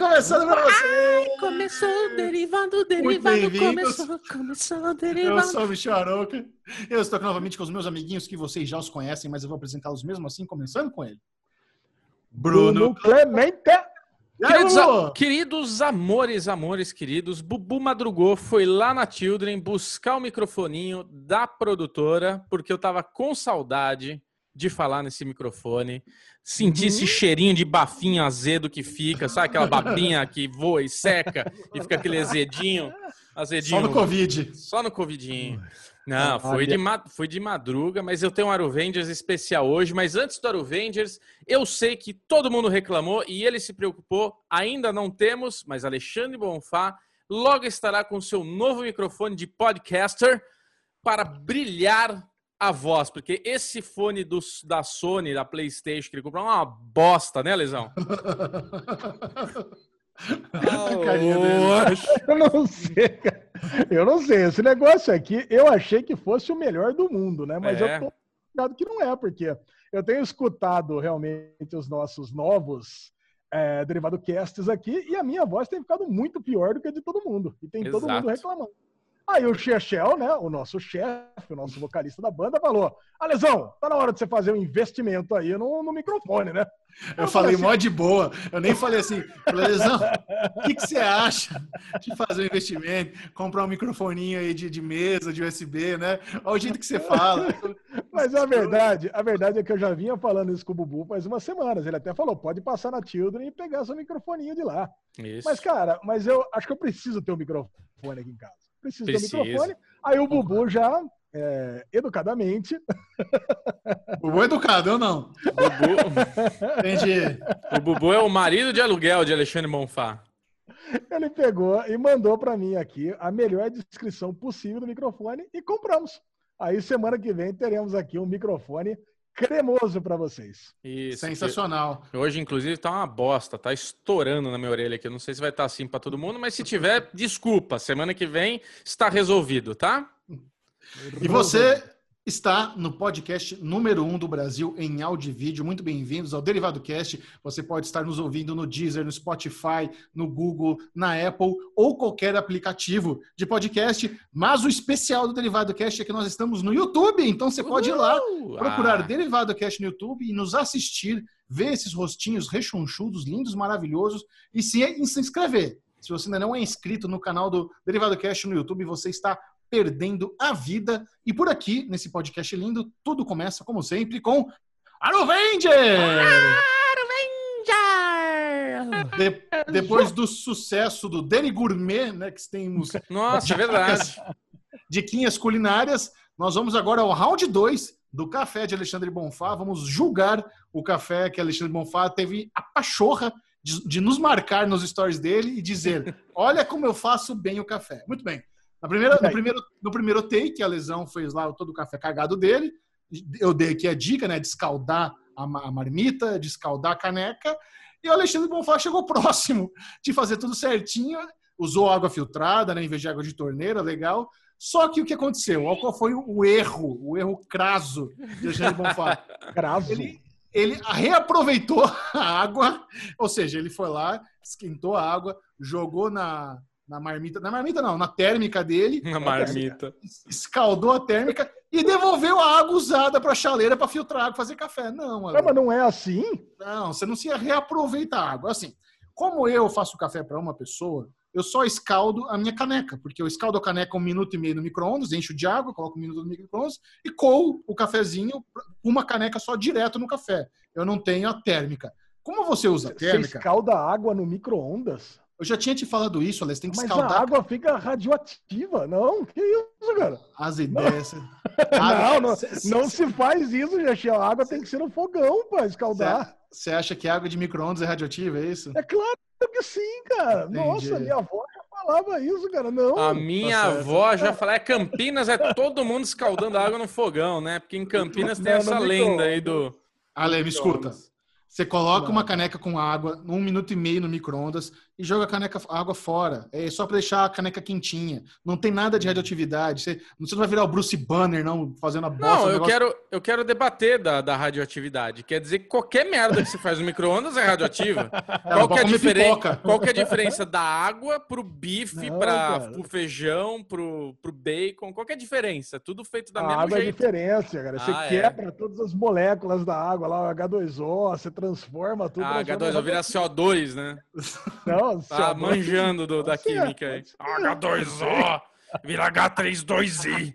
começando pra você! Começou derivado, derivado, começou, começou derivado. Eu sou o Michel Aroca. Eu estou aqui novamente com os meus amiguinhos que vocês já os conhecem, mas eu vou apresentá-los mesmo assim, começando com ele. Bruno Clemente. E aí, Queridos, a- queridos amores, amores queridos, Bubu madrugou, foi lá na Children buscar o microfoninho da produtora, porque eu tava com saudade de falar nesse microfone, sentir esse cheirinho de bafinho azedo que fica, sabe aquela babinha que voa e seca e fica aquele azedinho, azedinho. Só no Covid. Só no Covidinho. Não, foi de, foi de madruga, mas eu tenho um Aruvengers especial hoje. Mas antes do Aruvengers, eu sei que todo mundo reclamou e ele se preocupou. Ainda não temos, mas Alexandre Bonfá logo estará com seu novo microfone de podcaster para brilhar a voz. Porque esse fone do- da Sony, da PlayStation que ele comprou, é uma bosta, né, Lesão? Dele. Eu não sei, cara. Eu não sei. Esse negócio aqui, eu achei que fosse o melhor do mundo, né? Mas É. eu tô ligado que não é, porque eu tenho escutado realmente os nossos novos é, derivado casts aqui e a minha voz tem ficado muito pior do que a de todo mundo. E tem todo Exato. mundo reclamando. Aí o Chechel, né, o nosso chefe, o nosso vocalista da banda, falou: Alesão, tá na hora de você fazer um investimento aí no, no microfone, né? Eu falei mó de boa. Eu nem falei assim, Lesão, o que, que você acha de fazer um investimento, comprar um microfoninho aí de, de mesa, de USB, né? Olha o jeito que você fala. Mas a verdade, a verdade é que eu já vinha falando isso com o Bubu faz umas semanas. Ele até falou: pode passar na Children e pegar seu microfoninho de lá. Isso. Mas, cara, mas eu acho que eu preciso ter um microfone aqui em casa. Preciso Precisa. ter um microfone. Aí o Bubu já, é, educadamente, O bom educado, eu não. Bubu- Entendi. o Bubu é o marido de aluguel de Alexandre Bonfá. ele pegou e mandou para mim aqui a melhor descrição possível do microfone e compramos. Aí semana que vem teremos aqui um microfone cremoso para vocês. Isso. Sensacional. que Hoje, inclusive, tá uma bosta, tá estourando na minha orelha aqui. Eu não sei se vai estar assim pra todo mundo, mas se tiver, desculpa. Semana que vem está resolvido, tá? E você está no podcast número um do Brasil em áudio e vídeo. Muito bem-vindos ao Derivado Cast. Você pode estar nos ouvindo no Deezer, no Spotify, no Google, na Apple ou qualquer aplicativo de podcast. Mas o especial do Derivado Cast é que nós estamos no YouTube, então você pode ir lá procurar Ah, Derivado Cast no YouTube e nos assistir, ver esses rostinhos rechonchudos, lindos, maravilhosos e se, e se inscrever. Se você ainda não é inscrito no canal do Derivado Cast no YouTube, você está perdendo a vida. E por aqui, nesse podcast lindo, tudo começa, como sempre, com Arovenger! De- depois do sucesso do Deli Gourmet, né, que temos Nossa, é verdade. diquinhas culinárias. Nós vamos agora ao round 2 do café de Alexandre Bonfá. Vamos julgar o café que Alexandre Bonfá teve a pachorra de, de nos marcar nos stories dele e dizer: Olha como eu faço bem o café. Muito bem. Na primeira, no, primeiro, no primeiro take, a lesão fez lá todo o café cagado dele. Eu dei aqui a dica, né? De escaldar a, a marmita, de escaldar a caneca. E o Alexandre Bonfá chegou próximo de fazer tudo certinho. Usou água filtrada, né? Em vez de água de torneira, legal. Só que o que aconteceu? Qual foi o erro, o erro craso de Alexandre Bonfá? Craso. Ele, ele reaproveitou a água, ou seja, ele foi lá, esquentou a água, jogou na, na marmita, na marmita não, na térmica dele, Uma marmita. escaldou a térmica e devolveu a água usada para a chaleira para filtrar água, fazer café. Não, Ah, mas não é assim? não, você não se reaproveita a água. Assim, como eu faço café para uma pessoa, eu só escaldo a minha caneca, porque eu escaldo a caneca um minuto e meio no micro-ondas, encho de água, coloco um minuto no micro-ondas e coo o cafezinho uma caneca só direto no café. Eu não tenho a térmica. Como você usa a Você térmica, escalda a água no micro-ondas? Eu já tinha te falado isso, Alex, tem que Mas escaldar a água fica radioativa. Não, que isso, cara? as ideias. Não, não, Cê- não se faz isso, gente. A água tem que ser no fogão para escaldar. Você acha que a água de micro-ondas é radioativa, é isso? É claro que sim, cara. Entendi. Nossa, minha avó já falava isso, cara. Não. A minha Tá avó já falou, é Campinas, é todo mundo escaldando água no fogão, né? Porque em Campinas tem Não, essa no lenda aí do... Ale, me escuta. Você coloca Não. uma caneca com água, um minuto e meio no micro-ondas e joga a caneca, a água fora. É só para deixar a caneca quentinha. Não tem nada de radioatividade. Você, você não vai virar o Bruce Banner, não, fazendo a bosta. Não, eu, negócio... quero, eu quero debater da, da radioatividade. Quer dizer que qualquer merda que você faz no micro-ondas é radioativa. É, qual, que é a diferença, qual que é a diferença da água pro bife, para o feijão, pro, pro bacon? Qual que é a diferença? Tudo feito da a mesma água jeito. é diferença, cara. Você ah, quebra é. todas as moléculas da água lá, o H2O, você transforma tudo. Ah, H2O vira CO2, né? Não, Tá manjando do, da química aí. H2O vira H32I.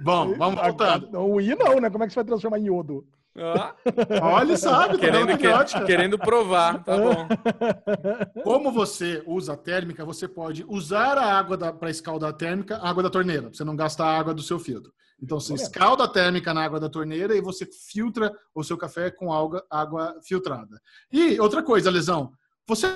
Bom, vamos voltando. O I não, né? Como é que você vai transformar em iodo? Ah. Olha, sabe, querendo, que, querendo provar, tá bom. Como você usa a térmica, você pode usar a água para escaldar a térmica, a água da torneira, você não gasta a água do seu filtro. Então você escalda a térmica na água da torneira e você filtra o seu café com água, água filtrada. E outra coisa, Lesão, você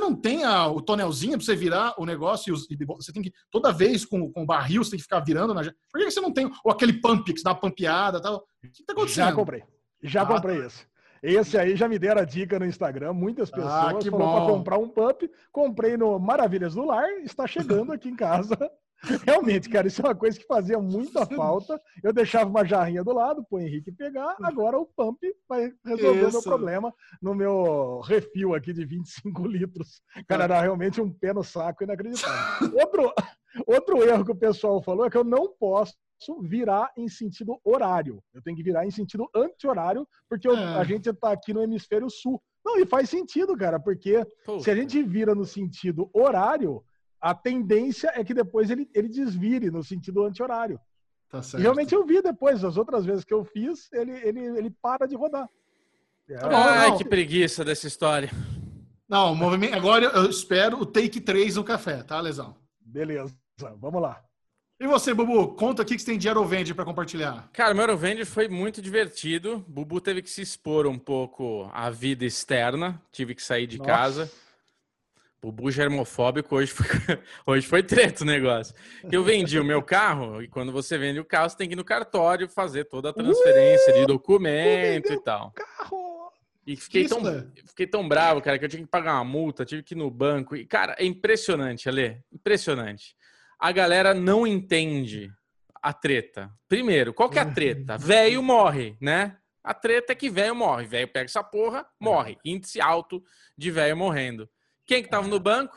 não tem a, o tonelzinho para você virar o negócio e, e, você tem que, toda vez com, com o barril, você tem que ficar virando na. Por que você não tem ou aquele pump que você dá uma pampeada tal? O que está acontecendo? Já comprei. Já ah, comprei tá. esse. Esse aí já me deram a dica no Instagram. Muitas ah, pessoas ah, para comprar um pump. Comprei no Maravilhas do Lar. Está chegando aqui em casa. Realmente, cara, isso é uma coisa que fazia muita falta. Eu deixava uma jarrinha do lado pro Henrique pegar, agora o pump vai resolver o meu problema no meu refil aqui de 25 litros. Cara, era realmente um pé no saco inacreditável. Outro, outro erro que o pessoal falou é que eu não posso virar em sentido horário. Eu tenho que virar em sentido anti-horário, porque eu, é. a gente está aqui no hemisfério sul. Não, e faz sentido, cara, porque se a gente vira no sentido horário, a tendência é que depois ele, ele desvire no sentido anti-horário. Tá certo. E realmente eu vi depois, as outras vezes que eu fiz, ele, ele, ele para de rodar. É, Ai, não. que preguiça dessa história. Não, o movimento. Agora eu espero o take 3 no café, tá, Lesão? Beleza, vamos lá. E você, Bubu, conta o que você tem de Aerovende para compartilhar. Cara, meu Aerovende foi muito divertido. Bubu teve que se expor um pouco à vida externa, tive que sair de Nossa. casa. Bubu germofóbico hoje foi, hoje foi treta o negócio. Eu vendi o meu carro e quando você vende o carro, você tem que ir no cartório fazer toda a transferência uh, de documento e tal. Carro. E fiquei Isso, tão, né? fiquei tão bravo, cara, que eu tinha que pagar uma multa, tive que ir no banco. E, cara, é impressionante, Ale. Impressionante. A galera não entende a treta. Primeiro, qual que é a treta? Velho morre, né? A treta é que velho morre. Velho pega essa porra, morre. Índice alto de velho morrendo. Quem que tava no banco?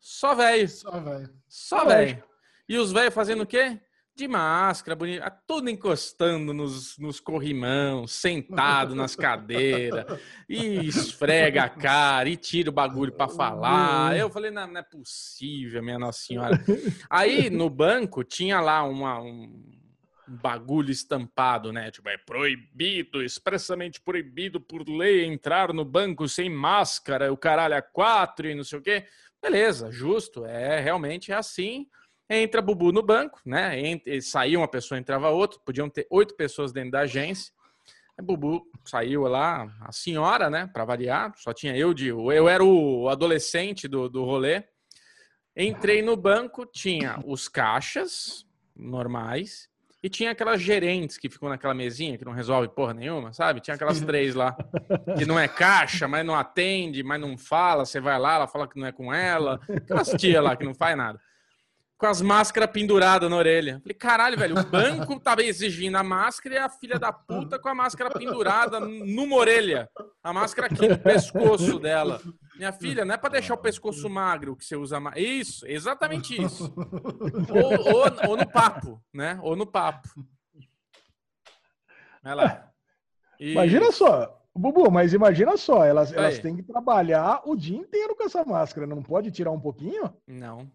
Só velho. Só velho. Só velho. E os velhos fazendo o quê? De máscara, bonito, tudo encostando nos, nos corrimãos, sentado nas cadeiras, e esfrega a cara, e tira o bagulho para falar. Eu falei, não, não, é possível, minha Nossa Senhora. Aí no banco tinha lá uma, um, um bagulho estampado, né? Tipo, é proibido, expressamente proibido por lei entrar no banco sem máscara, o caralho é quatro e não sei o quê. Beleza, justo, é realmente é assim. Entra Bubu no banco, né? Entra, saiu uma pessoa, entrava outra, podiam ter oito pessoas dentro da agência. Bubu saiu lá, a senhora, né? Para variar, só tinha eu de. Eu era o adolescente do, do rolê. Entrei no banco, tinha os caixas normais e tinha aquelas gerentes que ficam naquela mesinha que não resolve porra nenhuma, sabe? Tinha aquelas três lá. Que não é caixa, mas não atende, mas não fala. Você vai lá, ela fala que não é com ela. Aquelas tia lá que não faz nada com as máscaras penduradas na orelha. Falei, caralho, velho, o banco tava exigindo a máscara e a filha da puta com a máscara pendurada numa orelha. A máscara aqui no pescoço dela. Minha filha, não é para deixar o pescoço magro que você usa mais. Isso, exatamente isso. Ou, ou, ou, no papo, né? Ou no papo. Vai lá. E... Imagina só, Bubu, mas imagina só, elas, elas têm que trabalhar o dia inteiro com essa máscara, não pode tirar um pouquinho? Não.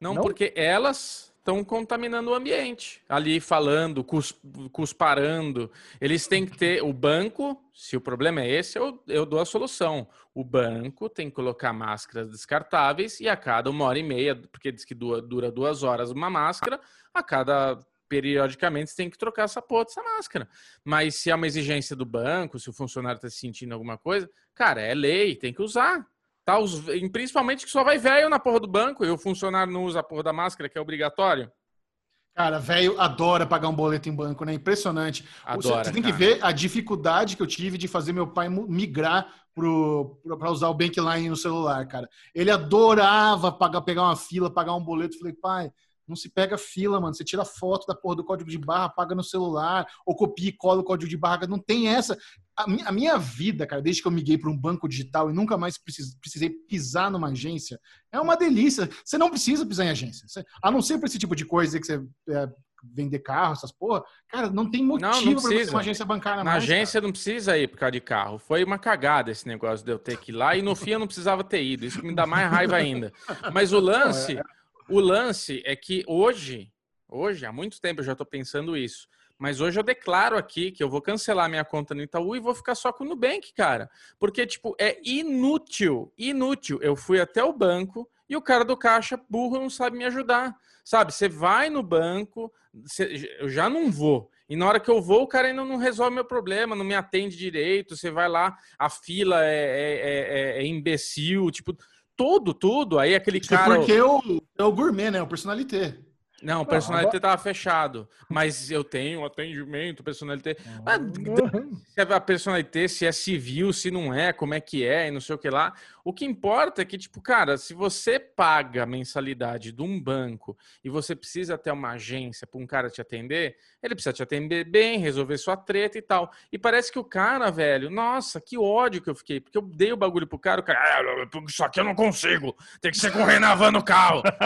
Não, Não? porque elas estão contaminando o ambiente. Ali falando, cus, cusparando. Eles têm que ter. O banco, se o problema é esse, eu, eu dou a solução. O banco tem que colocar máscaras descartáveis e a cada uma hora e meia, porque diz que dura, dura duas horas uma máscara, a cada periodicamente você tem que trocar essa porra dessa máscara. Mas se é uma exigência do banco, se o funcionário está se sentindo alguma coisa, cara, é lei, tem que usar. Tá, os, principalmente que só vai velho na porra do banco e o funcionário não usa a porra da máscara, que é obrigatório. Cara, velho adora pagar um boleto em banco, né? Impressionante. Adora, Você tem cara. que ver a dificuldade que eu tive de fazer meu pai migrar para usar o Bankline no celular, cara. Ele adorava pagar, pegar uma fila, pagar um boleto. Falei, pai, não se pega fila, mano. Você tira foto da porra do código de barra, paga no celular, ou copia e cola o código de barra. Não tem essa. A minha, a minha vida, cara, desde que eu miguei para um banco digital e nunca mais precisei, pisar numa agência, é uma delícia. Você não precisa pisar em agência. Você, a não ser para esse tipo de coisa que você é, vender carro, essas porra, cara, não tem motivo para você uma agência bancária Na mais, agência cara. não precisa ir por causa de carro. Foi uma cagada esse negócio de eu ter que ir lá e no fim eu não precisava ter ido. Isso me dá mais raiva ainda. Mas o lance, é. O lance é que hoje, hoje, há muito tempo eu já estou pensando isso. Mas hoje eu declaro aqui que eu vou cancelar minha conta no Itaú e vou ficar só com o Nubank, cara. Porque, tipo, é inútil, inútil. Eu fui até o banco e o cara do caixa burro não sabe me ajudar. Sabe, você vai no banco, eu já não vou. E na hora que eu vou, o cara ainda não resolve meu problema, não me atende direito. Você vai lá, a fila é, é, é, é imbecil, tipo, tudo, tudo. Aí aquele Isso cara. Porque é o, é o gourmet, né? O personalité. Não, o personalité estava fechado, mas eu tenho atendimento, personalité. Mas, se é a personalité, se é civil, se não é, como é que é, e não sei o que lá. O que importa é que, tipo, cara, se você paga a mensalidade de um banco e você precisa ter uma agência para um cara te atender, ele precisa te atender bem, resolver sua treta e tal. E parece que o cara, velho, nossa, que ódio que eu fiquei, porque eu dei o bagulho pro cara, o cara, ah, isso aqui eu não consigo, tem que ser com o Renavan no carro.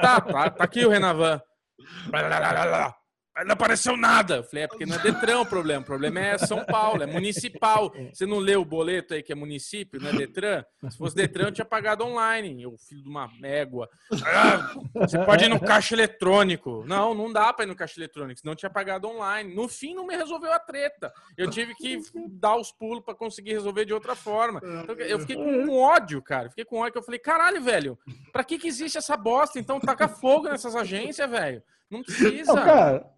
tá, tá, tá aqui o Renavan cantava. Não apareceu nada. Eu falei, é porque não é Detran o problema. O problema é São Paulo, é municipal. Você não leu o boleto aí que é município, não é Detran? Se fosse Detran, eu tinha pagado online. O filho de uma égua. Ah, você pode ir no caixa eletrônico. Não, não dá para ir no caixa eletrônico, senão eu tinha pagado online. No fim, não me resolveu a treta. Eu tive que dar os pulos para conseguir resolver de outra forma. Então, eu fiquei com ódio, cara. Fiquei com ódio. Eu falei, caralho, velho, pra que, que existe essa bosta? Então, taca fogo nessas agências, velho. Não precisa. Não, cara,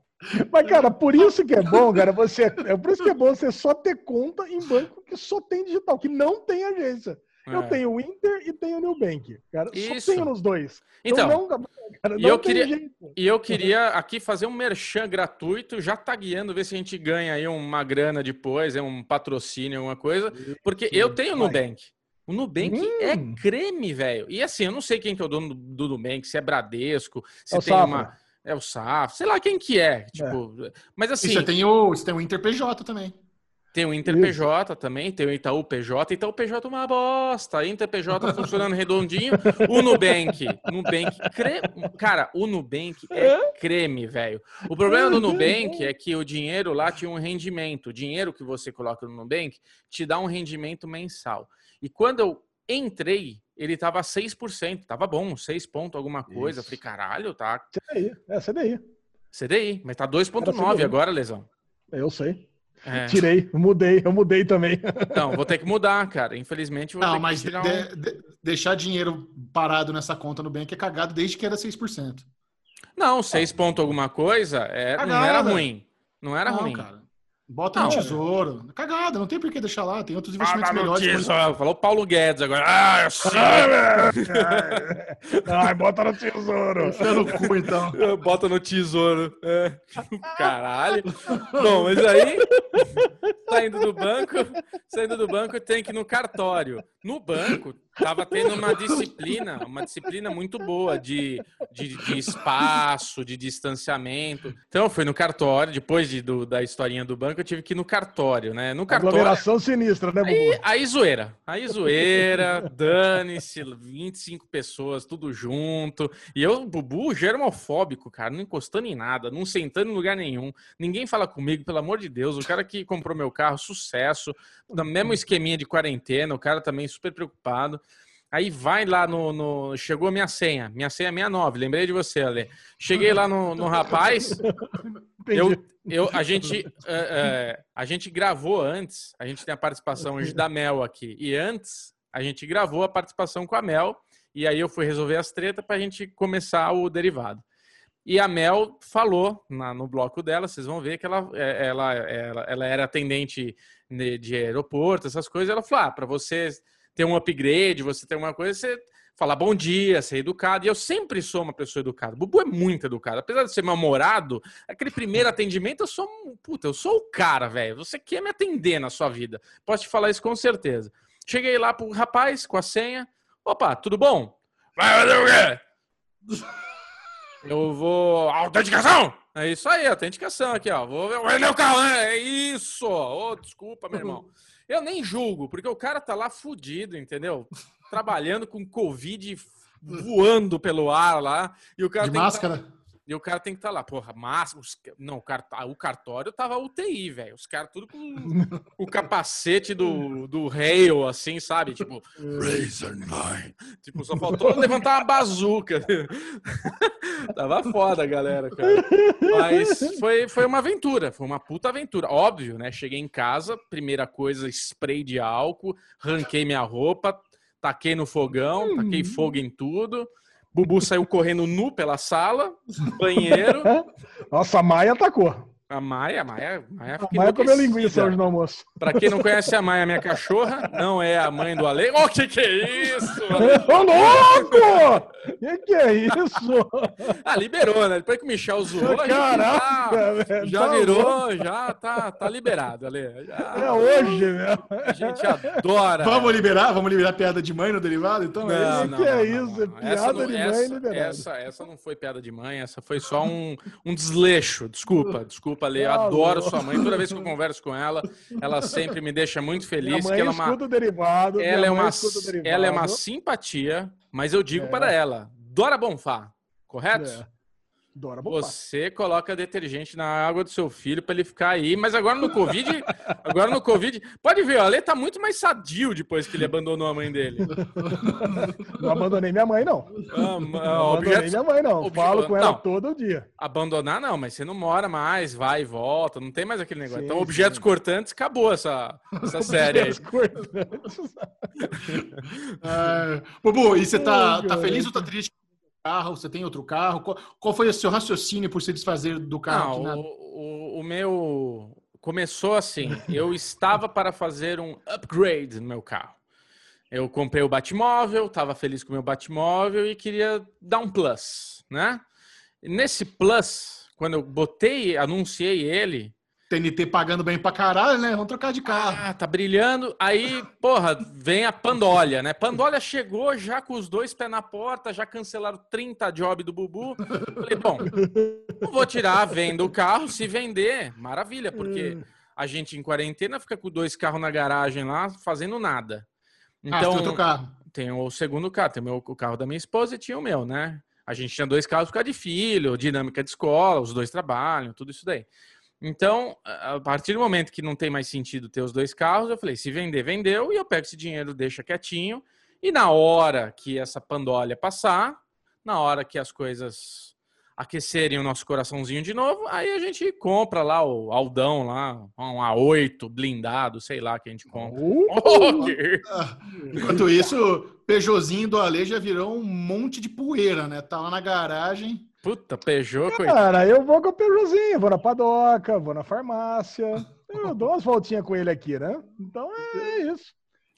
mas, cara, por isso que é bom, cara, você. É por isso que é bom você só ter conta em banco que só tem digital, que não tem agência. É. Eu tenho o Inter e tenho o Nubank. Cara, isso. só tenho nos dois. Então, então não, cara, e, eu queria, jeito. e eu queria aqui fazer um merchan gratuito, já tagueando, ver se a gente ganha aí uma grana depois, é um patrocínio, alguma coisa. Porque eu tenho o Nubank. O Nubank é hum. é creme, velho. E assim, eu não sei quem que é o dono do Nubank, se é Bradesco, se é tem Safra. uma é o SAF, sei lá quem que é. Tipo, é. Mas assim. E você tem o, você tem o InterPJ também. Tem o InterPJ também, tem o Itaú PJ. Itaú PJ é uma bosta. InterPJ funcionando redondinho. O Nubank. Nubank. Cre... Cara, o Nubank é creme, velho. O problema do Nubank é que o dinheiro lá tinha um rendimento. O dinheiro que você coloca no Nubank te dá um rendimento mensal. E quando eu entrei, ele tava 6%, tava bom, 6 pontos alguma coisa. Isso. Falei, caralho, tá. CDI, é CDI. CDI, mas tá 2,9 agora, lesão. Eu sei. É. Tirei, mudei, eu mudei também. Então, vou ter que mudar, cara. Infelizmente, vou Não, mas de, um... de, deixar dinheiro parado nessa conta no banco é cagado desde que era 6%. Não, 6 pontos alguma coisa é, não era ruim. Não era não, ruim. Cara. Bota não, no tesouro. É cagada, não tem por que deixar lá. Tem outros investimentos melhores. Tesouro. Falou Paulo Guedes agora. Ah, eu sei. Ai, bota no tesouro. Enfia no cu, então. Bota no tesouro. É. Caralho. Bom, mas aí, saindo do banco, saindo do banco, tem que ir no cartório. No banco, tava tendo uma disciplina, uma disciplina muito boa de, de, de espaço, de distanciamento. Então, eu fui no cartório, depois de, do, da historinha do banco, eu tive que ir no cartório, né? No cartório. Aglomeração sinistra, né, Bubu? Aí, aí zoeira. Aí zoeira, dane-se, 25 pessoas, tudo junto. E eu, Bubu, germofóbico, cara, não encostando em nada, não sentando em lugar nenhum. Ninguém fala comigo, pelo amor de Deus. O cara que comprou meu carro, sucesso. No mesmo esqueminha de quarentena, o cara também super preocupado. Aí vai lá no, no, Chegou a minha senha. Minha senha é 69. Lembrei de você, Ale. Cheguei lá no, no rapaz. Eu, eu, a, gente, uh, uh, a gente gravou antes. A gente tem a participação hoje da Mel aqui. E antes, a gente gravou a participação com a Mel. E aí eu fui resolver as tretas para a gente começar o derivado. E a Mel falou na, no bloco dela, vocês vão ver que ela, é, ela, ela, ela era atendente de aeroporto, essas coisas. Ela falou: ah, para vocês ter um upgrade, você ter uma coisa, você falar bom dia, ser educado. E eu sempre sou uma pessoa educada. O Bubu é muito educado. Apesar de ser mal-humorado, aquele primeiro atendimento, eu sou. Puta, eu sou o cara, velho. Você quer me atender na sua vida. Posso te falar isso com certeza. Cheguei lá pro rapaz com a senha. Opa, tudo bom? Vai fazer o quê? Eu vou. Autenticação! É isso aí, autenticação aqui, ó. Vou vender o carro, né? É isso! Ô, oh, desculpa, meu irmão. Eu nem julgo, porque o cara tá lá fudido, entendeu? Trabalhando com Covid voando pelo ar lá. E o cara De máscara? Tá... E o cara tem que estar tá lá, porra, máscara. Não, o, cart... o cartório tava UTI, velho. Os caras tudo com o capacete do, do Hale, assim, sabe? Tipo, Razor Nine. Tipo, só faltou levantar uma bazuca. tava foda, galera, cara. Mas foi, foi uma aventura, foi uma puta aventura. Óbvio, né? Cheguei em casa, primeira coisa, spray de álcool, ranquei minha roupa, taquei no fogão, taquei fogo em tudo. Bubu saiu correndo nu pela sala, banheiro. Nossa, a Maia atacou. A Maia, a Maia, Maia, a Maia comeu linguiça hoje no almoço. Pra quem não conhece a Maia, minha cachorra, não é a mãe do Ale. Ô, oh, que que é isso? Ô, louco! Que que é isso? Ah, liberou, né? Depois que o Michel zoou, Caraca, já, já tá virou, louco. já tá, tá liberado, Ale. Já, é hoje, mesmo. A gente adora. Vamos liberar? Vamos liberar piada de mãe no derivado? Então, não, é isso? que é isso? Não, piada de mãe liberada. Essa, essa não foi piada de mãe, essa foi só um, um desleixo. Desculpa, desculpa desculpa, Lê. Eu adoro sua mãe. Toda vez que eu converso com ela, ela sempre me deixa muito feliz. Minha mãe ela é uma, derivado, ela é uma, ela é uma simpatia, mas eu digo é. para ela, Dora Bonfá, correto? É. Dora Você coloca detergente na água do seu filho para ele ficar aí, mas agora no Covid, agora no Covid, pode ver, o Ale tá muito mais sadio depois que ele abandonou a mãe dele. Não abandonei minha mãe, não. Ah, não abandonei objetos... minha mãe, não. Falo com ela não, todo dia. Abandonar, não, mas você não mora mais, vai e volta, não tem mais aquele negócio. Sim, então, objetos sim. cortantes, acabou essa, essa série aí. cortantes. é, Bubu, e você tá, tá feliz ou tá triste carro? Você tem outro carro? Qual, qual foi o seu raciocínio por se desfazer do carro? Não, o, o, o, meu começou assim. Eu estava para fazer um upgrade no meu carro. Eu comprei o Batmóvel, estava feliz com o meu Batmóvel e queria dar um plus, né? Nesse plus, quando eu botei, anunciei ele, TNT pagando bem pra caralho, né? Vamos trocar de carro. Ah, tá brilhando. Aí, porra, vem a Pandolha, né? Pandolha chegou já com os dois pés na porta, já cancelaram 30 job do Bubu. Falei, bom, não vou tirar a venda do carro. Se vender, maravilha, porque a gente em quarentena fica com dois carros na garagem lá, fazendo nada. Então, ah, tem outro carro. Tem o segundo carro, tem o, meu, o carro da minha esposa e tinha o meu, né? A gente tinha dois carros por causa de filho, dinâmica de escola, os dois trabalham, tudo isso daí. Então, a partir do momento que não tem mais sentido ter os dois carros, eu falei: se vender, vendeu, e eu pego esse dinheiro, deixa quietinho, e na hora que essa pandolha passar, na hora que as coisas aquecerem o nosso coraçãozinho de novo, aí a gente compra lá o Aldão lá, um A8 blindado, sei lá que a gente compra. Uh, Enquanto isso, Peugeotzinho do Ale já virou um monte de poeira, né? Tá lá na garagem. Puta, Peugeot, Cara, eu vou com o Peugeotzinho, vou na padoca, vou na farmácia. Eu dou umas voltinhas com ele aqui, né? Então é isso.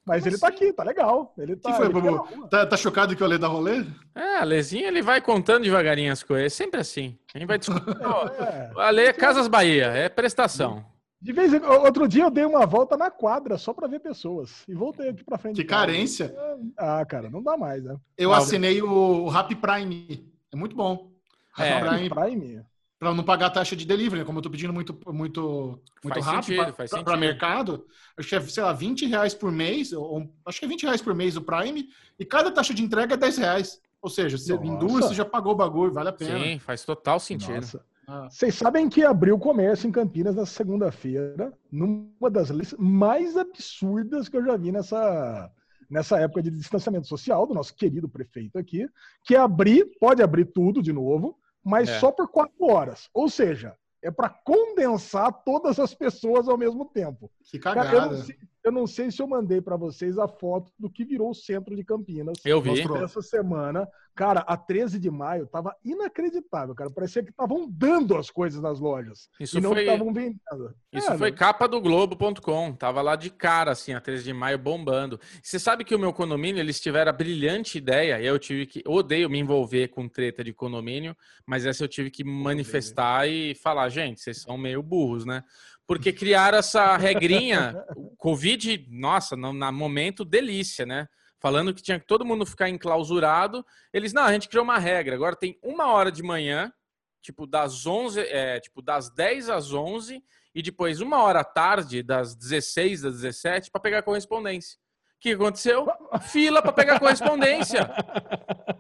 Mas Como ele tá assim? tá aqui, tá legal. Ele tá, que foi, Bubu? Tá, tá, chocado que o Ale dá rolê? É, a Lezinha ele vai contando devagarinho as coisas. É sempre assim. A gente vai discutir. é. Ale é Casas Bahia, é prestação. De vez em outro dia eu dei uma volta na quadra só para ver pessoas e voltei aqui para frente. Que carência. Ah, cara, não dá mais, né? Eu assinei o, Rap Prime. É muito bom. É, Prime. Prime. Para não pagar a taxa de delivery, né? como eu estou pedindo muito, muito, muito rápido para mercado, acho que é, sei lá, 20 reais por mês, ou, acho que é 20 reais por mês o Prime, e cada taxa de entrega é 10 reais. Ou seja, você, em duas você já pagou o bagulho, vale a pena. Sim, faz total sentido. Ah. Vocês sabem que abriu comércio em Campinas na segunda-feira, numa das leis mais absurdas que eu já vi nessa, nessa época de distanciamento social do nosso querido prefeito aqui, que é abrir, pode abrir tudo de novo, mas é. só por quatro horas. Ou seja, é para condensar todas as pessoas ao mesmo tempo. Que cagada. Cara, eu, não sei, eu, não sei, se eu mandei para vocês a foto do que virou o centro de Campinas. Eu vi. Essa semana. Cara, a 13 de maio tava inacreditável, cara. Parecia que estavam dando as coisas nas lojas. Isso e não estavam vendendo. Isso é, foi né? capa do Globo.com. Tava lá de cara, assim, a 13 de maio bombando. Você sabe que o meu condomínio, eles tiveram a brilhante ideia. Eu tive que. Odeio me envolver com treta de condomínio, mas essa eu tive que manifestar e falar, gente, vocês são meio burros, né? Porque criaram essa regrinha. Covid, nossa, no, no momento, delícia, né? Falando que tinha que todo mundo ficar enclausurado. Eles, não, a gente criou uma regra. Agora tem uma hora de manhã, tipo das 11, é, tipo das 10 às 11 e depois uma hora à tarde, das 16 às 17, para pegar correspondência. O que aconteceu? Fila para pegar correspondência.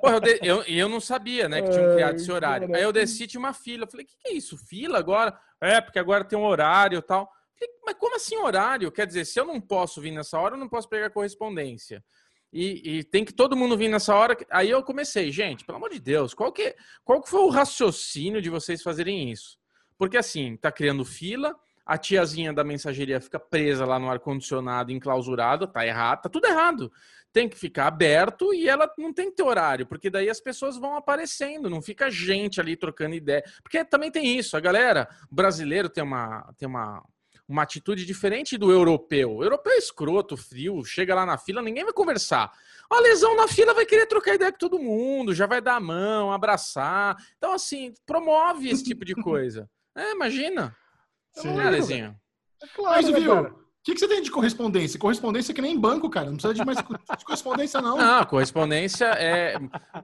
Porra, eu, de... eu, eu, não sabia, né, que tinham criado esse horário. Aí eu desci, tinha uma fila. Eu falei, o que, que é isso? Fila agora? É, porque agora tem um horário e tal. Falei, mas como assim horário? Quer dizer, se eu não posso vir nessa hora, eu não posso pegar correspondência. E, e, tem que todo mundo vir nessa hora. Aí eu comecei, gente, pelo amor de Deus, qual que, qual que foi o raciocínio de vocês fazerem isso? Porque assim, tá criando fila, a tiazinha da mensageria fica presa lá no ar-condicionado, enclausurada, tá errado, tá tudo errado. Tem que ficar aberto e ela não tem que ter horário, porque daí as pessoas vão aparecendo, não fica gente ali trocando ideia. Porque também tem isso, a galera, brasileiro tem uma, tem uma, uma atitude diferente do europeu. O europeu é escroto, frio, chega lá na fila, ninguém vai conversar. A lesão na fila vai querer trocar ideia com todo mundo, já vai dar a mão, abraçar. Então, assim, promove esse tipo de coisa. É, imagina. Sim. Lezinho? É claro, Mas, né, viu? O que, que você tem de correspondência? Correspondência é que nem banco, cara. Não precisa de mais de correspondência, não. Não, correspondência é.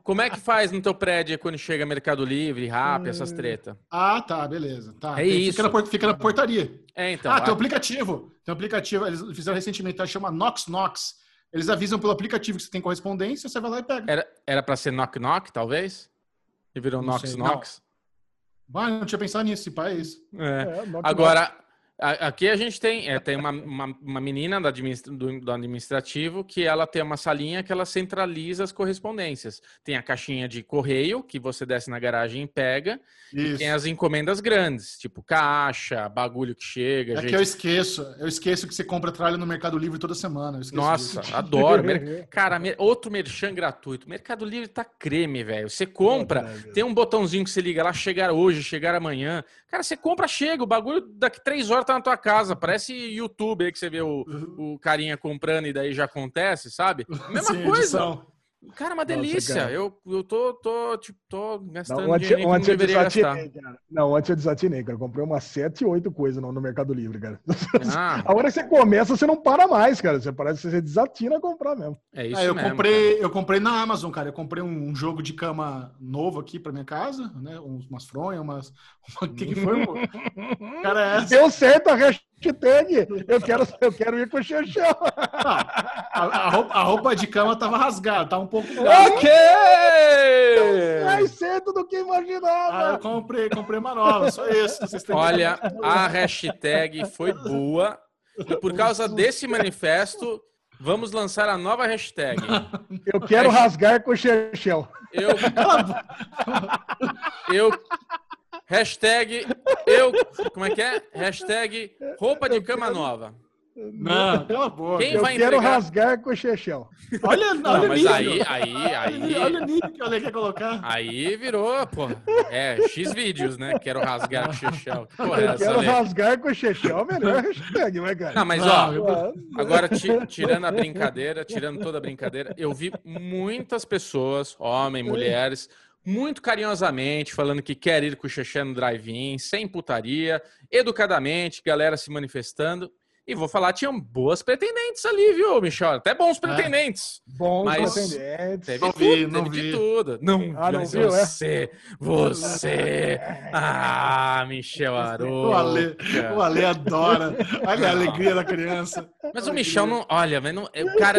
Como é que faz no teu prédio quando chega Mercado Livre, Rap, essas hum. treta? Ah, tá, beleza. Tá. É tem, isso. Fica na, fica na, portaria. É, então. Ah, tem um aplicativo. Tem um aplicativo, eles fizeram recentemente, tá? chama Knox Knox. Eles avisam pelo aplicativo que você tem correspondência, você vai lá e pega. Era, pra ser Knock Knock, talvez? E virou não Knox sei, Knox? Não. não tinha pensado nisso, esse país. É. é Agora, Aqui a gente tem, é, tem uma, uma, uma, menina do, administra, do, do, administrativo que ela tem uma salinha que ela centraliza as correspondências. Tem a caixinha de correio que você desce na garagem e pega. Isso. E tem as encomendas grandes, tipo caixa, bagulho que chega. É gente... que eu esqueço. Eu esqueço que você compra tralha no Mercado Livre toda semana. Nossa, disso. adoro. Cara, outro merchan gratuito. Mercado Livre tá creme, velho. Você compra, tem um botãozinho que você liga lá, chegar hoje, chegar amanhã. Cara, você compra, chega. O bagulho daqui três horas tá na tua casa. Parece YouTube aí que você vê o, o carinha comprando e daí já acontece, sabe? Mesma Sim, coisa. Edição. Cara, uma delícia. Nossa, cara. Eu, eu tô, tô, tipo, tô gastando não, ontem, dinheiro ontem deveria gastar. Cara. Não, ontem eu desatinei, cara. comprei umas 7, 8 coisas no, no Mercado Livre, cara. Ah. A hora que você começa, você não para mais, cara. Você parece que você desatina a comprar mesmo. É isso ah, eu mesmo, comprei, cara. Eu comprei na Amazon, cara. Eu comprei um, jogo de cama novo aqui pra minha casa, né? Umas fronhas, umas... O que, que foi, cara, é essa. Deu certo a hashtag. Eu quero, eu quero ir com o Xexão. A, a, roupa, a, roupa, de cama tava rasgada, tá um pouco. Ok! Mais cedo do que imaginava. Ah, eu comprei, comprei uma nova, só isso. Olha, a hashtag foi boa. E por causa desse manifesto, vamos lançar a nova hashtag. Eu quero hashtag... rasgar com o Xexão. Eu. Eu Hashtag eu. Como é que é? Hashtag roupa de cama nova. Não, cala a boca. Quem eu vai quero entregar... rasgar com o Chechel. Olha, não, olha mas aí, aí, aí. Olha o nick que eu quer colocar. Aí virou, pô. É, X vídeos, né? Quero rasgar com o Chechel. Porra, eu quero rasgar com o Chechel, melhor hashtag, vai, cara. Não, mas ó, agora tirando a brincadeira, tirando toda a brincadeira, eu vi muitas pessoas, homens, mulheres muito carinhosamente, falando que quer ir com o Xexé no drive-in, sem putaria, educadamente, galera se manifestando. E vou falar, tinham boas pretendentes ali, viu, Michel? Até bons é. pretendentes. É, bons mas pretendentes. Teve não tudo, vi, não teve vi. de tudo. Não, ah, não viu, você, é? você. Ah, Michel Aroca. O Ale, o Ale adora. Olha a alegria da criança. Mas o Michel não. Olha, mas não, o cara.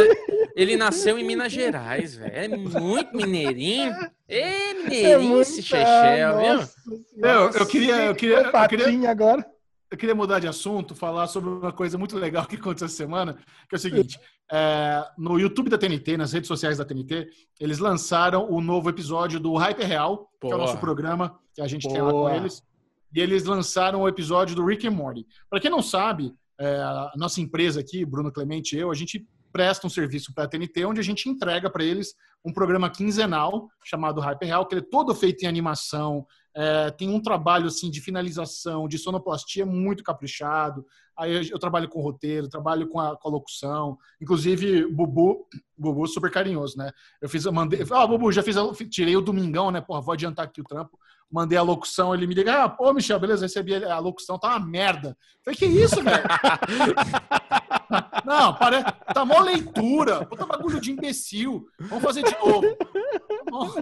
Ele nasceu em Minas Gerais, velho. É muito mineirinho. É mineirinho é esse Chechel, viu? Eu, eu queria. Eu queria, eu queria agora eu queria mudar de assunto, falar sobre uma coisa muito legal que aconteceu essa semana, que é o seguinte: é, no YouTube da TNT, nas redes sociais da TNT, eles lançaram o novo episódio do Hyper Real, que é o nosso programa que a gente tem lá com eles. E eles lançaram o episódio do Rick and Morty. Para quem não sabe, é, a nossa empresa aqui, Bruno Clemente e eu, a gente presta um serviço para a TNT, onde a gente entrega para eles um programa quinzenal chamado Hyper Real, que ele é todo feito em animação, é, tem um trabalho assim de finalização, de sonoplastia muito caprichado. Aí eu, eu trabalho com roteiro, trabalho com a, com a, locução. Inclusive, Bubu, Bubu super carinhoso, né? Eu fiz, eu mandei, ah, Bubu, já fiz, tirei o domingão, né? Porra, vou adiantar aqui o trampo. Mandei a locução, ele me liga, ah, pô, Michel, beleza, recebi a locução, tá uma merda. falei, que isso, velho? Não, parece. Tá mó leitura. Puta bagulho de imbecil. Vamos fazer de novo. Vamos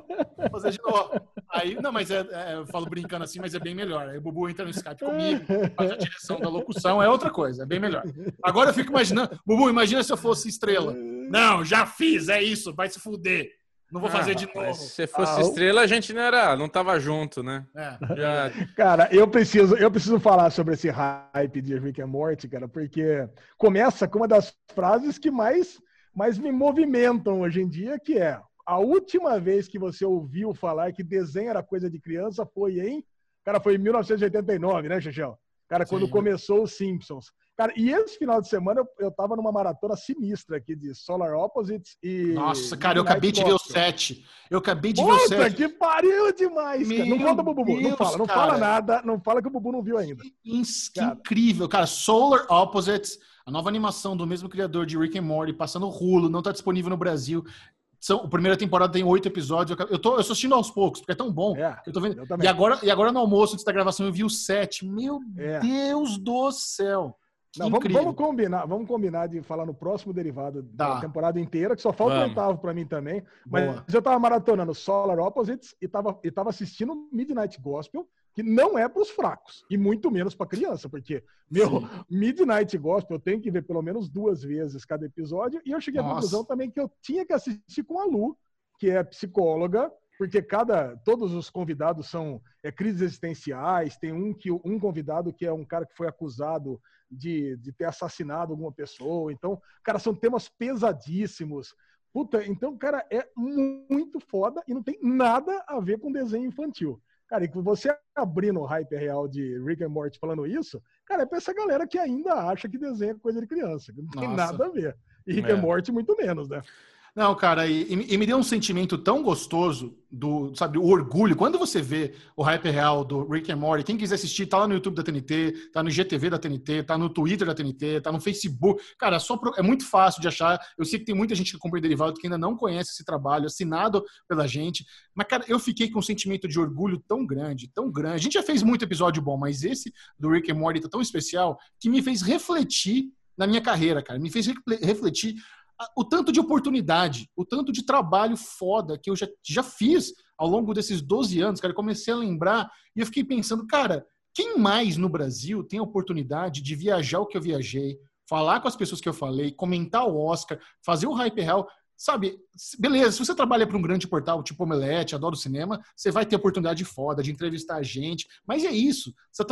fazer de novo. Aí, não, mas é, é, eu falo brincando assim, mas é bem melhor. Aí o Bubu entra no Skype comigo, faz a direção da locução, é outra coisa, é bem melhor. Agora eu fico imaginando, Bubu, imagina se eu fosse estrela. Não, já fiz, é isso, vai se fuder. Não vou fazer ah, de novo. Se fosse ah, estrela, a gente não era, não tava junto, né? É. Já... Cara, eu preciso, eu preciso falar sobre esse hype de Rick and Morty, cara, porque começa com uma das frases que mais, mais me movimentam hoje em dia, que é a última vez que você ouviu falar que desenho era coisa de criança foi em, cara, foi em 1989, né, Xixel? Cara, quando Sim. começou os Simpsons. Cara, e esse final de semana eu, eu tava numa maratona sinistra aqui de Solar Opposites e. Nossa, cara, eu acabei de ver o 7. Eu acabei de Puta, ver o 7. que pariu demais, cara. Não conta pro Bubu. Deus, não fala, não cara. fala nada. Não fala que o Bubu não viu ainda. Que, que cara. incrível, cara. Solar Opposites, a nova animação do mesmo criador de Rick and Morty, passando rulo, não tá disponível no Brasil. São, a primeira temporada tem oito episódios. Eu tô, eu tô assistindo aos poucos, porque é tão bom. É, eu tô vendo. Eu e, agora, e agora no almoço, antes da gravação, eu vi o sete. Meu é. Deus do céu! Não, vamos, vamos, combinar, vamos combinar de falar no próximo derivado tá. da temporada inteira, que só falta vamos. um oitavo para mim também. Mas Boa. eu tava maratonando Solar Opposites e tava, e tava assistindo Midnight Gospel, que não é para os fracos, e muito menos para criança, porque, meu, Sim. Midnight Gospel eu tenho que ver pelo menos duas vezes cada episódio, e eu cheguei Nossa. à conclusão também que eu tinha que assistir com a Lu, que é psicóloga, porque cada todos os convidados são é, crises existenciais, tem um que um convidado que é um cara que foi acusado de, de ter assassinado alguma pessoa. Então, cara, são temas pesadíssimos. Puta, então, cara, é muito foda e não tem nada a ver com desenho infantil. Cara, e você abrindo o hype real de Rick and Morty falando isso, cara, é pra essa galera que ainda acha que desenho é coisa de criança. Não tem Nossa. nada a ver. E Rick é. and Morty muito menos, né? Não, cara, e, e, me deu um sentimento tão gostoso do, sabe, o orgulho. Quando você vê o hype real do Rick and Morty, quem quiser assistir, tá lá no YouTube da TNT, tá no GTV da TNT, tá no Twitter da TNT, tá no Facebook. Cara, só pro, é muito fácil de achar. Eu sei que tem muita gente que compra derivado que ainda não conhece esse trabalho, assinado pela gente. Mas, cara, eu fiquei com um sentimento de orgulho tão grande, tão grande. A gente já fez muito episódio bom, mas esse do Rick and Morty tá tão especial que me fez refletir na minha carreira, cara. Me fez refletir o tanto de oportunidade, o tanto de trabalho foda que eu já, já fiz ao longo desses 12 anos, cara. Eu comecei a lembrar e eu fiquei pensando, cara, quem mais no Brasil tem a oportunidade de viajar o que eu viajei, falar com as pessoas que eu falei, comentar o Oscar, fazer o Hype Real? Sabe, beleza, se você trabalha para um grande portal tipo Omelete, adoro cinema, você vai ter oportunidade foda de entrevistar a gente, mas é isso. Você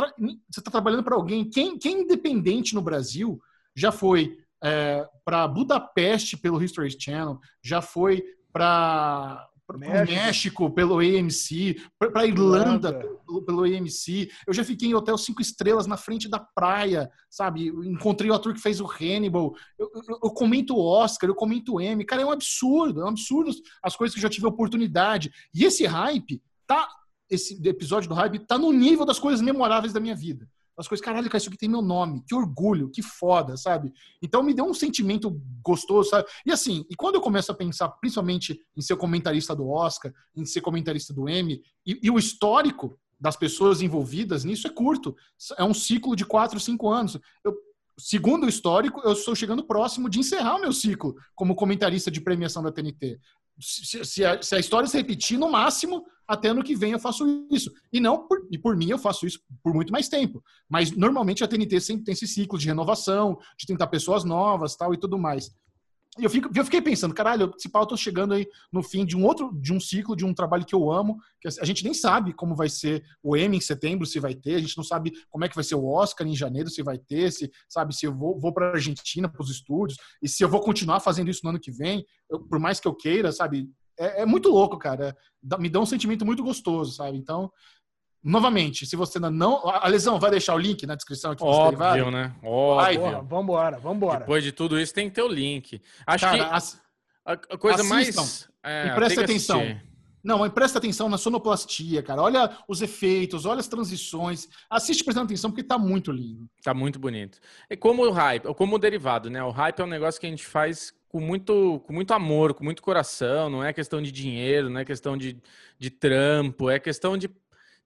está trabalhando para alguém. Quem, quem independente no Brasil já foi é, para Budapeste pelo History Channel, já foi para México. México. pelo AMC, para Irlanda pelo, pelo, AMC. Eu já fiquei em hotel cinco estrelas na frente da praia, sabe? Encontrei o ator que fez o Hannibal. Eu, eu, eu comento o Oscar, eu comento o Emmy. Cara, é um absurdo, é um absurdo as coisas que eu já tive oportunidade. E esse hype tá esse episódio do hype tá no nível das coisas memoráveis da minha vida as coisas, caralho, cara, isso aqui tem meu nome, que orgulho, que foda, sabe? Então me deu um sentimento gostoso, sabe? E assim, e quando eu começo a pensar principalmente em ser comentarista do Oscar, em ser comentarista do Emmy, e, e o histórico das pessoas envolvidas nisso é curto, é um ciclo de quatro, cinco anos. Eu, segundo o histórico, eu estou chegando próximo de encerrar o meu ciclo como comentarista de premiação da TNT. Se, se, a, se, a, história se repetir, no máximo, até ano que vem eu faço isso. E não por, e por mim eu faço isso por muito mais tempo. Mas normalmente a TNT sempre tem esse ciclo de renovação, de tentar pessoas novas tal e tudo mais. Eu, fico, eu fiquei pensando, caralho, esse pau eu tô chegando aí no fim de um outro, de um ciclo, de um trabalho que eu amo, que a gente nem sabe como vai ser o Emmy em setembro, se vai ter, a gente não sabe como é que vai ser o Oscar em janeiro, se vai ter, se, sabe, se eu vou, vou pra Argentina, pros estúdios, e se eu vou continuar fazendo isso no ano que vem, eu, por mais que eu queira, sabe, é, é muito louco, cara, me dá um sentimento muito gostoso, sabe, então Novamente, se você ainda não. A lesão vai deixar o link na descrição aqui Óbvio, né? Óbvio. Porra, vambora, vambora. Depois de tudo isso, tem que ter o link. Acho Cara, que as... a coisa assistam, mais. É, e presta atenção. Não, mas presta atenção na sonoplastia, cara. Olha os efeitos, olha as transições. Assiste prestando atenção porque tá muito lindo. Tá muito bonito. É como o hype, ou como o derivado, né? O hype é um negócio que a gente faz com muito, com muito amor, com muito coração. Não é questão de dinheiro, não é questão de, de trampo, é questão de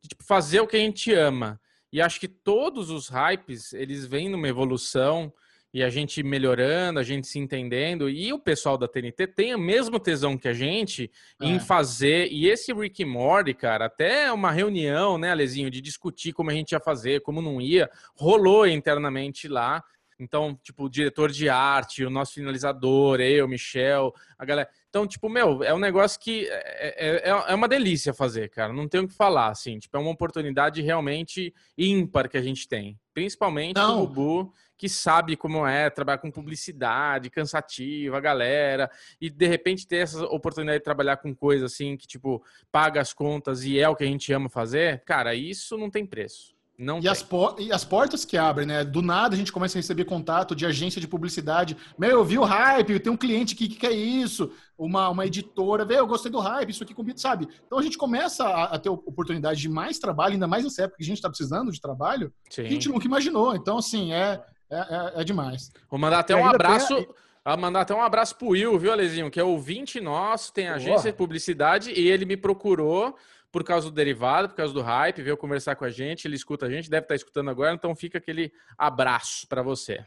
de tipo, fazer o que a gente ama. E acho que todos os hypes, eles vêm numa evolução. E a gente melhorando, a gente se entendendo. E o pessoal da TNT tem o mesmo tesão que a gente é. em fazer. E esse Rick Morty, cara, até uma reunião, né, Alezinho, de discutir como a gente ia fazer, como não ia, rolou internamente lá. Então, tipo, o diretor de arte, o nosso finalizador, eu, Michel, a galera. Então, tipo, meu, é um negócio que é, é, é, é uma delícia fazer, cara. Não tenho o que falar, assim. Tipo, é uma oportunidade realmente ímpar que a gente tem. Principalmente Não. o Bubu, que sabe como é trabalhar com publicidade, cansativa, a galera. E, de repente, ter essa oportunidade de trabalhar com coisa assim, que, tipo, paga as contas e é o que a gente ama fazer. Cara, isso não tem preço. Não e, as e as portas que abrem, né? Do nada a gente começa a receber contato de agência de publicidade. Meu, eu vi o hype, tem um cliente aqui que quer isso, uma, uma editora, vê, eu gostei do hype, isso aqui combina, sabe? Então a gente começa a, a, ter oportunidade de mais trabalho, ainda mais nessa época que a gente está precisando de trabalho, Sim. que a gente nunca imaginou. Então, assim, é, é, é, é demais. Vou mandar até um abraço. Tem... Ah, mandar até um abraço pro Will, viu, Alezinho? Que é ouvinte nosso, tem agência de publicidade e ele me procurou por causa do derivado, por causa do hype, veio conversar com a gente, ele escuta a gente, deve estar escutando agora, então fica aquele abraço para você.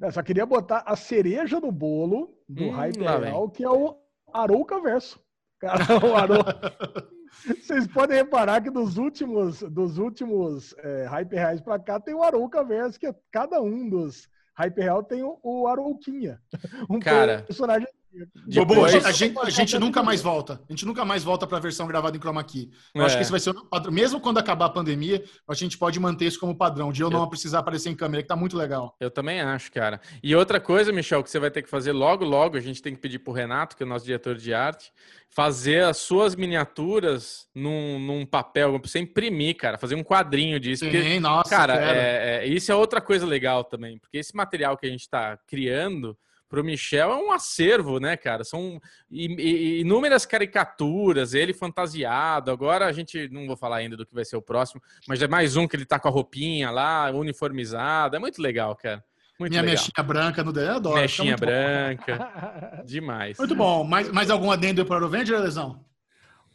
Eu só queria botar a cereja do bolo do hum, hype real, que é o Arouca Verso. Cara, o Arouca. Vocês podem reparar que dos últimos, dos últimos é, hype reais para cá tem o Arouca Verso, que cada um dos hype real tem o, o Arouquinha. Um Cara, personagem depois... a, gente, a gente nunca mais volta. A gente nunca mais volta para a versão gravada em chroma key. Eu é. acho que esse vai ser o padrão. Mesmo quando acabar a pandemia, a gente pode manter isso como padrão, de eu, eu não precisar aparecer em câmera, que tá muito legal. Eu também acho, cara. E outra coisa, Michel, que você vai ter que fazer logo, logo, a gente tem que pedir pro Renato, que é o nosso diretor de arte, fazer as suas miniaturas num, num papel, pra você imprimir, cara, fazer um quadrinho disso. Sim, porque, nossa, cara, é, é, isso é outra coisa legal também, porque esse material que a gente está criando para o Michel é um acervo, né, cara? São inúmeras caricaturas, ele fantasiado. Agora a gente não vou falar ainda do que vai ser o próximo, mas é mais um que ele tá com a roupinha lá, uniformizado. É muito legal, cara. Muito Minha legal. mexinha branca no dedo, eu adoro. Mexinha branca. Demais. Muito bom. Mais, mais algum adendo para o Avenger, Lesão?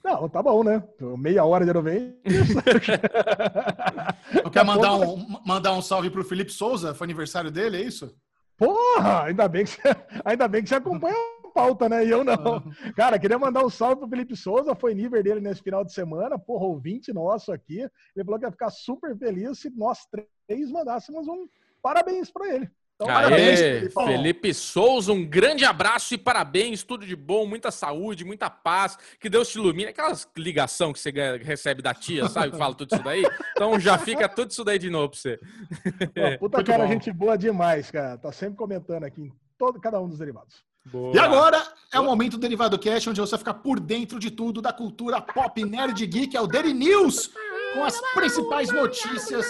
Não, tá bom, né? Meia hora de Aerovenger. eu quero mandar um, mandar um salve pro Felipe Souza, foi aniversário dele, é isso? Porra, ainda bem que você, ainda bem que você acompanha a pauta, né? E eu não. Cara, queria mandar um salve pro Felipe Souza, foi nível dele nesse final de semana, porra, ouvinte nosso aqui. Ele falou que ia ficar super feliz se nós três mandássemos um parabéns para ele. Então, Aê, parabéns, Felipe Souza, um grande abraço e parabéns, tudo de bom, muita saúde, muita paz, que Deus te ilumine. Aquelas ligação que você recebe da tia, sabe? Fala tudo isso daí. Então já fica tudo isso daí de novo pra você. Pô, puta Muito cara, bom. gente boa demais, cara. Tá sempre comentando aqui em todo, cada um dos derivados. Boa. E agora é o momento do Derivado Cast, onde você fica por dentro de tudo da cultura pop, nerd, geek, é o Daily News, com as principais notícias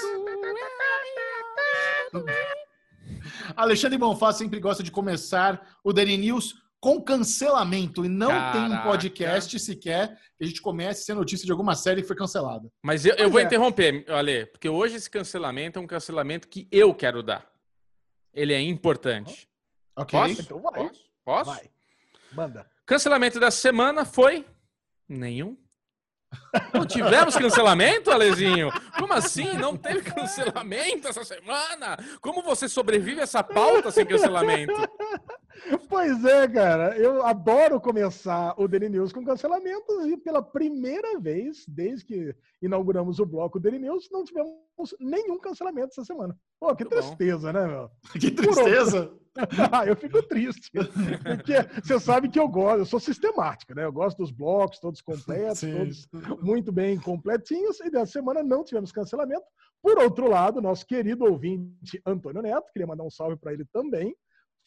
Alexandre Bonfá sempre gosta de começar o Daily News com cancelamento. E não Caraca. tem um podcast sequer que a gente comece sem notícia de alguma série que foi cancelada. Mas eu, eu vou é. interromper, Ale, porque hoje esse cancelamento é um cancelamento que eu quero dar. Ele é importante. Ok. Posso? Então vai. Posso? Posso? Vai. Manda. Cancelamento da semana foi nenhum. Não tivemos cancelamento, Alezinho? Como assim? Não teve cancelamento essa semana? Como você sobrevive a essa pauta sem cancelamento? Pois é, cara. Eu adoro começar o Daily News com cancelamentos e pela primeira vez, desde que inauguramos o bloco Daily News, não tivemos nenhum cancelamento essa semana. Pô, que Muito tristeza, bom. né, meu? Que tristeza! ah, eu fico triste. Porque você sabe que eu gosto, eu sou sistemática, né? Eu gosto dos blocos, todos completos, Sim. todos muito bem completinhos, e dessa semana não tivemos cancelamento. Por outro lado, nosso querido ouvinte Antônio Neto, queria mandar um salve para ele também,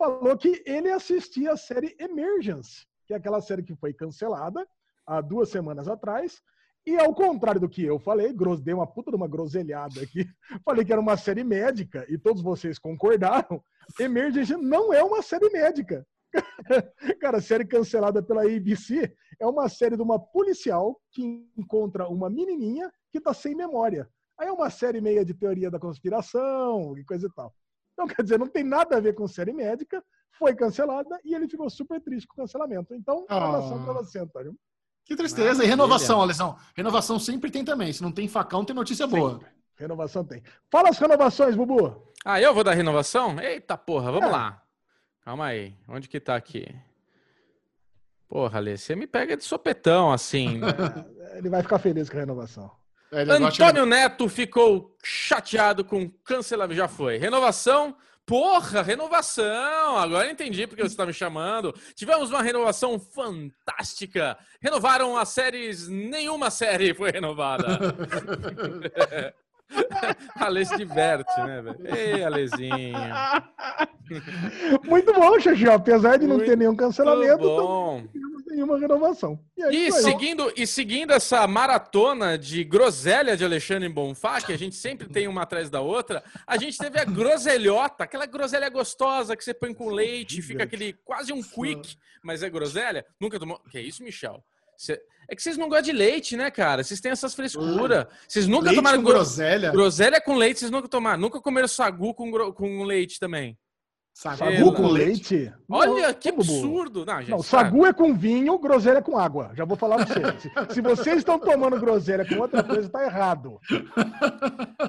falou que ele assistia a série Emergence, que é aquela série que foi cancelada há duas semanas atrás, e ao contrário do que eu falei, dei uma puta de uma groselhada aqui, falei que era uma série médica e todos vocês concordaram. Emergency não é uma série médica. Cara, série cancelada pela ABC é uma série de uma policial que encontra uma menininha que tá sem memória. Aí é uma série meia de teoria da conspiração e coisa e tal. Então, quer dizer, não tem nada a ver com série médica, foi cancelada e ele ficou super triste com o cancelamento. Então, oh. relação pra você, Antônio. Que tristeza. E renovação, Alisson. Renovação sempre tem também. Se não tem facão, tem notícia sempre. boa. Renovação tem. Fala as renovações, Bubu. Ah, eu vou dar renovação? Eita porra, vamos é. lá. Calma aí. Onde que tá aqui? Porra, Alê, você me pega de sopetão, assim. É, ele vai ficar feliz com a renovação. É, Antônio Neto ficou chateado com cancelamento. Já foi. Renovação. Porra, renovação! Agora entendi porque você está me chamando. Tivemos uma renovação fantástica. Renovaram as séries, nenhuma série foi renovada. Se diverte, né, velho? Ei, Alezinho. Muito bom, Xaxi. Apesar de não Muito ter nenhum cancelamento, bom. não nenhuma renovação. E, é e seguindo, e seguindo essa maratona de groselha de Alexandre Bonfá, que a gente sempre tem uma atrás da outra, a gente teve a groselhota, aquela groselha gostosa que você põe com leite, fica aquele quase um quick, mas é groselha. Nunca tomou. Que é isso, Michel? É que vocês não gostam de leite, né, cara? Vocês têm essas frescuras. Vocês nunca leite tomaram com groselha? Groselha com leite, vocês nunca tomaram. Nunca comeram sagu com, com leite também. Sagu com leite? Olha não, que absurdo! Não, gente, não, sagu é com vinho, groselha é com água. Já vou falar pra vocês. se, se vocês estão tomando groselha com outra coisa, tá errado.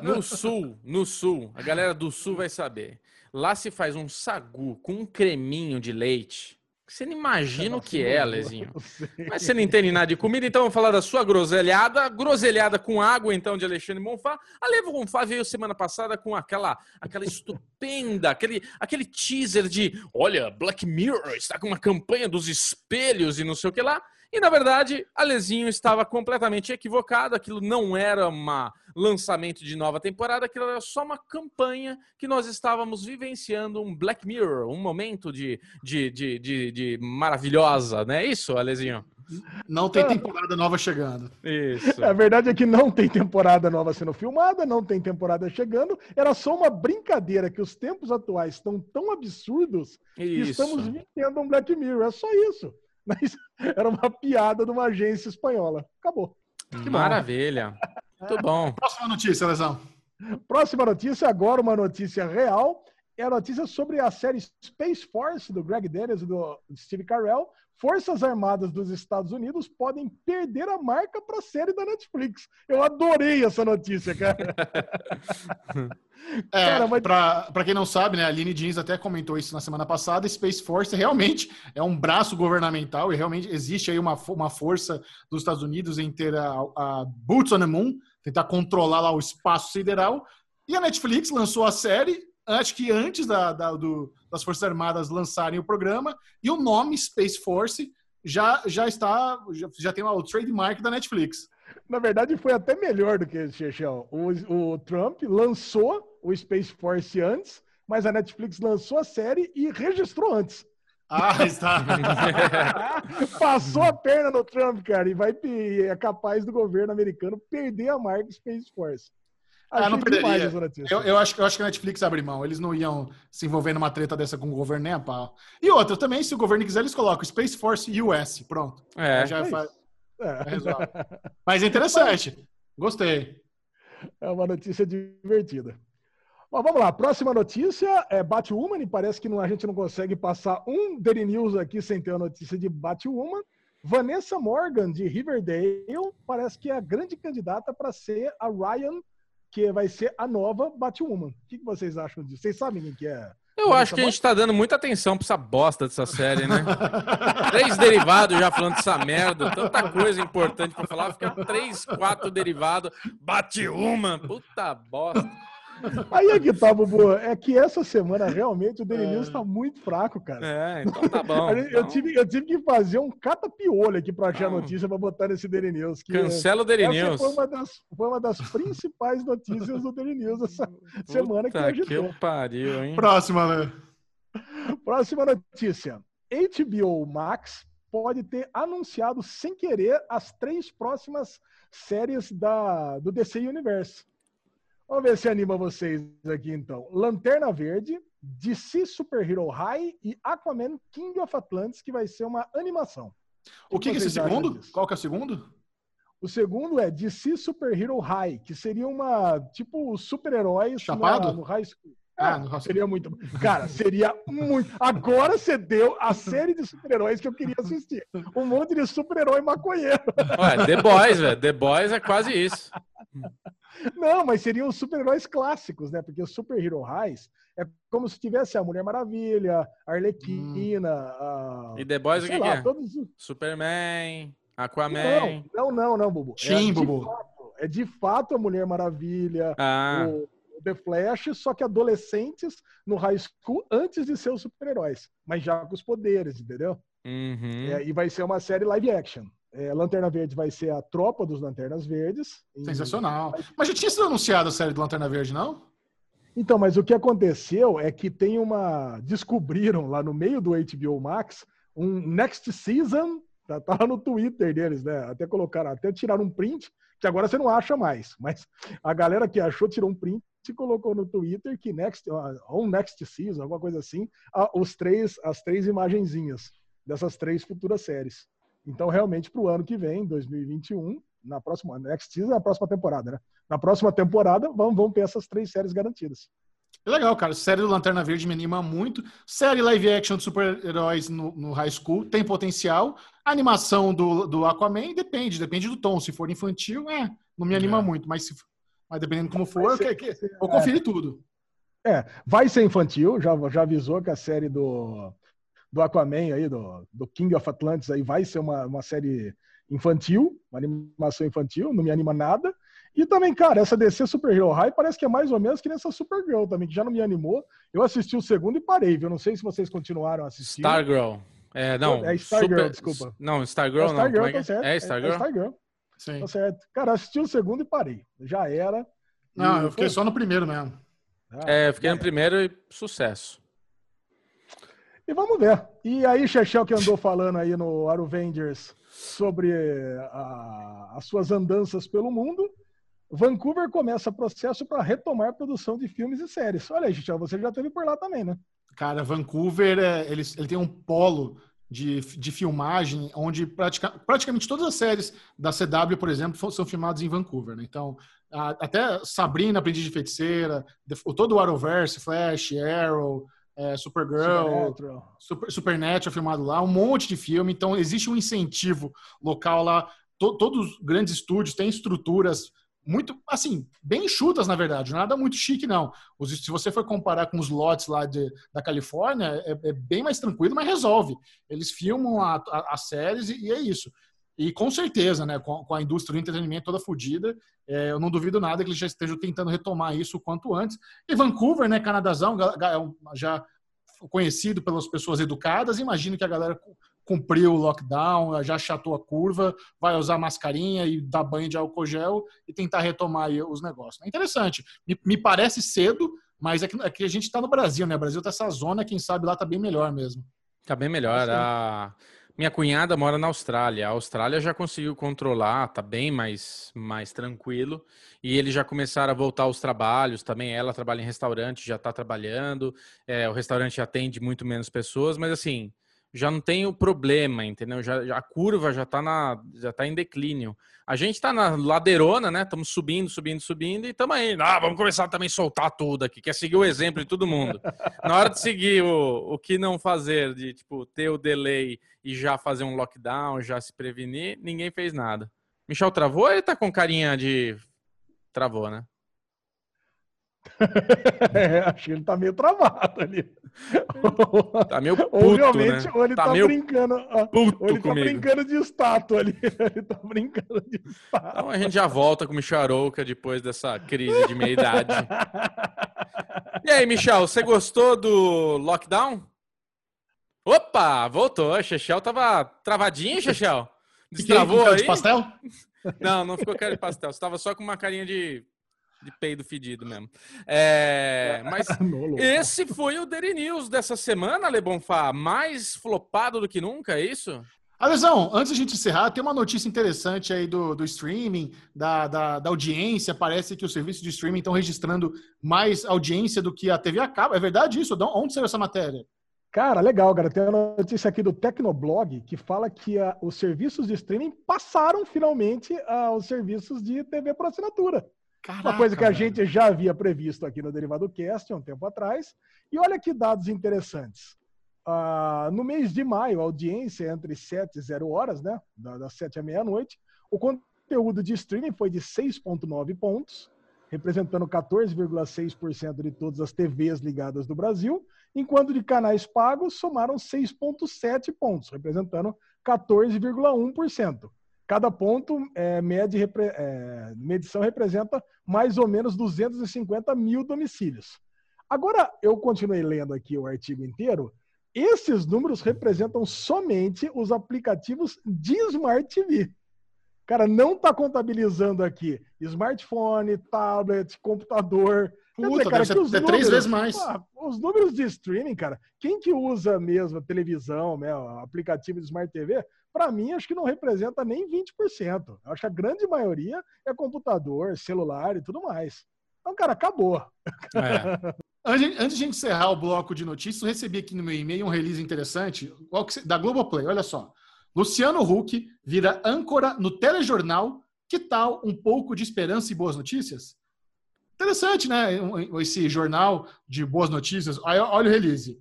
No sul, no sul, a galera do sul vai saber. Lá se faz um sagu com um creminho de leite. Você não imagina o que é, Lezinho. Mas você não entende nada de comida, então vamos falar da sua groselhada. Groselhada com água, então, de Alexandre Monfá. A Levo Monfá veio semana passada com aquela, aquela estupenda, aquele, aquele teaser de olha, Black Mirror está com uma campanha dos espelhos e não sei o que lá. E na verdade, Alezinho estava completamente equivocado. Aquilo não era um lançamento de nova temporada, aquilo era só uma campanha que nós estávamos vivenciando um Black Mirror, um momento de, de, de, de, de maravilhosa, não é isso, Alezinho? Não tem temporada nova chegando. Isso. A verdade é que não tem temporada nova sendo filmada, não tem temporada chegando. Era só uma brincadeira que os tempos atuais estão tão absurdos isso. que estamos vivendo um Black Mirror. É só isso. Mas era uma piada de uma agência espanhola. Acabou. Que Maravilha. Muito bom. Próxima notícia, Lesão. Próxima notícia, agora uma notícia real. É a notícia sobre a série Space Force, do Greg Daniels e do Steve Carell. Forças Armadas dos Estados Unidos podem perder a marca para a série da Netflix. Eu adorei essa notícia, cara. É, mas... Para quem não sabe, né, a Aline Jeans até comentou isso na semana passada, Space Force realmente é um braço governamental e realmente existe aí uma, uma força dos Estados Unidos em ter a, a Boots on the Moon, tentar controlar lá o espaço sideral. E a Netflix lançou a série, acho que antes da, da, do, das Forças Armadas lançarem o programa, e o nome Space Force já, já está, já, já tem lá o trademark da Netflix. Na verdade, foi até melhor do que esse, Chechão. O, o Trump lançou o Space Force antes, mas a Netflix lançou a série e registrou antes. Ah, está. Passou a perna no Trump, cara, e vai é capaz do governo americano perder a marca Space Force. Ah, não perderia. Eu, eu, acho, eu acho que a Netflix abre mão. Eles não iam se envolver numa treta dessa com o governo nem a pau. E outra, também, se o governo quiser, eles colocam Space Force US. Pronto. É. Já é faz... é. Mas é interessante. Gostei. É uma notícia divertida. Mas vamos lá, próxima notícia é Batwoman, e parece que não, a gente não consegue passar um Daily News aqui sem ter a notícia de Batwoman. Vanessa Morgan, de Riverdale, parece que é a grande candidata para ser a Ryan, que vai ser a nova Batwoman. O que, vocês acham disso? Vocês sabem quem que é? Eu acho que a gente está dando muita atenção para essa bosta dessa série, né? três derivados já falando dessa merda, tanta coisa importante para falar, fica três, quatro derivados, bate uma, puta bosta. Aí é que tá, Bubu. É que essa semana realmente o Daily é. News tá muito fraco, cara. É, então tá bom. eu, então... tive, eu tive que fazer um catapiolho aqui pra achar a notícia pra botar nesse Daily News. Que Cancela o Daily News. Foi uma, das, foi uma das principais notícias do Daily News essa Puta semana que agitou. que pariu, hein? Próxima, né? Próxima notícia. HBO Max pode ter anunciado sem querer as três próximas séries da, do DC Universe. Vamos ver se anima vocês aqui então. Lanterna Verde, DC Super Hero High e Aquaman King of Atlantis, que vai ser uma animação. O que, que, que é esse segundo? Qual que é o segundo? O segundo é DC Super Hero High, que seria uma tipo super-heróis Chapado? no high school. Ah, ah seria muito. Cara, seria muito. Agora você deu a série de super-heróis que eu queria assistir. Um monte de super-herói maconheiro. Ué, The Boys, velho. The Boys é quase isso. Não, mas seriam os super-heróis clássicos, né? Porque os Super Hero Highs é como se tivesse a Mulher Maravilha, a Arlequina, hum. a... E The Boys o que, lá, que é? Todos... Superman, Aquaman... Não, não, não, não Bubu. Sim, é, Bubu. De fato, é de fato a Mulher Maravilha, ah. o The Flash, só que adolescentes no high school antes de ser os super-heróis, mas já com os poderes, entendeu? Uhum. É, e vai ser uma série live action. É, Lanterna Verde vai ser a tropa dos Lanternas Verdes. Sensacional. Mas já tinha sido anunciado a série do Lanterna Verde, não? Então, mas o que aconteceu é que tem uma. Descobriram lá no meio do HBO Max um Next Season. Tá, tá lá no Twitter deles, né? Até colocaram, até tiraram um print, que agora você não acha mais. Mas a galera que achou tirou um print e colocou no Twitter que Next, um Next Season, alguma coisa assim, os três, as três imagenzinhas dessas três futuras séries. Então, realmente, para o ano que vem, 2021, na próxima, next season, na próxima temporada, né? Na próxima temporada, vamos, vamos ter essas três séries garantidas. É legal, cara. Série do Lanterna Verde me anima muito. Série live action de super-heróis no, no, high school tem potencial. A animação do, do Aquaman depende, depende do tom. Se for infantil, é, não me anima é. muito, mas, se, mas dependendo como for, ser, eu, que, vou conferir é. tudo. É, vai ser infantil, já, já avisou que a série do, do Aquaman aí, do, do King of Atlantis aí, vai ser uma, uma série infantil, uma animação infantil, não me anima nada. E também, cara, essa DC Super Hero High parece que é mais ou menos que nessa Supergirl também, que já não me animou. Eu assisti o segundo e parei, viu? Não sei se vocês continuaram assistindo. Stargirl. É, não. É Stargirl, Super... desculpa. Não, Stargirl é Stargirl, não. Tá é, certo. é Stargirl? É, é Stargirl. Sim. Tá certo. Cara, assisti o segundo e parei. Já era. Não, eu fiquei só no primeiro mesmo. Ah, é, eu fiquei no primeiro e sucesso. E vamos ver. E aí, Chechel, que andou falando aí no Aruvengers sobre a, as suas andanças pelo mundo, Vancouver começa processo para retomar produção de filmes e séries. Olha aí, Chechel, você já esteve por lá também, né? Cara, Vancouver, é, ele, ele tem um polo de, de filmagem onde pratica, praticamente todas as séries da CW, por exemplo, são filmadas em Vancouver. Né? Então, a, até Sabrina, Aprendiz de Feiticeira, todo o Arrowverse, Flash, Arrow, é, Supergirl, Supernatural. Super, Supernatural filmado lá, um monte de filme. Então, existe um incentivo local lá. To, todos os grandes estúdios têm estruturas muito, assim, bem enxutas, na verdade. Nada muito chique, não. Os, se você for comparar com os lotes lá de, da Califórnia, é, é bem mais tranquilo, mas resolve. Eles filmam as séries e, e, é isso. E com certeza, né, com, com a indústria do entretenimento toda fodida, é, eu não duvido nada que eles já estejam tentando retomar isso o quanto antes. E Vancouver, né, Canadazão, é já conhecido pelas pessoas educadas, imagino que a galera cumpriu o lockdown, já chatou a curva, vai usar mascarinha e dar banho de álcool gel e tentar retomar os negócios. É interessante. Me, me parece cedo, mas é que, é que a gente está no Brasil, né? O Brasil está essa zona, quem sabe lá está bem melhor mesmo. Está bem melhor. A... Minha cunhada mora na Austrália. A Austrália já conseguiu controlar, tá bem mais, mais tranquilo. E eles já começaram a voltar aos trabalhos também. Ela trabalha em restaurante, já está trabalhando. É, o restaurante atende muito menos pessoas, mas assim, já não tem o problema, entendeu? Já, já a curva já está na, já tá em declínio. A gente está na ladeirona, né? Estamos subindo, subindo, subindo e estamos aí. Ah, vamos começar também a soltar tudo aqui, quer seguir o exemplo de todo mundo. Na hora de seguir o, o que não fazer, de tipo ter o delay e já fazer um lockdown, já se prevenir, ninguém fez nada. Michel travou ou ele tá com carinha de. Travou, né? é, acho que ele tá meio travado ali. Tá meio puto, ou realmente, né? ou ele tá, tá brincando. Puto ou ele tá comigo. brincando de estátua ali. Ele tá brincando de estátua. Então a gente já volta com o Micharouca depois dessa crise de meia idade. E aí, Michel, você gostou do lockdown? Opa, voltou. A Chechel tava travadinho, Chechel? Destravou aí? de pastel? Não, não ficou cara de pastel. Você tava só com uma carinha de, de peido fedido mesmo. É, mas esse foi o Daily News dessa semana, Lebonfá. Mais flopado do que nunca, é isso? Alesão, antes de a gente encerrar, tem uma notícia interessante aí do, do streaming, da, da, da, audiência. Parece que os serviços de streaming estão registrando mais audiência do que a TV a cabo. É verdade isso? Onde saiu essa matéria? Cara, legal, cara. Tem uma notícia aqui do Tecnoblog que fala que a, os serviços de streaming passaram finalmente aos serviços de TV por assinatura. Caraca, uma coisa que a velho. gente já havia previsto aqui no Derivado Cast há um tempo atrás. E olha que dados interessantes. Uh, no mês de maio, a audiência entre 7 e 0 horas, né? Das 7 à meia-noite, o conteúdo de streaming foi de 6,9 pontos representando 14,6% de todas as TVs ligadas do Brasil, enquanto de canais pagos somaram 6,7 pontos, representando 14,1%. Cada ponto, é, média, é, medição representa mais ou menos 250 mil domicílios. Agora, eu continuei lendo aqui o artigo inteiro. Esses números representam somente os aplicativos de Smart TV. Cara, não está contabilizando aqui smartphone, tablet, computador. Puta, dizer, cara, deve ser números, três vezes mais. Ah, os números de streaming, cara, quem que usa mesmo televisão, né, aplicativo de Smart TV, para mim, acho que não representa nem 20%. Acho que a grande maioria é computador, celular e tudo mais. Então, cara, acabou. É. Antes de encerrar o bloco de notícias, eu recebi aqui no meu e-mail um release interessante da Globoplay. Olha só. Luciano Huck vira âncora no telejornal. Que tal um pouco de esperança e boas notícias? Interessante, né? Esse jornal de boas notícias. Olha o release.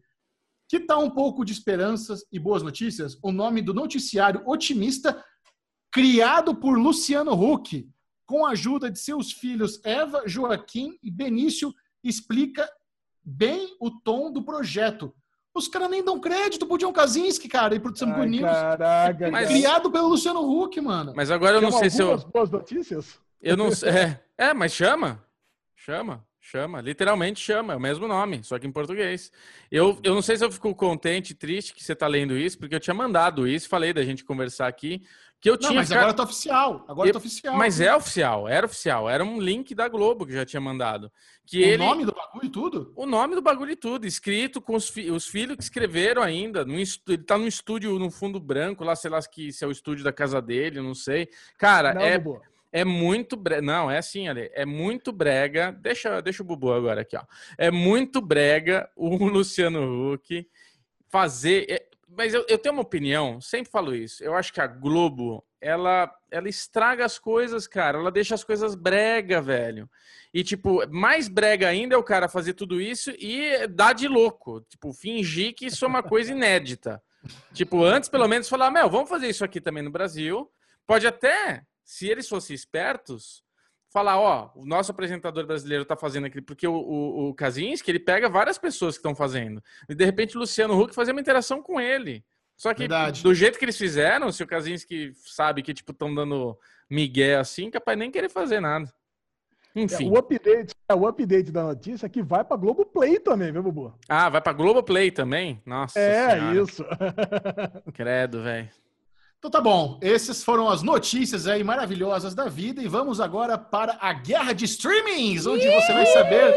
Que tal um pouco de esperanças e boas notícias? O nome do noticiário otimista criado por Luciano Huck, com a ajuda de seus filhos Eva, Joaquim e Benício, explica bem o tom do projeto. Os caras nem dão crédito pro John Kaczynski, cara, e pro Samco News. Caraca, mas... Criado pelo Luciano Huck, mano. Mas agora eu não sei se eu... boas notícias? Eu não sei. É, é, mas chama. Chama. Chama, literalmente chama, é o mesmo nome, só que em português. Eu, eu não sei se eu fico contente, triste que você está lendo isso, porque eu tinha mandado isso, falei da gente conversar aqui, que eu não, tinha... mas agora tá oficial, agora eu, tá oficial. Mas é oficial, era oficial, era um link da Globo que já tinha mandado. Que o ele, nome do bagulho e tudo? O nome do bagulho e tudo, escrito com os, fi, os filhos que escreveram ainda, no, ele tá num estúdio no fundo branco, lá, sei lá que se é o estúdio da casa dele, não sei. Cara, não, é... Boa é muito brega. Não, é assim, ali. É muito brega. Deixa, deixa o Bubu agora aqui, ó. É muito brega o Luciano Huck fazer. É, mas eu, eu tenho uma opinião, sempre falo isso. Eu acho que a Globo, ela, ela estraga as coisas, cara. Ela deixa as coisas brega, velho. E, tipo, mais brega ainda é o cara fazer tudo isso e dar de louco. Tipo, fingir que isso é uma coisa inédita. tipo, antes, pelo menos, falar, meu, vamos fazer isso aqui também no Brasil. Pode até se eles fossem espertos, falar, ó, o nosso apresentador brasileiro tá fazendo aquilo, porque o, o, o Kaczynski, ele pega várias pessoas que estão fazendo. E de repente o Luciano Huck fazer uma interação com ele. Só que Verdade. do jeito que eles fizeram, se o Kaczynski sabe que, tipo, estão dando migué assim, capaz nem querer fazer nada. Enfim. É, o, update, é, o update da notícia é que vai pra Globoplay também, viu, Bubu? Ah, vai pra Globoplay também? Nossa É, senhora. isso. Credo, velho. Então tá bom, essas foram as notícias aí maravilhosas da vida e vamos agora para a guerra de streamings, onde você vai saber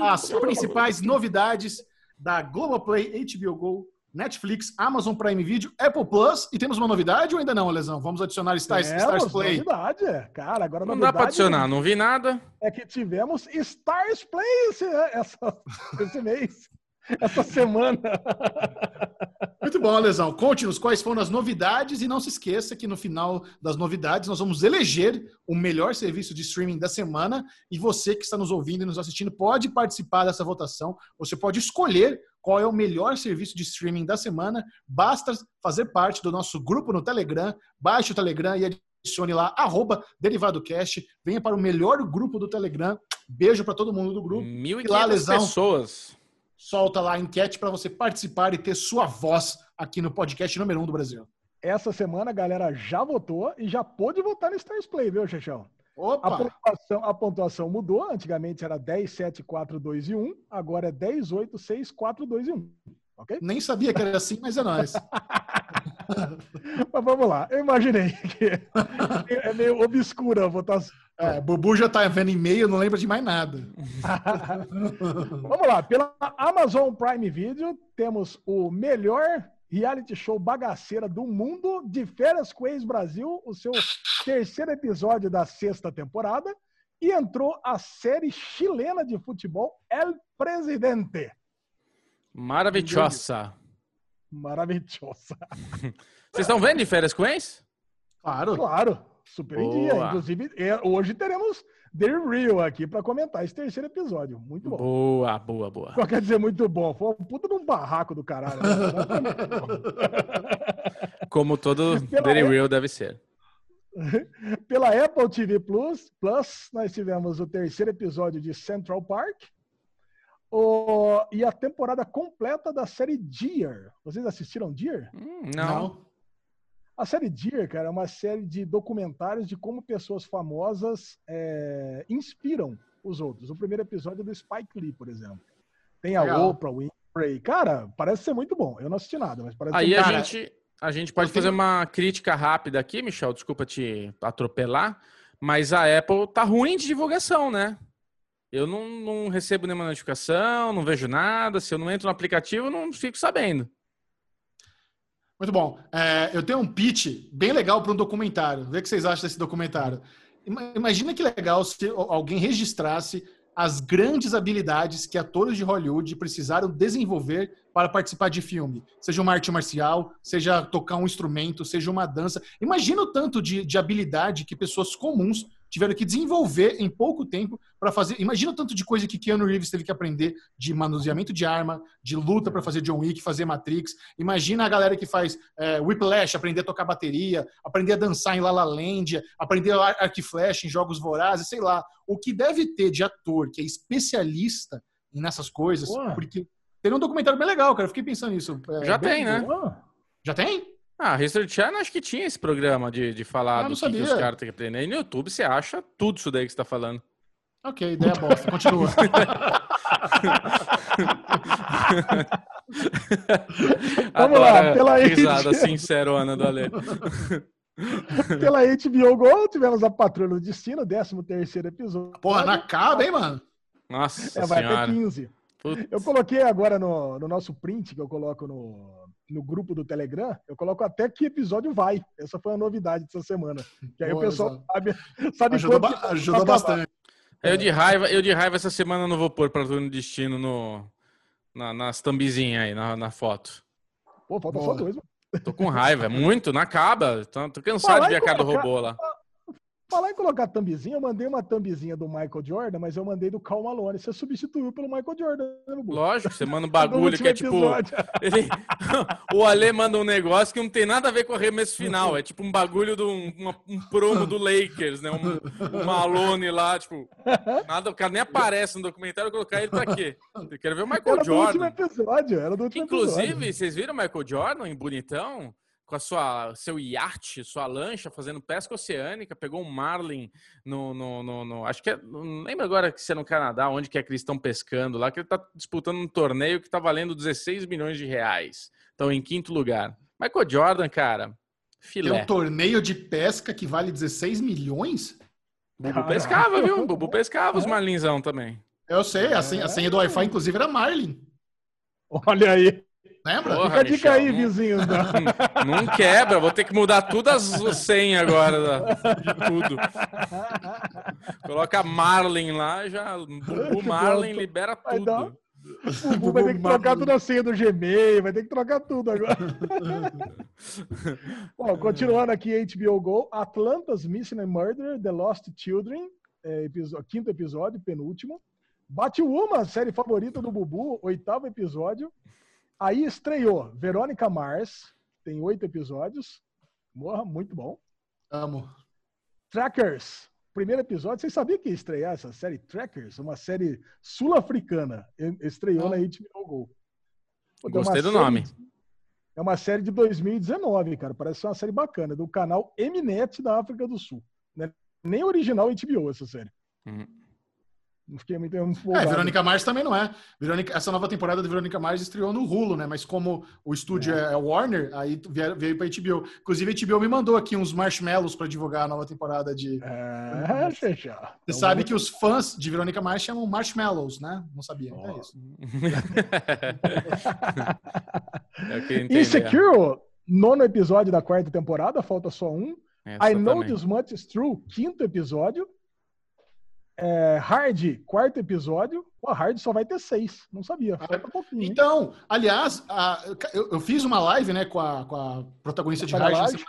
as principais novidades da Globoplay, HBO Go, Netflix, Amazon Prime Video, Apple Plus. E temos uma novidade ou ainda não, Lesão? Vamos adicionar Stars, é, Stars Play. novidade, é. cara. Agora não dá para adicionar, não vi nada. É que tivemos Stars Play esse, essa, esse mês, essa semana. Muito bom, Lesão. Conte-nos quais foram as novidades e não se esqueça que no final das novidades nós vamos eleger o melhor serviço de streaming da semana e você que está nos ouvindo e nos assistindo pode participar dessa votação. Você pode escolher qual é o melhor serviço de streaming da semana. Basta fazer parte do nosso grupo no Telegram. Baixe o Telegram e adicione lá, arroba DerivadoCast. Venha para o melhor grupo do Telegram. Beijo para todo mundo do grupo. 1.500 pessoas solta lá a enquete para você participar e ter sua voz aqui no podcast número 1 um do Brasil. Essa semana a galera já votou e já pôde votar no Stars Play, viu, Chechão? Opa! A pontuação, a pontuação mudou. Antigamente era 10, 7, 4, 2 e 1. Agora é 10, 8, 6, 4, 2 e 1. Okay? Nem sabia que era assim, mas é nóis. mas vamos lá. Eu imaginei que é meio obscura a votação. É, Bubu já tá vendo e-mail, não lembra de mais nada. Vamos lá, pela Amazon Prime Video, temos o melhor reality show bagaceira do mundo, de Férias com Ex Brasil, o seu terceiro episódio da sexta temporada, e entrou a série chilena de futebol El Presidente. Maravilhosa. Maravilhosa. Vocês estão vendo de Férias com Ex? Claro. Claro. Super em dia. Inclusive, é, hoje teremos The Real aqui para comentar esse terceiro episódio. Muito bom. Boa, boa, boa. Só quer dizer muito bom. Foi um puta de um barraco do caralho. Como todo The Real deve ser. Pela Apple TV Plus, Plus, nós tivemos o terceiro episódio de Central Park o, e a temporada completa da série Deer. Vocês assistiram Deer? Hum, não. A série Deer, cara, é uma série de documentários de como pessoas famosas é, inspiram os outros. O primeiro episódio é do Spike Lee, por exemplo. Tem a Legal. Oprah Winfrey. Cara, parece ser muito bom. Eu não assisti nada, mas parece Aí ser a cara, gente, a gente pode fazer uma crítica rápida aqui, Michel. Desculpa te atropelar, mas a Apple tá ruim de divulgação, né? Eu não, não recebo nenhuma notificação, não vejo nada. Se eu não entro no aplicativo, não fico sabendo. Muito bom. É, eu tenho um pitch bem legal para um documentário. Vê o que vocês acham desse documentário. Imagina que legal se alguém registrasse as grandes habilidades que atores de Hollywood precisaram desenvolver para participar de filme. Seja uma arte marcial, seja tocar um instrumento, seja uma dança. Imagina o tanto de, de habilidade que pessoas comuns tiveram que desenvolver em pouco tempo para fazer. Imagina o tanto de coisa que Keanu Reeves teve que aprender de manuseamento de arma, de luta para fazer John Wick, fazer Matrix. Imagina a galera que faz é, Whiplash, aprender a tocar bateria, aprender a dançar em La La Land, aprender arco e flecha em jogos vorazes, sei lá. O que deve ter de ator que é especialista nessas coisas, Ué. porque tem um documentário bem legal, cara. Eu fiquei pensando nisso. É, Já tem, né? Já tem? Ah, History Channel acho que tinha esse programa de, de falar ah, do que, que, os caras têm que aprender. E no YouTube você acha tudo isso daí que você tá falando. Ok, ideia bosta. Continua. Vamos lá, pela risada sincerona do Ale. pela HBO Go, tivemos a Patrulha do Destino, 13 terceiro episódio. Porra, não acaba, hein, mano? Nossa é, vai senhora. até 15. Putz. Eu coloquei agora no, no nosso print que eu coloco no, no grupo do Telegram, eu coloco até que episódio vai. Essa foi a novidade dessa semana. Que aí Boa, o pessoal sabe, sabe ajuda, ba ajuda bastante. Eu de raiva, eu de raiva essa semana não vou pôr para no destino no na, nas thumbzinhas aí na, na foto. Pô, falta Boa. só dois. Tô com raiva, muito, não acaba. Tô, tô cansado de ver a cara do robô lá. Falar em colocar thumbzinha, eu mandei uma thumbzinha do Michael Jordan, mas eu mandei do Cal Malone. Você substituiu pelo Michael Jordan, né, Lógico, você manda um bagulho que é tipo. Ele, o Ale manda um negócio que não tem nada a ver com o arremesso final. É tipo um bagulho de um, uma, um promo do Lakers, né? Um, um Malone lá, tipo. Nada, o cara nem aparece no documentário, eu colocar ele pra quê? Eu quero ver o Michael era Jordan. Do último episódio, era do último Inclusive, episódio. vocês viram o Michael Jordan em bonitão? Com a sua seu iate, sua lancha, fazendo pesca oceânica, pegou um marlin no, no, no, no acho que é, não lembro agora se é no Canadá, onde que é que eles estão pescando lá, que ele está disputando um torneio que está valendo 16 milhões de reais. Estão em quinto lugar. Michael Jordan, cara, filé. Tem um torneio de pesca que vale 16 milhões? Bubu pescava, viu? Bubu pescava os marlinzão também. Eu sei, a senha, a senha do Wi-Fi, inclusive, era Marlin. Olha aí. Lembra? Porra, Fica a dica aí, não, vizinho. Não quebra, vou ter que mudar tudo as senhas agora de tudo. Coloca Marlin lá, já. O Marlin libera tudo. O Bubu vai ter que trocar tudo a senha do Gmail, vai ter que trocar tudo agora. Bom, continuando aqui, HBO Go, Atlanta's Missing and Murder, The Lost Children, é, episódio, quinto episódio, penúltimo. Batwoman, série favorita do Bubu, oitavo episódio. Aí estreou Verônica Mars, tem oito episódios. Morra, muito bom. Amo. Trackers, primeiro episódio. Vocês sabiam que ia estrear essa série Trackers? Uma série sul-africana. Estreou na HBO Go. Pô, Gostei do nome. É uma série de 2019, cara. Parece ser uma série bacana, do canal Mnet da África do Sul. Né? Nem original HBO essa série. Uhum. Não fiquei muito empolgado. É, Verônica Mars também não é. Verônica, essa nova temporada de Verônica Mars estreou no Hulu, né? Mas como o estúdio é, é Warner, aí veio, veio pra HBO. Inclusive, a HBO me mandou aqui uns marshmallows para divulgar a nova temporada de. É, Você então, sabe que os fãs de Verônica Mars chamam marshmallows, né? Não sabia. Oh. É isso. é Insecure, nono episódio da quarta temporada, falta só um. Essa I Know This Much Is True, quinto episódio. É, Hard, quarto episódio. O Hard só vai ter seis. Não sabia. Ah, um. Então, aliás, a, eu, eu, fiz uma live né, com, a, com a protagonista de Hard.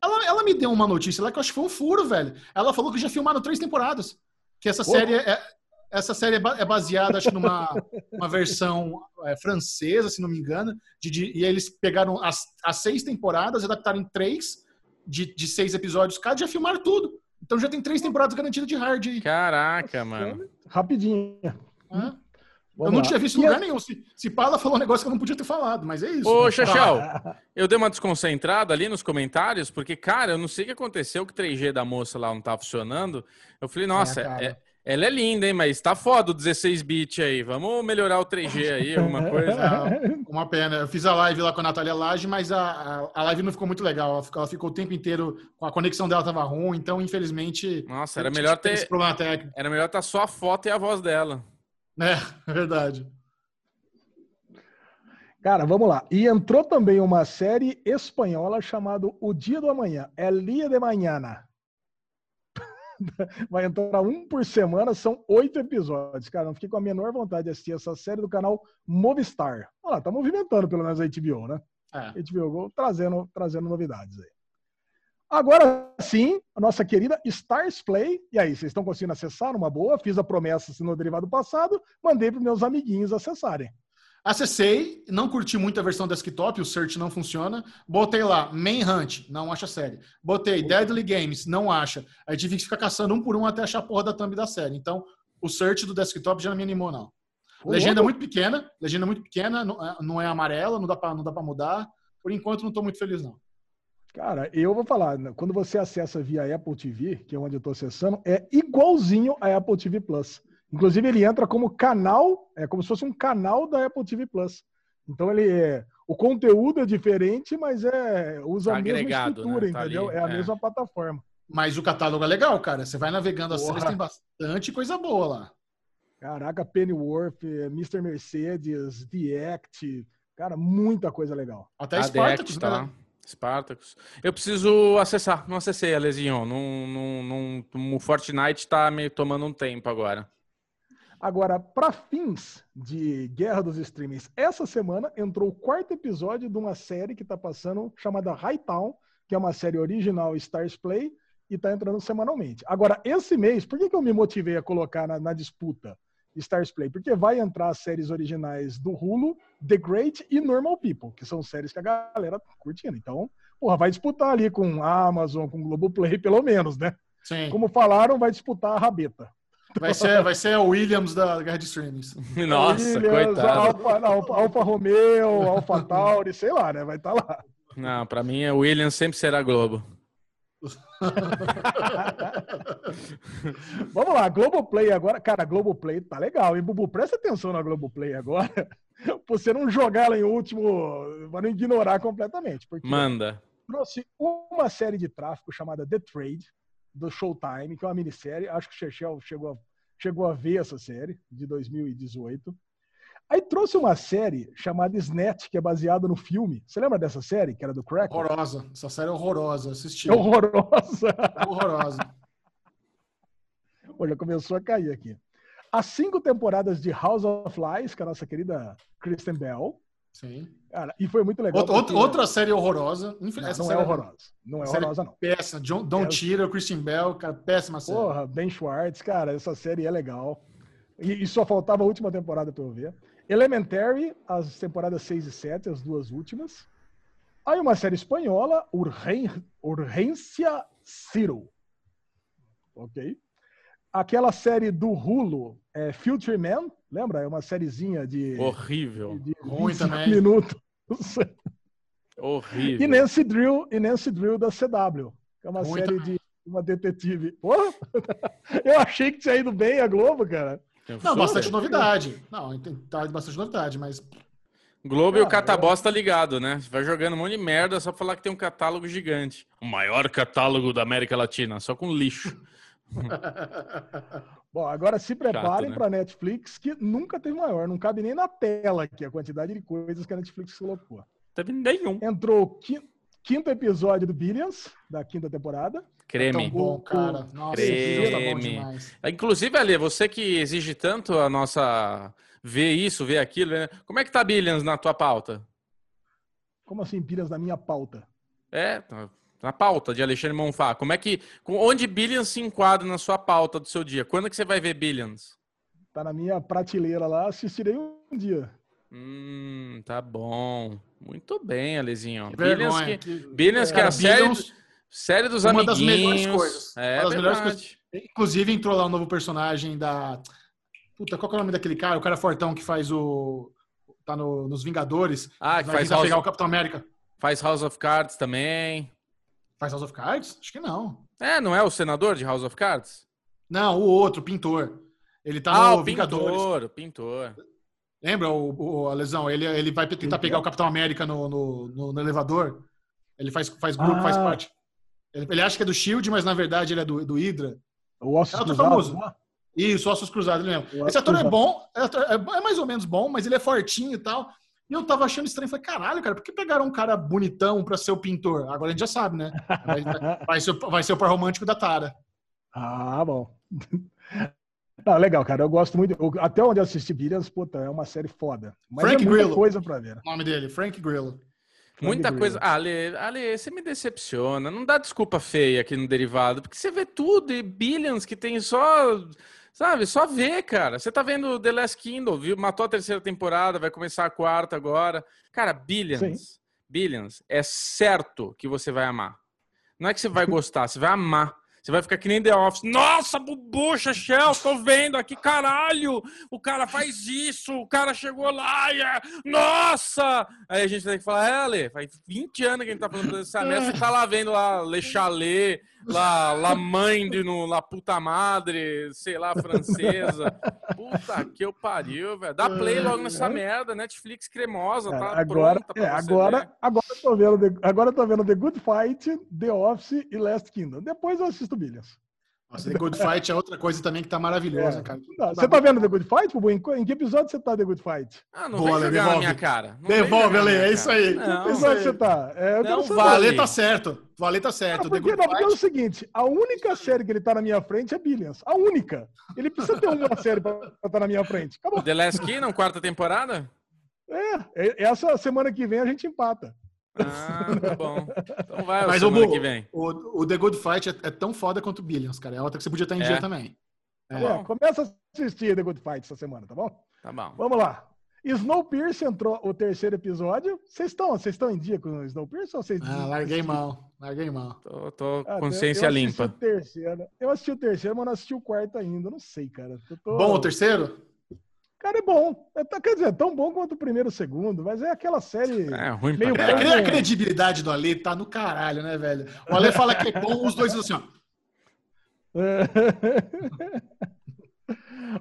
Ela, ela me deu uma notícia lá que eu acho que foi um furo, velho. Ela falou que já filmaram três temporadas. Que essa série é, essa série é baseada, acho, numa uma versão é, francesa, se não me engano. De, de, e eles pegaram as, as seis temporadas, adaptaram em três de, de seis episódios cada, já filmaram tudo. Então já tem três temporadas garantidas de hard aí. Caraca, mano. Rapidinho. Ah. eu não lá. tinha visto em lugar nenhum. Se, se Paula falou um negócio que eu não podia ter falado, mas é isso. Ô, né? Chachel, eu dei uma desconcentrada ali nos comentários, porque, cara, eu não sei o que aconteceu, que o 3G da moça lá não tá funcionando. Eu falei, nossa, é, é ela é linda, hein? Mas tá foda o 16 bit aí. Vamos melhorar o 3G aí, alguma coisa? Não, uma pena. Eu fiz a live lá com a Natália Lage, mas a, a, live não ficou muito legal. Ela ficou, ela ficou, o tempo inteiro com a conexão dela tava ruim, então infelizmente. Nossa, era melhor ter esse problema técnico. Era melhor estar tá só a foto e a voz dela. É, é verdade. Cara, vamos lá. E entrou também uma série espanhola chamada O Dia do Amanhã, El Dia de Mañana. vai entrar um por semana, são oito episódios. Cara, não fiquei com a menor vontade de assistir essa série do canal Movistar. Olha lá, tá movimentando pelo menos a HBO, né? É. HBO Go trazendo, trazendo novidades aí. Agora sim, a nossa querida Stars Play. E aí, vocês estão conseguindo acessar uma boa? Fiz a promessa no derivado passado, mandei para meus amiguinhos acessarem. Acessei, não curti muito a versão desktop, o search não funciona. Botei lá Manhunt, não acha a série. Botei Deadly Games, não acha. Aí tive que ficar caçando um por um até achar a porra da thumb da série. Então, o search do desktop já não me animou, não. Legenda muito pequena, legenda muito pequena, não é, amarela, não dá para não dá para mudar. Por enquanto, não estou muito feliz, não. Cara, eu vou falar, quando você acessa via Apple TV, que é onde eu estou acessando, é igualzinho a Apple TV Plus. Inclusive, ele entra como canal, é como se fosse um canal da Apple TV Plus. Então, ele é, o conteúdo é diferente, mas é usa tá a mesma né? estrutura, né? tá entendeu? Ali, é a é. mesma plataforma. Mas o catálogo é legal, cara. Você vai navegando Porra. as séries, tem bastante coisa boa lá. Caraca, Pennyworth, Mr. Mercedes, The Act, cara, muita coisa legal. Até Spartacus, tá né? Spartacus. Eu preciso acessar, não acessei, Alezinho. No, Fortnite tá me tomando um tempo agora. Agora, para fins de Guerra dos Streamings, essa semana entrou o quarto episódio de uma série que está passando chamada Hightown, que é uma série original Stars Play e está entrando semanalmente. Agora, esse mês, por que, que eu me motivei a colocar na, na disputa Stars Play? Porque vai entrar as séries originais do Hulu, The Great e Normal People, que são séries que a galera tá curtindo. Então, porra, vai disputar ali com Amazon, com Globoplay, pelo menos, né? Sim. Como falaram, vai disputar a rabeta. Vai ser, vai ser o Williams da Guerra de Streamings. Nossa, Williams, coitado. Alfa, não, Alfa Romeo, Alfa Tauri, sei lá, né? Vai estar tá lá. Não, para mim, o Williams sempre será Globo. Vamos lá, Globoplay agora. Cara, Globoplay tá legal, hein, Bubu? Presta atenção na Globoplay agora. Pra você não jogar ela em último, pra não ignorar completamente. Porque Manda. Trouxe uma série de tráfico chamada The Trade do Showtime, que é uma minissérie. Acho que o Chechel chegou a, chegou a ver essa série, de 2018. Aí trouxe uma série chamada Snatch, que é baseada no filme. Você lembra dessa série, que era do Crack? Horrorosa. Essa série é horrorosa. Assisti. É horrorosa. horrorosa. Olha, começou a cair aqui. As cinco temporadas de House of Lies, com a nossa querida Kristen Bell. Sim. Cara, e foi muito legal. Outra, porque... outra série horrorosa. Não, não é horrorosa. Não é horrorosa, não. Péssima. John, Don é... Tira, Christian Bell, cara, péssima série. Porra, Ben Schwartz, cara, essa série é legal. E, e só faltava a última temporada pra eu ver. Elementary, as temporadas 6 e 7, as duas últimas. Aí uma série espanhola. Urgência Zero. Ok? Aquela série do Hulu, é, Future Man, lembra? É uma sériezinha de. Horrível. De, de Ruim também. minutos. Horrível. E Nancy Drill, e Nancy Drill da CW. Que é uma Ruim série também. de uma detetive. Porra! Eu achei que tinha ido bem a Globo, cara. Não, bastante novidade. Não, tá bastante novidade, mas. Globo ah, e o Catabós tá ligado, né? Vai jogando um monte de merda só pra falar que tem um catálogo gigante. O maior catálogo da América Latina, só com lixo. Bom, agora se preparem né? para Netflix, que nunca teve maior, não cabe nem na tela aqui a quantidade de coisas que a Netflix colocou. Teve nenhum. Entrou quinto episódio do Billions, da quinta temporada. Creme. É bom, cara. Nossa, Creme. Tá bom demais. Inclusive, Ali, você que exige tanto a nossa ver isso, ver aquilo, né? como é que tá Billions na tua pauta? Como assim, Billions na minha pauta? É, tá na pauta de Alexandre Monfá. Como é que, onde Billions se enquadra na sua pauta do seu dia? Quando que você vai ver Billions? Tá na minha prateleira lá, assistirei um dia. Hum, tá bom. Muito bem, Alezinho. Que Billions, que, que, Billions é, que é a série... Série dos Uma amiguinhos. Uma das melhores coisas. É, Uma das melhores coisas. Inclusive, entrou lá um novo personagem da. Puta, qual é o nome daquele cara? O cara fortão que faz o. Tá no, nos Vingadores. Ah, que faz House... pegar o Capitão América. Faz House of Cards também. Faz House of Cards? Acho que não. É, não é o senador de House of Cards? Não, o outro, o pintor. Ele tá ah, no o Vingadores. Pintor, o pintor. Lembra o, o a lesão? Ele, ele vai tentar pegar o Capitão América no, no, no, no elevador. Ele faz, faz grupo, ah. faz parte. Ele, ele, acha que é do Shield, mas na verdade ele é do, do Hydra. O Ossos é Cruzados. Famoso. Né? Isso, Ossos Cruzados, ele mesmo. Esse ator é bom, é, é, é, mais ou menos bom, mas ele é fortinho e tal. E eu tava achando estranho. Falei, caralho, cara, por que pegaram um cara bonitão pra ser o pintor? Agora a gente já sabe, né? Vai, vai, ser, vai ser o par romântico da Tara. Ah, bom. Tá, legal, cara. Eu gosto muito. Até onde eu assisti Billions, puta, é uma série foda. Mas Frank é muita Grillo. coisa pra ver. O nome dele, Frank Grillo. Muita coisa. Ah, Ale, Ale, você me decepciona. Não dá desculpa feia aqui no derivado, porque você vê tudo e Billions que tem só. Sabe, só vê, cara. Você tá vendo The Last Kingdom, viu? Matou a terceira temporada, vai começar a quarta agora. Cara, Billions. Sim. Billions é certo que você vai amar. Não é que você vai gostar, você vai amar. Você vai ficar que nem The Office. Nossa, bubucha, Shell, tô vendo aqui, caralho! O cara faz isso, o cara chegou lá e é... Nossa! Aí a gente tem que falar, é, Ale, faz 20 anos que a gente tá falando dessa merda, você tá lá vendo lá Le Chalet, lá, lá mãe de no, lá puta madre, sei lá, francesa. Puta que eu pariu, velho. Dá play logo nessa merda, Netflix cremosa, tá é, agora, é, agora, agora eu tô vendo, The, agora eu tô vendo The Good Fight, The Office e Last Kingdom. Depois eu assisto Billions. Nossa, The Good Fight é outra coisa também que tá maravilhosa, é. cara. você tá vendo The Good Fight, Bubu? Em, em que episódio você tá The Good Fight? Ah, não Boa, vem jogar na minha cara. Não devolve, Ale, é isso aí. Não, que episódio você tá? É, não, o vale. tá certo. O Vale tá certo. Ah, porque, não, porque é o seguinte, a única série que ele tá na minha frente é Billions. A única. Ele precisa ter uma série pra estar tá na minha frente. Acabou. The Last Kingdom, quarta temporada? É, essa semana que vem a gente empata. Ah, tá bom. Então vai, Mas o, que vem. O, o, The Good Fight é, é, tão foda quanto o Billions, cara. É outra que você podia estar em é. dia também. Tá é. começa a assistir The Good Fight essa semana, tá bom? Tá bom. Vamos lá. Snowpiercer entrou o terceiro episódio. Vocês estão, vocês estão em dia com o Snowpiercer ou vocês Ah, larguei mal. Larguei mal. Tô, tô ah, consciência eu limpa. O terceiro. Eu assisti o terceiro, mas não assisti o quarto ainda. Não sei, cara. Tô... Bom o terceiro? Cara, é bom. É, tá, quer dizer, é tão bom quanto o primeiro e o segundo, mas é aquela série. É ruim meio pra é, A credibilidade do Ale tá no caralho, né, velho? O Ale fala que é bom, os dois assim, ó.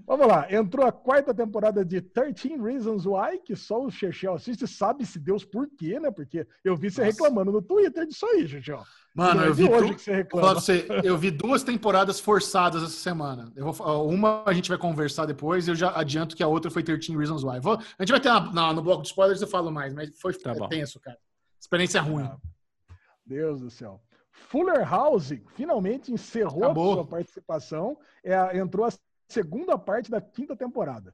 Vamos lá, entrou a quarta temporada de 13 Reasons Why, que só o Chechel assiste, sabe-se Deus por quê, né? Porque eu vi você Nossa. reclamando no Twitter disso aí, Chechel. Mano, eu vi, hoje que você reclama. Você, eu vi duas temporadas forçadas essa semana. Eu vou, uma a gente vai conversar depois, eu já adianto que a outra foi 13 Reasons Why. Vou, a gente vai ter uma, na, no bloco de spoilers, eu falo mais, mas foi tá é tenso, cara. Experiência ruim. Ah, Deus do céu. Fuller House finalmente encerrou Acabou. sua participação. É, entrou a segunda parte da quinta temporada.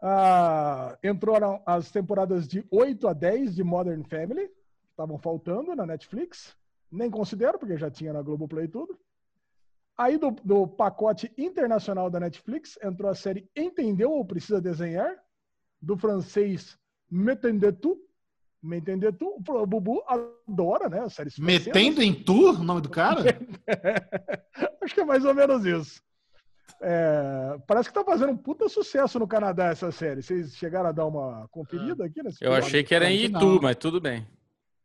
Ah, entraram as temporadas de 8 a 10 de Modern Family, que estavam faltando na Netflix. Nem considero, porque já tinha na Globoplay tudo. Aí do, do pacote internacional da Netflix entrou a série Entendeu ou Precisa Desenhar, do francês M'entendez tu? M'entendez tu? O Bubu adora, né? A série Metendo em tu, o nome do cara? Acho que é mais ou menos isso. É, parece que tá fazendo um puta sucesso no Canadá essa série. Vocês chegaram a dar uma conferida aqui nesse Eu achei que era em Itu, mas tudo bem.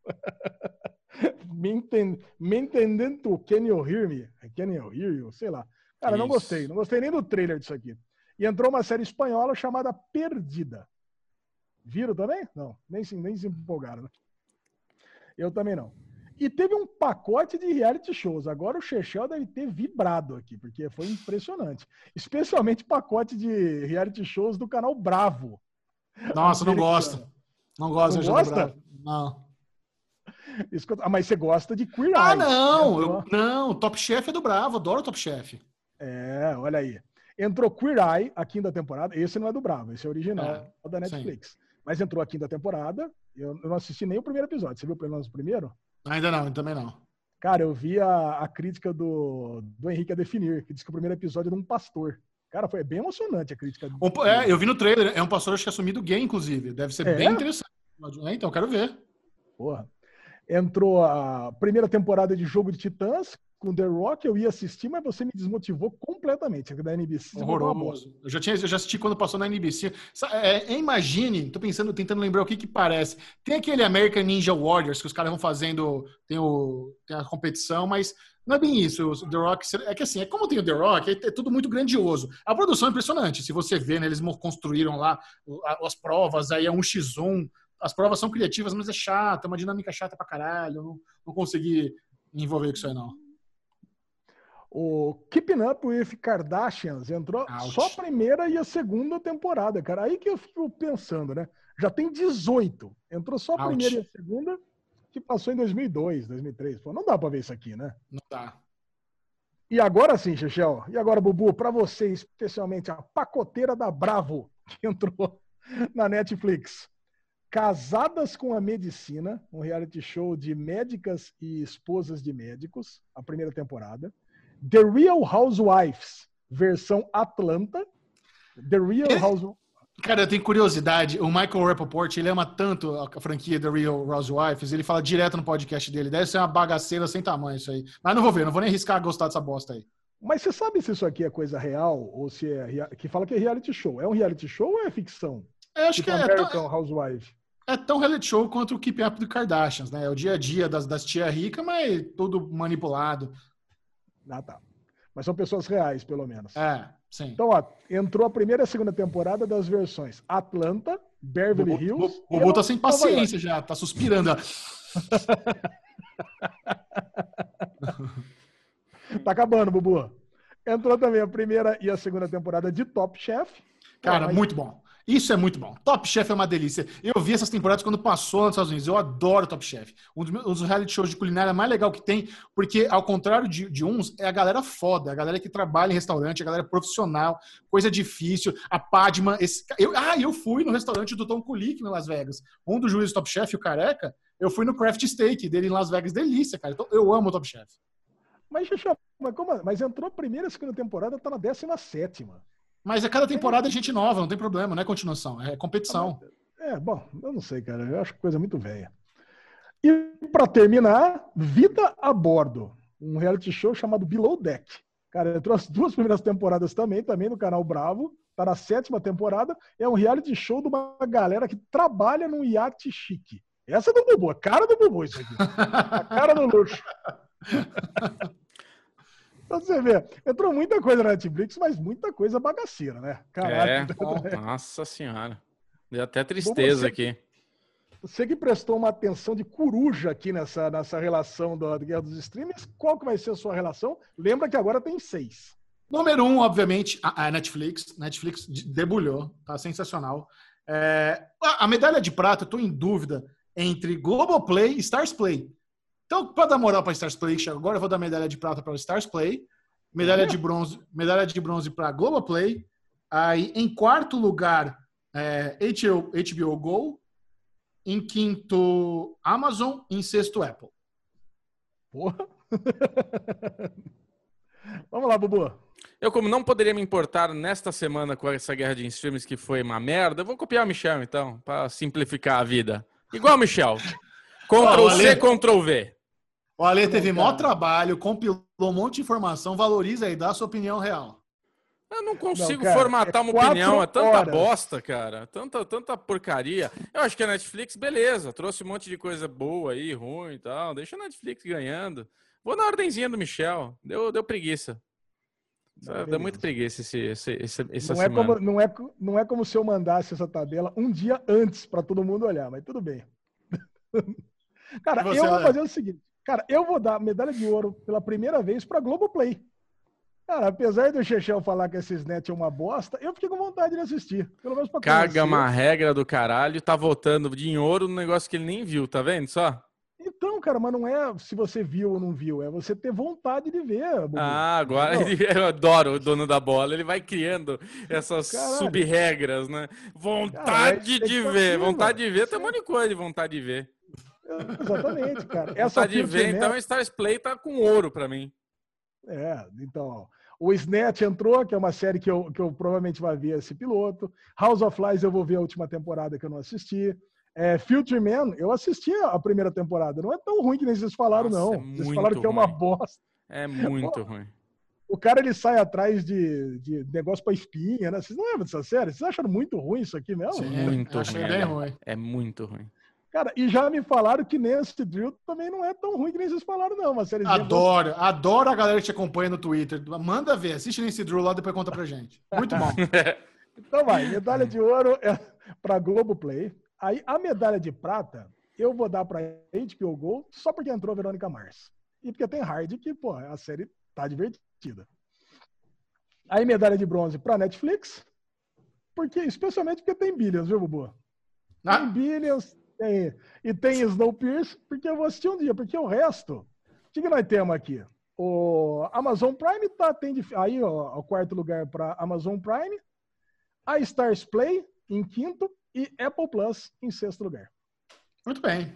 me, entend, me entendendo, can you hear me? Can you hear you? Sei lá. Cara, Isso. não gostei. Não gostei nem do trailer disso aqui. E entrou uma série espanhola chamada Perdida. Viram também? Não, nem, nem se empolgaram. Eu também não. E teve um pacote de reality shows. Agora o Chechel deve ter vibrado aqui, porque foi impressionante. Especialmente pacote de reality shows do canal Bravo. Nossa, não gosto. Não gosto não gosta? Não. Ah, mas você gosta de Queer Ah, não. Eu, não, Top Chef é do Bravo. Adoro Top Chef. É, olha aí. Entrou Queer Eye, a quinta temporada. Esse não é do Bravo, esse é original é, da Netflix. Sim. Mas entrou a quinta temporada. Eu, eu não assisti nem o primeiro episódio. Você viu pelo menos o primeiro? Ainda não, também não. Cara, eu vi a, a crítica do, do Henrique a definir, que diz que o primeiro episódio de um pastor. Cara, foi bem emocionante a crítica. Um, é, eu vi no trailer, é um pastor acho que assumido gay, inclusive. Deve ser é? bem interessante. É, então, quero ver. Porra. Entrou a primeira temporada de Jogo de Titãs, com The Rock, eu ia assistir, mas você me desmotivou completamente. Da NBC. Horroroso. Eu já, tinha, eu já assisti quando passou na NBC. É, é, imagine, tô pensando, tentando lembrar o que que parece. Tem aquele American Ninja Warriors que os caras vão fazendo, tem, o, tem a competição, mas não é bem isso. O The Rock, é que assim, é como tem o The Rock, é, é tudo muito grandioso. A produção é impressionante. Se você vê, né, eles construíram lá as provas, aí é um x1. As provas são criativas, mas é chata, é uma dinâmica chata pra caralho. Eu não, não consegui me envolver com isso aí, não. O Keeping Up with Kardashians entrou Ouch. só a primeira e a segunda temporada, cara. Aí que eu fico pensando, né? Já tem 18. Entrou só a Ouch. primeira e a segunda, que passou em 2002, 2003. Pô, não dá pra ver isso aqui, né? Não dá. E agora sim, Chechel. E agora, Bubu, para você, especialmente a pacoteira da Bravo, que entrou na Netflix. Casadas com a Medicina, um reality show de médicas e esposas de médicos, a primeira temporada. The Real Housewives, versão Atlanta. The Real Housewives. Cara, eu tenho curiosidade. O Michael Rappaport, ele ama tanto a franquia The Real Housewives, ele fala direto no podcast dele. Deve ser uma bagaceira sem tamanho isso aí. Mas não vou ver, não vou nem arriscar gostar dessa bosta aí. Mas você sabe se isso aqui é coisa real ou se é que fala que é reality show? É um reality show ou é ficção? Eu acho tipo que é American tão, Housewives. É tão reality show quanto o Keep Up do Kardashians, né? É o dia a dia das, das tia rica, mas tudo manipulado. Ah, tá. Mas são pessoas reais, pelo menos. É, sim. Então, ó, entrou a primeira e a segunda temporada das versões Atlanta, Beverly Hills. O Bubu tá sem paciência já, tá suspirando. tá acabando, Bubu. Entrou também a primeira e a segunda temporada de Top Chef. Cara, muito bom. Isso é muito bom. Top Chef é uma delícia. Eu vi essas temporadas quando passou nos Estados Unidos. Eu adoro Top Chef. Um dos, um dos reality shows de culinária mais legal que tem, porque, ao contrário de, de, uns, é a galera foda, a galera que trabalha em restaurante, a galera profissional, coisa difícil. A Padma. Esse, eu, ah, eu fui no restaurante do Tom Kulik em Las Vegas. Um dos juízes Top Chef, o Careca, eu fui no Craft Steak dele em Las Vegas. Delícia, cara. Então, eu amo o Top Chef. Mas, mas, como, mas entrou primeira e segunda temporada, tá na décima sétima. Mas a cada temporada é gente nova, não tem problema, não é continuação, é competição. É, bom, eu não sei, cara. Eu acho coisa muito velha. E para terminar, Vida a Bordo, um reality show chamado Below Deck. Cara, entrou as duas primeiras temporadas também, também no canal Bravo. Tá na sétima temporada. É um reality show de uma galera que trabalha num iate chique. Essa é do Bubu, a cara do Bubu isso aqui. A cara do luxo. Então você vê, entrou muita coisa na Netflix, mas muita coisa bagaceira, né? Caralho. É, nossa senhora. Deu até tristeza você, aqui. Você que prestou uma atenção de coruja aqui nessa, nessa relação da Guerra dos Streamers, qual que vai ser a sua relação? Lembra que agora tem seis. Número um, obviamente, a Netflix. Netflix debulhou, tá sensacional. É, a medalha de prata, eu tô em dúvida entre Globoplay e Stars Play. Então, para dar moral para Stars Play, agora eu vou dar medalha de prata para o Stars Play, medalha é. de bronze, medalha de bronze para Globoplay. Aí, em quarto lugar, é, HBO, HBO Go. Em quinto, Amazon. Em sexto, Apple. Porra! Vamos lá, Bubu. Eu, como não poderia me importar nesta semana com essa guerra de streams que foi uma merda, vou copiar o Michel, então, para simplificar a vida. Igual o Michel. Ctrl C, Ctrl V. O Ale teve maior trabalho, compilou um monte de informação, valoriza e dá a sua opinião real. Eu não consigo não, cara, formatar é uma opinião, é tanta horas. bosta, cara. Tanta, tanta porcaria. Eu acho que a Netflix, beleza, trouxe um monte de coisa boa aí, ruim e tal. Deixa a Netflix ganhando. Vou na ordenzinha do Michel. Deu, deu preguiça. Não, Deu muito preguiça esse, esse, esse, essa não é semana. Como, não, é, não é como se eu mandasse essa tabela um dia antes para todo mundo olhar, mas tudo bem. Cara, eu vou fazer o seguinte. Cara, eu vou dar medalha de ouro pela primeira vez para Globoplay. Cara, apesar do Chechel falar que esses net é uma bosta, eu fiquei com vontade de assistir. Pelo menos pra Caga uma regra do caralho, tá votando de ouro no negócio que ele nem viu, tá vendo só? Então, cara, mas não é se você viu ou não viu, é você ter vontade de ver. Bubu. Ah, agora ele, eu adoro o dono da bola, ele vai criando essas sub-regras, né? Vontade Caralho, de ver, vontade de ver, tem um monte de coisa de vontade de ver. Exatamente, cara. Essa tá de ver, então, Stars Play tá com ouro para mim. É, então, o Snatch entrou, que é uma série que eu, que eu provavelmente vai ver esse piloto. House of Lies eu vou ver a última temporada que eu não assisti. É, Future Man, eu assisti a primeira temporada. Não é tão ruim que nem vocês falaram, Nossa, não. É vocês falaram que ruim. é uma bosta. É muito ruim. O cara ele sai atrás de, de negócio pra espinha, né? Vocês não lembram dessa série? Vocês acharam muito ruim isso aqui mesmo? Sim, muito ruim. Bem ruim. É muito ruim. Cara, e já me falaram que Nancy Drill também não é tão ruim que nem vocês falaram, não. Uma série adoro, de... adoro a galera que te acompanha no Twitter. Manda ver, assiste Nancy Drew lá depois conta pra gente. Muito bom. então vai, medalha de ouro é pra Globoplay. Aí a medalha de prata eu vou dar pra HBO Go só porque entrou Verônica Mars. E porque tem Hard, que, pô, a série tá divertida. Aí medalha de bronze para Netflix, porque especialmente porque tem Billions, viu, Bubu? Ah. Tem Billions, tem, e tem Snowpiercer, porque eu vou assistir um dia, porque o resto, o que, que nós temos aqui? O Amazon Prime tá, tem aí ó, o quarto lugar para Amazon Prime, a Stars Play em quinto e Apple Plus em sexto lugar. Muito bem.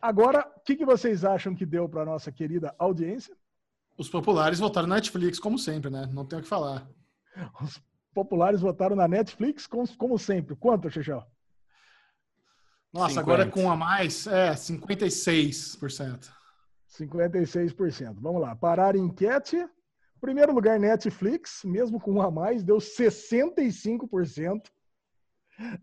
Agora, o que, que vocês acham que deu para nossa querida audiência? Os populares votaram na Netflix, como sempre, né? Não tem o que falar. Os populares votaram na Netflix, como, como sempre. Quanto, Xixão? Nossa, 50. agora com a mais, é 56%. 56%. Vamos lá. Parar enquete. Primeiro lugar, Netflix, mesmo com um a mais, deu 65%.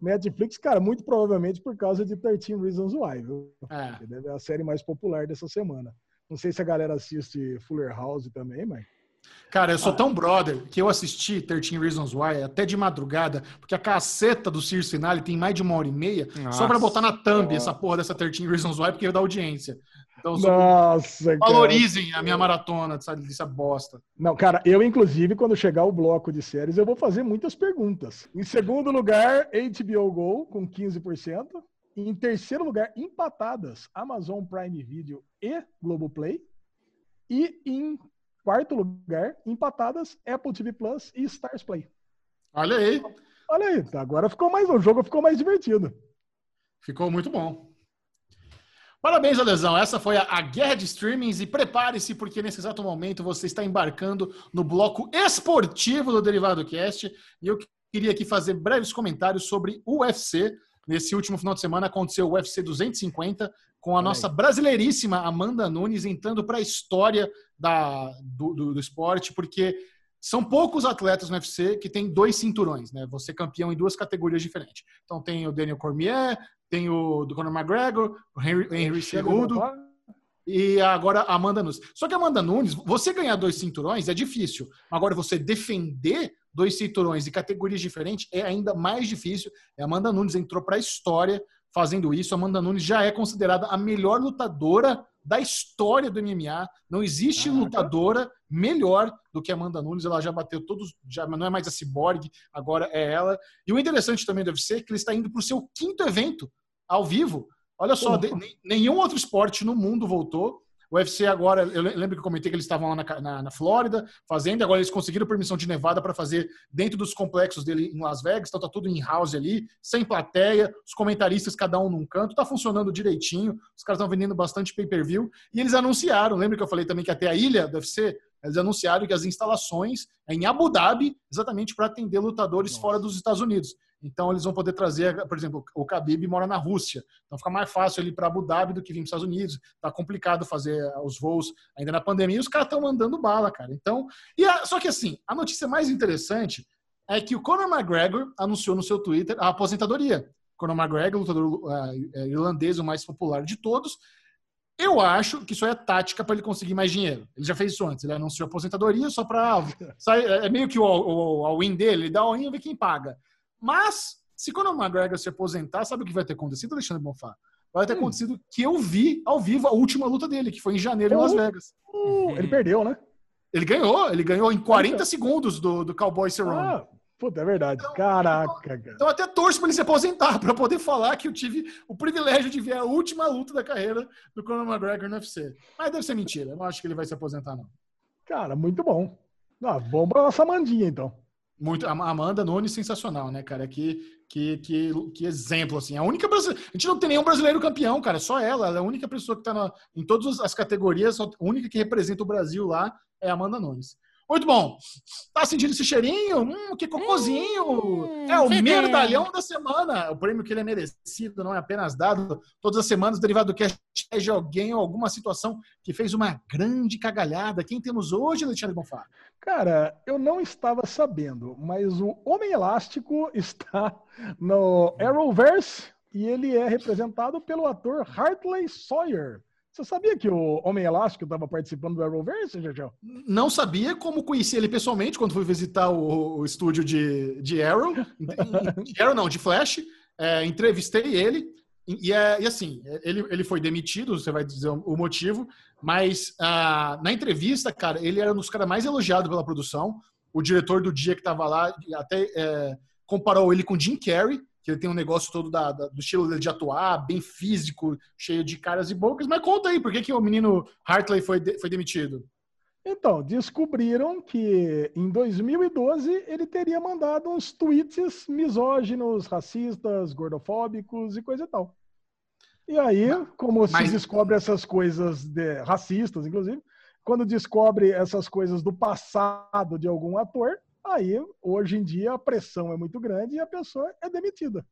Netflix, cara, muito provavelmente por causa de 13 Reasons Why, viu? É. é a série mais popular dessa semana. Não sei se a galera assiste Fuller House também, mas. Cara, eu sou tão brother que eu assisti 13 Reasons Why até de madrugada, porque a caceta do Circe Finale tem mais de uma hora e meia, Nossa. só pra botar na thumb essa porra dessa 13 Reasons Why, porque eu da audiência. Então, Nossa, valorizem cara. a minha maratona dessa, dessa bosta. Não, cara, eu, inclusive, quando chegar o bloco de séries, eu vou fazer muitas perguntas. Em segundo lugar, HBO Go, com 15%. Em terceiro lugar, empatadas, Amazon Prime Video e Globoplay. E em quarto lugar, empatadas, Apple TV Plus e Stars Play. Olha aí. Olha aí, agora ficou mais o jogo ficou mais divertido. Ficou muito bom. Parabéns, Alesão. Essa foi a, a guerra de streamings e prepare-se porque nesse exato momento você está embarcando no bloco esportivo do Derivado Cast e eu queria aqui fazer breves comentários sobre o UFC. Nesse último final de semana aconteceu o UFC 250 com a nossa brasileiríssima Amanda Nunes entrando para a história da, do, do, do, esporte, porque são poucos atletas no UFC que tem dois cinturões, né? Você campeão em duas categorias diferentes. Então tem o Daniel Cormier, tem o do Conor McGregor, o Henry, Henry Cejudo e agora a Amanda Nunes. Só que a Amanda Nunes, você ganhar dois cinturões é difícil. Agora você defender dois cinturões de categorias diferentes é ainda mais difícil. E a Amanda Nunes entrou para a história fazendo isso. A Amanda Nunes já é considerada a melhor lutadora da história do MMA. Não existe lutadora melhor do que a Amanda Nunes. Ela já bateu todos, já não é mais a Cyborg, agora é ela. E o interessante também deve ser que ele está indo para o seu quinto evento ao vivo. Olha só, de, nenhum outro esporte no mundo voltou. O UFC agora, eu lembro que eu comentei que eles estavam lá na, na, na Flórida fazendo, agora eles conseguiram permissão de Nevada para fazer dentro dos complexos dele em Las Vegas, então tá tudo em house ali, sem plateia, os comentaristas cada um num canto, tá funcionando direitinho, os caras estão vendendo bastante pay-per-view, e eles anunciaram, lembra que eu falei também que até a ilha do UFC, eles anunciaram que as instalações é em Abu Dhabi, exatamente para atender lutadores Nossa. fora dos Estados Unidos. Então eles vão poder trazer, por exemplo, o Khabib mora na Rússia, então fica mais fácil ele ir para Abu Dhabi do que vir para os Estados Unidos. Tá complicado fazer os voos ainda na pandemia. E os caras estão mandando bala, cara. Então, e a, só que assim, a notícia mais interessante é que o Conor McGregor anunciou no seu Twitter a aposentadoria. Conor McGregor, lutador uh, irlandês, o mais popular de todos. Eu acho que isso é tática para ele conseguir mais dinheiro. Ele já fez isso antes. Ele anunciou a aposentadoria só para. É meio que o, win dele, ele dá win e vê quem paga. Mas, se quando o McGregor se aposentar, sabe o que vai ter acontecido, Alexandre Bonfá? Vai ter hum. acontecido que eu vi ao vivo a última luta dele, que foi em janeiro em Las Vegas. Oh, ele perdeu, né? Ele ganhou, ele ganhou em 40 segundos do, do Cowboy Cerrone. Ah, puta, é verdade. Então, Caraca, então, cara. Então até torço para ele se aposentar, para poder falar que eu tive o privilégio de ver a última luta da carreira do Conor McGregor no UFC. Mas deve ser mentira, eu não acho que ele vai se aposentar, não. Cara, muito bom. Ah, bom pra nossa mandinha, então. Muito, a Amanda Nunes sensacional, né, cara? Que, que, que, que exemplo, assim. A única. A gente não tem nenhum brasileiro campeão, cara. Só ela. Ela é a única pessoa que tá na, em todas as categorias, a única que representa o Brasil lá é a Amanda Nunes. Muito bom. Tá sentindo esse cheirinho? Hum, que cocôzinho! Hum, é o merdalhão da semana. O prêmio que ele é merecido, não é apenas dado todas as semanas, derivado do cast de alguém ou alguma situação que fez uma grande cagalhada. Quem temos hoje, Alexandre Bonfá? Cara, eu não estava sabendo, mas o Homem Elástico está no Arrowverse e ele é representado pelo ator Hartley Sawyer. Você sabia que o Homem Elástico estava participando do Arrowverse, Jajão? Não sabia, como conheci ele pessoalmente quando fui visitar o, o estúdio de, de Arrow. de Arrow não, de Flash. É, entrevistei ele. E, é, e, assim, ele, ele foi demitido, você vai dizer o motivo, mas ah, na entrevista, cara, ele era um dos caras mais elogiados pela produção. O diretor do dia que estava lá até é, comparou ele com Jim Carrey, que ele tem um negócio todo da, da, do estilo dele de atuar, bem físico, cheio de caras e bocas. Mas conta aí, por que, que o menino Hartley foi, de, foi demitido? Então, descobriram que em 2012 ele teria mandado uns tweets misóginos, racistas, gordofóbicos e coisa e tal. E aí, como Mas... se descobre essas coisas de, racistas, inclusive, quando descobre essas coisas do passado de algum ator, Aí, hoje em dia, a pressão é muito grande e a pessoa é demitida.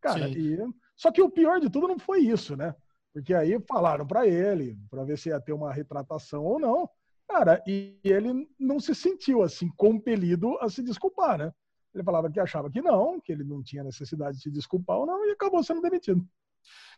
Cara, e... só que o pior de tudo não foi isso, né? Porque aí falaram para ele, para ver se ia ter uma retratação ou não. Cara, e ele não se sentiu assim compelido a se desculpar, né? Ele falava que achava que não, que ele não tinha necessidade de se desculpar ou não, e acabou sendo demitido.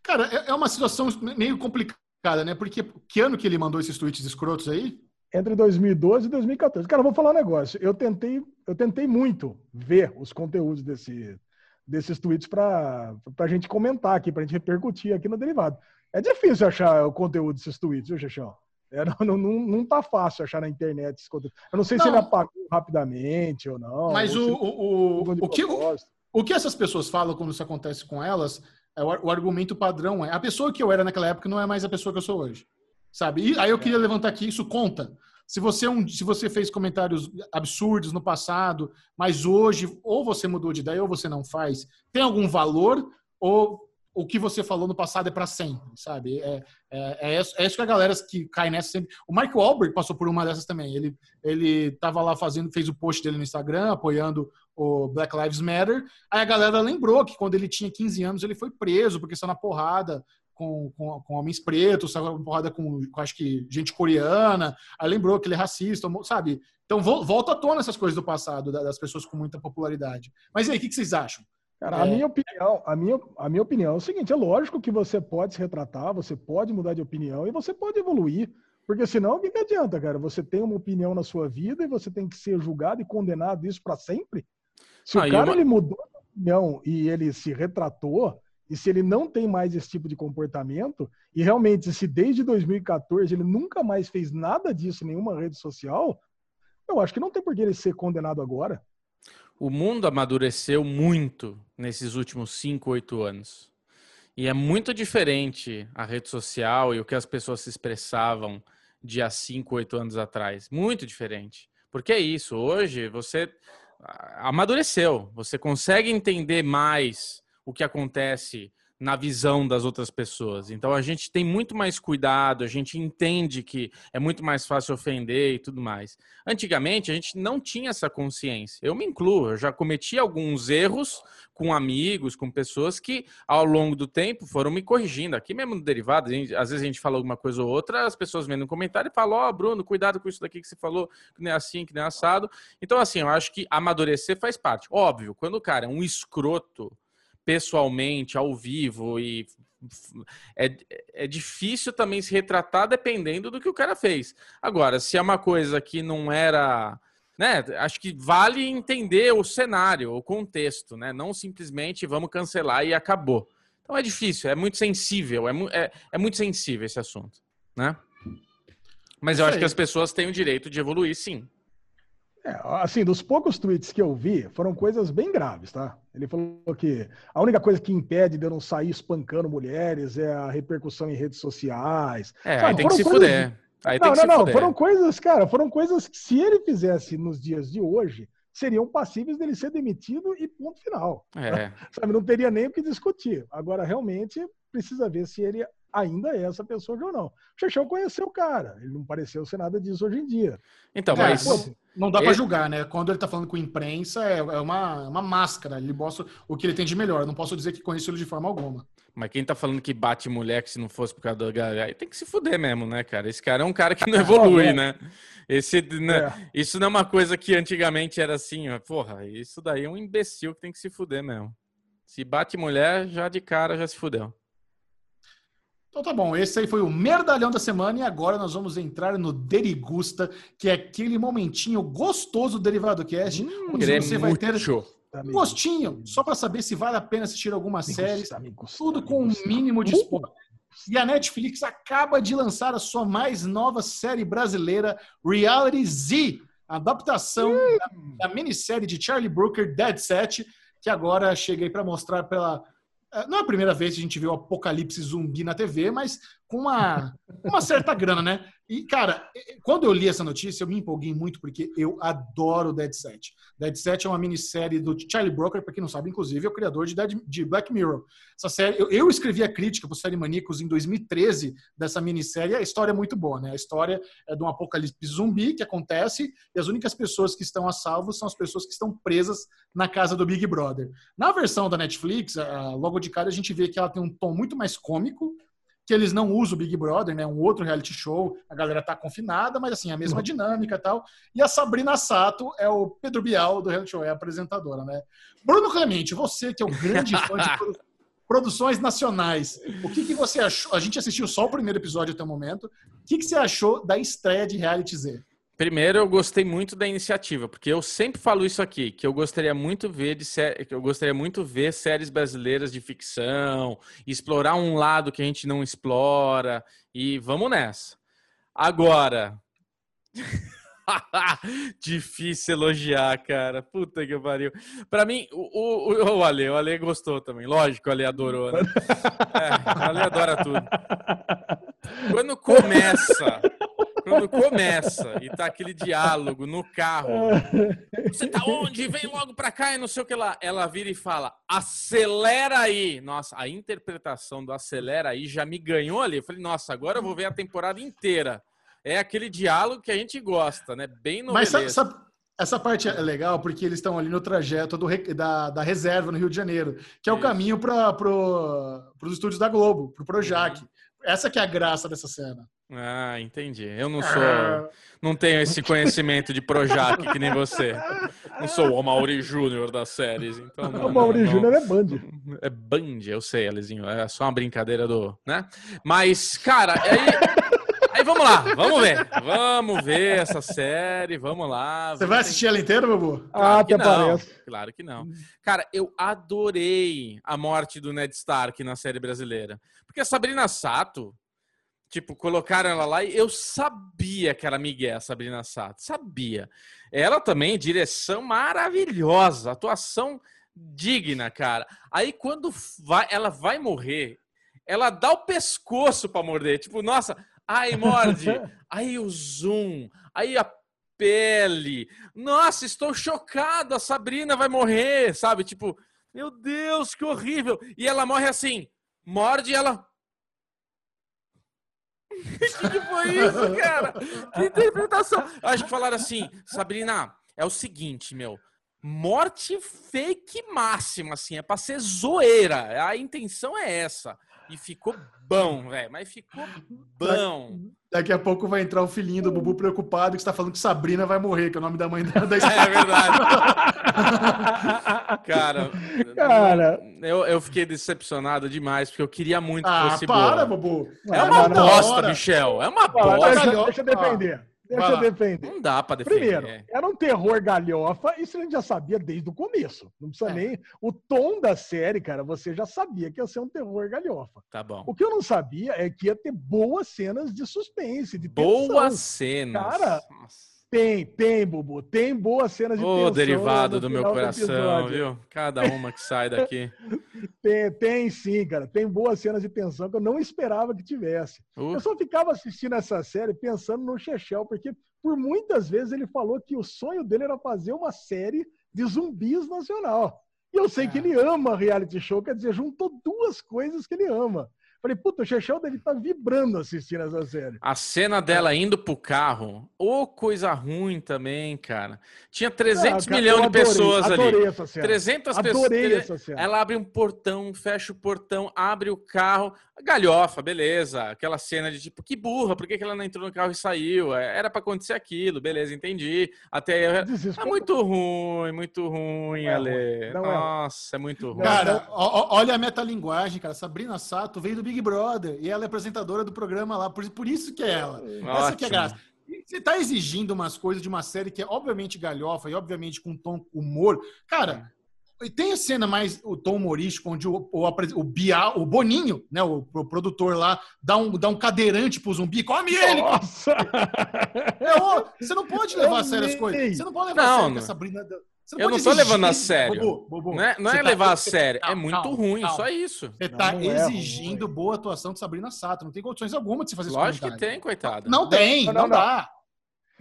Cara, é, é uma situação meio complicada, né? Porque que ano que ele mandou esses tweets escrotos aí? Entre 2012 e 2014. Cara, vou falar um negócio. Eu tentei, eu tentei muito ver os conteúdos desse, desses tweets para a gente comentar aqui, para a gente repercutir aqui no derivado. É difícil achar o conteúdo desses tweets, viu, Xexão? É, não, não, não tá fácil achar na internet esse conteúdo. Eu não sei não. se ele apagou rapidamente ou não. Mas o, o, o, o, que, o, o que essas pessoas falam quando isso acontece com elas, é o, o argumento padrão é a pessoa que eu era naquela época não é mais a pessoa que eu sou hoje sabe? E aí eu queria levantar aqui, isso conta. Se você, é um, se você fez comentários absurdos no passado, mas hoje ou você mudou de ideia ou você não faz, tem algum valor ou o que você falou no passado é para sempre, sabe? É, é, é, isso, é, isso, que a galera que cai nessa sempre. O Mark Wahlberg passou por uma dessas também. Ele ele tava lá fazendo, fez o post dele no Instagram apoiando o Black Lives Matter. Aí a galera lembrou que quando ele tinha 15 anos ele foi preso porque saiu na porrada com, com, com homens pretos, saiu porrada com, com, acho que, gente coreana, aí lembrou que ele é racista, sabe? Então volta à tona essas coisas do passado, das pessoas com muita popularidade. Mas e aí, o que vocês acham? Cara, é... a minha opinião, a minha, a minha opinião é o seguinte: é lógico que você pode se retratar, você pode mudar de opinião e você pode evoluir. Porque senão, o que, que adianta, cara? Você tem uma opinião na sua vida e você tem que ser julgado e condenado isso para sempre? Se ah, o cara eu... ele mudou de opinião e ele se retratou, e se ele não tem mais esse tipo de comportamento, e realmente, se desde 2014 ele nunca mais fez nada disso em nenhuma rede social, eu acho que não tem por que ele ser condenado agora. O mundo amadureceu muito nesses últimos 5, 8 anos. E é muito diferente a rede social e o que as pessoas se expressavam de há 5, 8 anos atrás. Muito diferente. Porque é isso, hoje você amadureceu, você consegue entender mais o que acontece na visão das outras pessoas. Então a gente tem muito mais cuidado, a gente entende que é muito mais fácil ofender e tudo mais. Antigamente a gente não tinha essa consciência. Eu me incluo, eu já cometi alguns erros com amigos, com pessoas que ao longo do tempo foram me corrigindo. Aqui mesmo no derivado, gente, às vezes a gente fala alguma coisa ou outra, as pessoas vêm no comentário e falam: "Ó, oh, Bruno, cuidado com isso daqui que você falou, que não é assim, que não é assado". Então assim, eu acho que amadurecer faz parte. Óbvio, quando o cara é um escroto, pessoalmente, ao vivo, e é, é difícil também se retratar dependendo do que o cara fez. Agora, se é uma coisa que não era. Né, acho que vale entender o cenário, o contexto, né? Não simplesmente vamos cancelar e acabou. Então é difícil, é muito sensível, é, é, é muito sensível esse assunto, né? Mas eu acho que as pessoas têm o direito de evoluir, sim. É, assim, dos poucos tweets que eu vi, foram coisas bem graves, tá? Ele falou que a única coisa que impede de eu não sair espancando mulheres é a repercussão em redes sociais. É, Sabe, aí tem que se coisas... fuder. Aí não, não, não, fuder. foram coisas, cara, foram coisas que se ele fizesse nos dias de hoje, seriam passíveis dele ser demitido e ponto final. É. Sabe, não teria nem o que discutir. Agora, realmente, precisa ver se ele ainda é essa pessoa ou não. O Chechel conheceu o cara, ele não pareceu ser nada disso hoje em dia. Então, é, mas. Pô, não dá ele... para julgar, né? Quando ele tá falando com imprensa, é, é uma, uma máscara. Ele mostra o que ele tem de melhor. não posso dizer que conheço ele de forma alguma. Mas quem tá falando que bate mulher, que se não fosse por causa do HIV, tem que se fuder mesmo, né, cara? Esse cara é um cara que não evolui, né? Esse, né? É. Isso não é uma coisa que antigamente era assim, ó. Porra, isso daí é um imbecil que tem que se fuder mesmo. Se bate mulher, já de cara já se fudeu. Então tá bom, esse aí foi o merdalhão da semana e agora nós vamos entrar no Derigusta, que é aquele momentinho gostoso do Derivado Cast, hum, onde você é vai ter um gostinho, só para saber se vale a pena assistir séries, gusta, tudo com um mínimo de spoiler. E a Netflix acaba de lançar a sua mais nova série brasileira, Reality Z, adaptação hum. da, da minissérie de Charlie Brooker, Dead Set, que agora chega aí para mostrar pela não é a primeira vez que a gente vê o apocalipse zumbi na TV, mas com uma, uma certa grana, né? E, cara, quando eu li essa notícia, eu me empolguei muito porque eu adoro Dead Set. Dead Set é uma minissérie do Charlie Brooker, para quem não sabe, inclusive, é o criador de, Dead, de Black Mirror. Essa série, eu, eu escrevi a crítica para o Série Maníacos em 2013 dessa minissérie, a história é muito boa, né? A história é de um apocalipse zumbi que acontece e as únicas pessoas que estão a salvo são as pessoas que estão presas na casa do Big Brother. Na versão da Netflix, logo de cara a gente vê que ela tem um tom muito mais cômico, que eles não usam o Big Brother, né? Um outro reality show, a galera tá confinada, mas assim, a mesma uhum. dinâmica e tal. E a Sabrina Sato é o Pedro Bial do reality show, é a apresentadora, né? Bruno Clemente, você que é um grande fã de produções nacionais, o que, que você achou? A gente assistiu só o primeiro episódio até o momento. O que, que você achou da estreia de Reality Z? Primeiro, eu gostei muito da iniciativa, porque eu sempre falo isso aqui, que eu gostaria muito ver de que eu gostaria muito ver séries brasileiras de ficção, explorar um lado que a gente não explora e vamos nessa. Agora, difícil elogiar, cara. Puta que pariu. Para mim, o, o, o Ale, o Ale gostou também. Lógico, o Ale adorou, né? É, o Ale adora tudo. Quando começa quando começa e tá aquele diálogo no carro, você tá onde? Vem logo pra cá e não sei o que lá. Ela vira e fala, acelera aí. Nossa, a interpretação do acelera aí já me ganhou ali. Eu falei, nossa, agora eu vou ver a temporada inteira. É aquele diálogo que a gente gosta, né? Bem no Mas essa, essa parte é legal porque eles estão ali no trajeto do, da, da reserva no Rio de Janeiro, que é o caminho para pro, os estúdios da Globo, pro Projac. Uhum. Essa que é a graça dessa cena. Ah, entendi. Eu não sou. Ah. Não tenho esse conhecimento de Projac que nem você. Não sou o Mauri Júnior das séries. Então não, o Mauri Júnior é Band. É Band, eu sei, Alizinho. É só uma brincadeira do. né? Mas, cara, aí. Vamos lá, vamos ver. Vamos ver essa série, vamos lá. Você vai assistir ela inteira, Babu? Claro ah, até parece. Claro que não. Cara, eu adorei a morte do Ned Stark na série brasileira. Porque a Sabrina Sato, Tipo, colocaram ela lá e eu sabia que era Miguel, Sabrina Sato. Sabia. Ela também, direção maravilhosa, atuação digna, cara. Aí quando vai, ela vai morrer, ela dá o pescoço para morder. Tipo, nossa, ai, morde. aí o zoom, aí a pele. Nossa, estou chocado, a Sabrina vai morrer, sabe? Tipo, meu Deus, que horrível. E ela morre assim, morde e ela o que, foi isso, cara? Que interpretação. Acho que falaram assim, Sabrina, é o seguinte, meu. Morte fake máxima, assim, é pra ser zoeira. A intenção é essa. E ficou bom, velho. Mas ficou bom. Daqui a pouco vai entrar o filhinho do Bubu preocupado que está falando que Sabrina vai morrer, que é o nome da mãe da, da É verdade. Cara, Cara. Eu, eu fiquei decepcionado demais, porque eu queria muito que ah, fosse para, boa. Bubu. É uma bosta, Michel. É uma bosta. Deixa, deixa eu defender. Deixa eu defender. Não dá pra defender. Primeiro, era um terror galhofa, isso a gente já sabia desde o começo. Não precisa é. nem. O tom da série, cara, você já sabia que ia ser um terror galhofa. Tá bom. O que eu não sabia é que ia ter boas cenas de suspense, de Boas cenas. Cara. Nossa tem, tem, Bubu. Tem boas cenas de Ô, derivado do meu coração, do viu? Cada uma que sai daqui. tem, tem sim, cara. Tem boas cenas de tensão que eu não esperava que tivesse. Uh. Eu só ficava assistindo essa série pensando no Chechel, porque por muitas vezes ele falou que o sonho dele era fazer uma série de zumbis nacional. E eu sei é. que ele ama reality show, quer dizer, juntou duas coisas que ele ama. Falei, puta, o Chechel deve estar tá vibrando assistindo essa série. A cena dela indo pro carro, ô oh, coisa ruim também, cara. Tinha 300 ah, milhões de pessoas adorei ali. Essa cena. 300 adorei pessoas. Essa cena. Ela abre um portão, fecha o portão, abre o carro. Galhofa, beleza. Aquela cena de tipo, que burra, por que, que ela não entrou no carro e saiu? É, era para acontecer aquilo, beleza, entendi. Até. É muito ruim, muito ruim, é Ale. Nossa, é. é muito ruim. Cara, olha a metalinguagem, cara. Sabrina Sato veio do Big Brother e ela é apresentadora do programa lá, por, por isso que é ela. Ótimo. Essa que é a graça. Você está exigindo umas coisas de uma série que é obviamente galhofa e obviamente com tom humor. Cara, tem a cena mais o tom humorístico, onde o, o, o, Bia, o Boninho, né, o, o, produtor lá, dá um, dá um cadeirante pro zumbi, come ele! Nossa! É, você não pode levar a sério as coisas. Você não pode levar não, a sério essa Sabrina. eu não tô levando a sério. Bobo, bobo. Não é, não é tá, levar a sério, é muito calma, ruim, calma. só isso. Você tá não, não é exigindo é boa atuação de Sabrina Sato. Não tem condições alguma de se fazer isso. Lógico que tem, coitada. Não tem, não, não dá.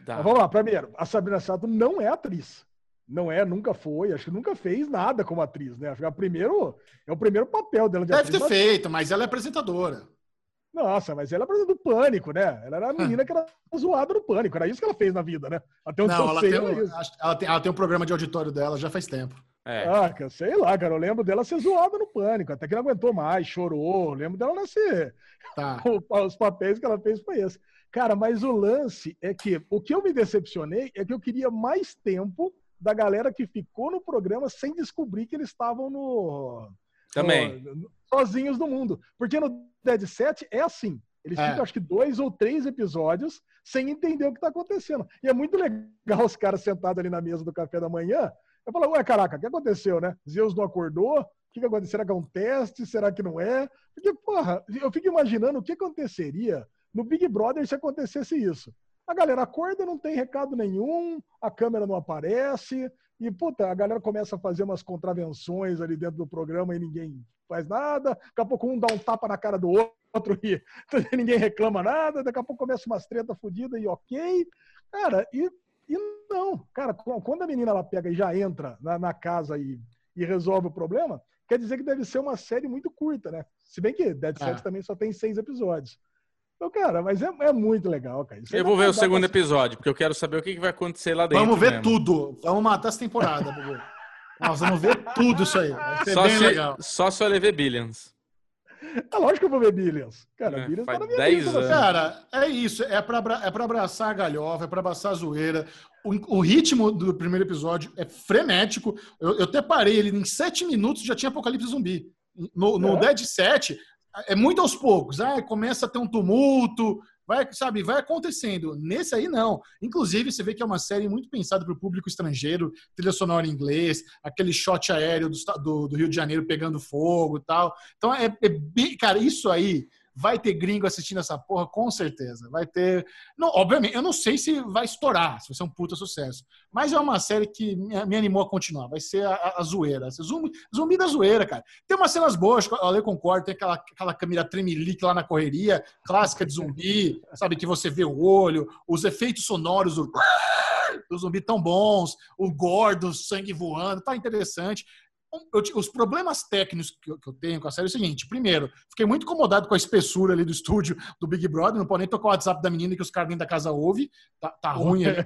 dá. Vamos lá, primeiro, a Sabrina Sato não é atriz. Não é, nunca foi, acho que nunca fez nada como atriz, né? Acho que é o primeiro, é o primeiro papel dela de Deve atriz, ter mas... feito, mas ela é apresentadora. Nossa, mas ela é do Pânico, né? Ela era a menina que era zoada no Pânico, era isso que ela fez na vida, né? Até onde Não, ela, sei, tem, é ela, tem, ela tem um programa de auditório dela já faz tempo. É. Ah, sei lá, cara, eu lembro dela ser zoada no Pânico, até que não aguentou mais, chorou, lembro dela nascer. Tá. Os papéis que ela fez foi esse. Cara, mas o lance é que o que eu me decepcionei é que eu queria mais tempo da galera que ficou no programa sem descobrir que eles estavam no. Também. No, sozinhos no mundo. Porque no Dead Set é assim. Eles é. ficam, acho que, dois ou três episódios sem entender o que está acontecendo. E é muito legal os caras sentados ali na mesa do café da manhã. Eu falo, ué, caraca, o que aconteceu, né? Zeus não acordou? O que, que aconteceu? Será que é um teste? Será que não é? Porque, porra, eu fico imaginando o que aconteceria no Big Brother se acontecesse isso. A galera acorda, não tem recado nenhum, a câmera não aparece, e puta, a galera começa a fazer umas contravenções ali dentro do programa e ninguém faz nada. Daqui a pouco um dá um tapa na cara do outro e ninguém reclama nada. Daqui a pouco começa umas treta fodida e ok. Cara, e, e não. Cara, quando a menina ela pega e já entra na, na casa e, e resolve o problema, quer dizer que deve ser uma série muito curta, né? Se bem que Dead Set ah. também só tem seis episódios. Então, cara, mas é, é muito legal, cara. Isso eu vou ver o segundo episódio, porque eu quero saber o que, que vai acontecer lá dentro. Vamos ver mesmo. tudo. Vamos matar essa temporada, Nós vamos ver tudo isso aí. Vai ser só bem se, legal. Só se eu ver Billions. É lógico que eu vou ver Billions. Cara, é, Billions tá na minha 10 vida, anos. Cara, é isso. É pra, é pra abraçar a galhofa, é pra abraçar a zoeira. O, o ritmo do primeiro episódio é frenético. Eu, eu até parei ele em sete minutos já tinha apocalipse zumbi. No, no é. Dead 7, é muito aos poucos. Ah, começa a ter um tumulto, vai, sabe, vai acontecendo. Nesse aí, não. Inclusive, você vê que é uma série muito pensada para o público estrangeiro, trilha sonora em inglês, aquele shot aéreo do, do, do Rio de Janeiro pegando fogo e tal. Então, é, é bem, cara, isso aí Vai ter gringo assistindo essa porra, com certeza. Vai ter. Não, obviamente, eu não sei se vai estourar, se vai ser um puta sucesso. Mas é uma série que me, me animou a continuar. Vai ser a, a, a zoeira. Zumbi, zumbi da zoeira, cara. Tem umas cenas boas, eu concordo. Tem aquela, aquela câmera tremelique lá na correria, clássica de zumbi, sabe? Que você vê o olho, os efeitos sonoros do, do zumbi tão bons, o gordo, sangue voando, tá interessante os problemas técnicos que eu, que eu, tenho com a série é o seguinte: primeiro, fiquei muito incomodado com a espessura ali do estúdio do Big Brother, não pode nem tocar o WhatsApp da menina que os caras dentro da casa ouvem, tá, tá ruim ali.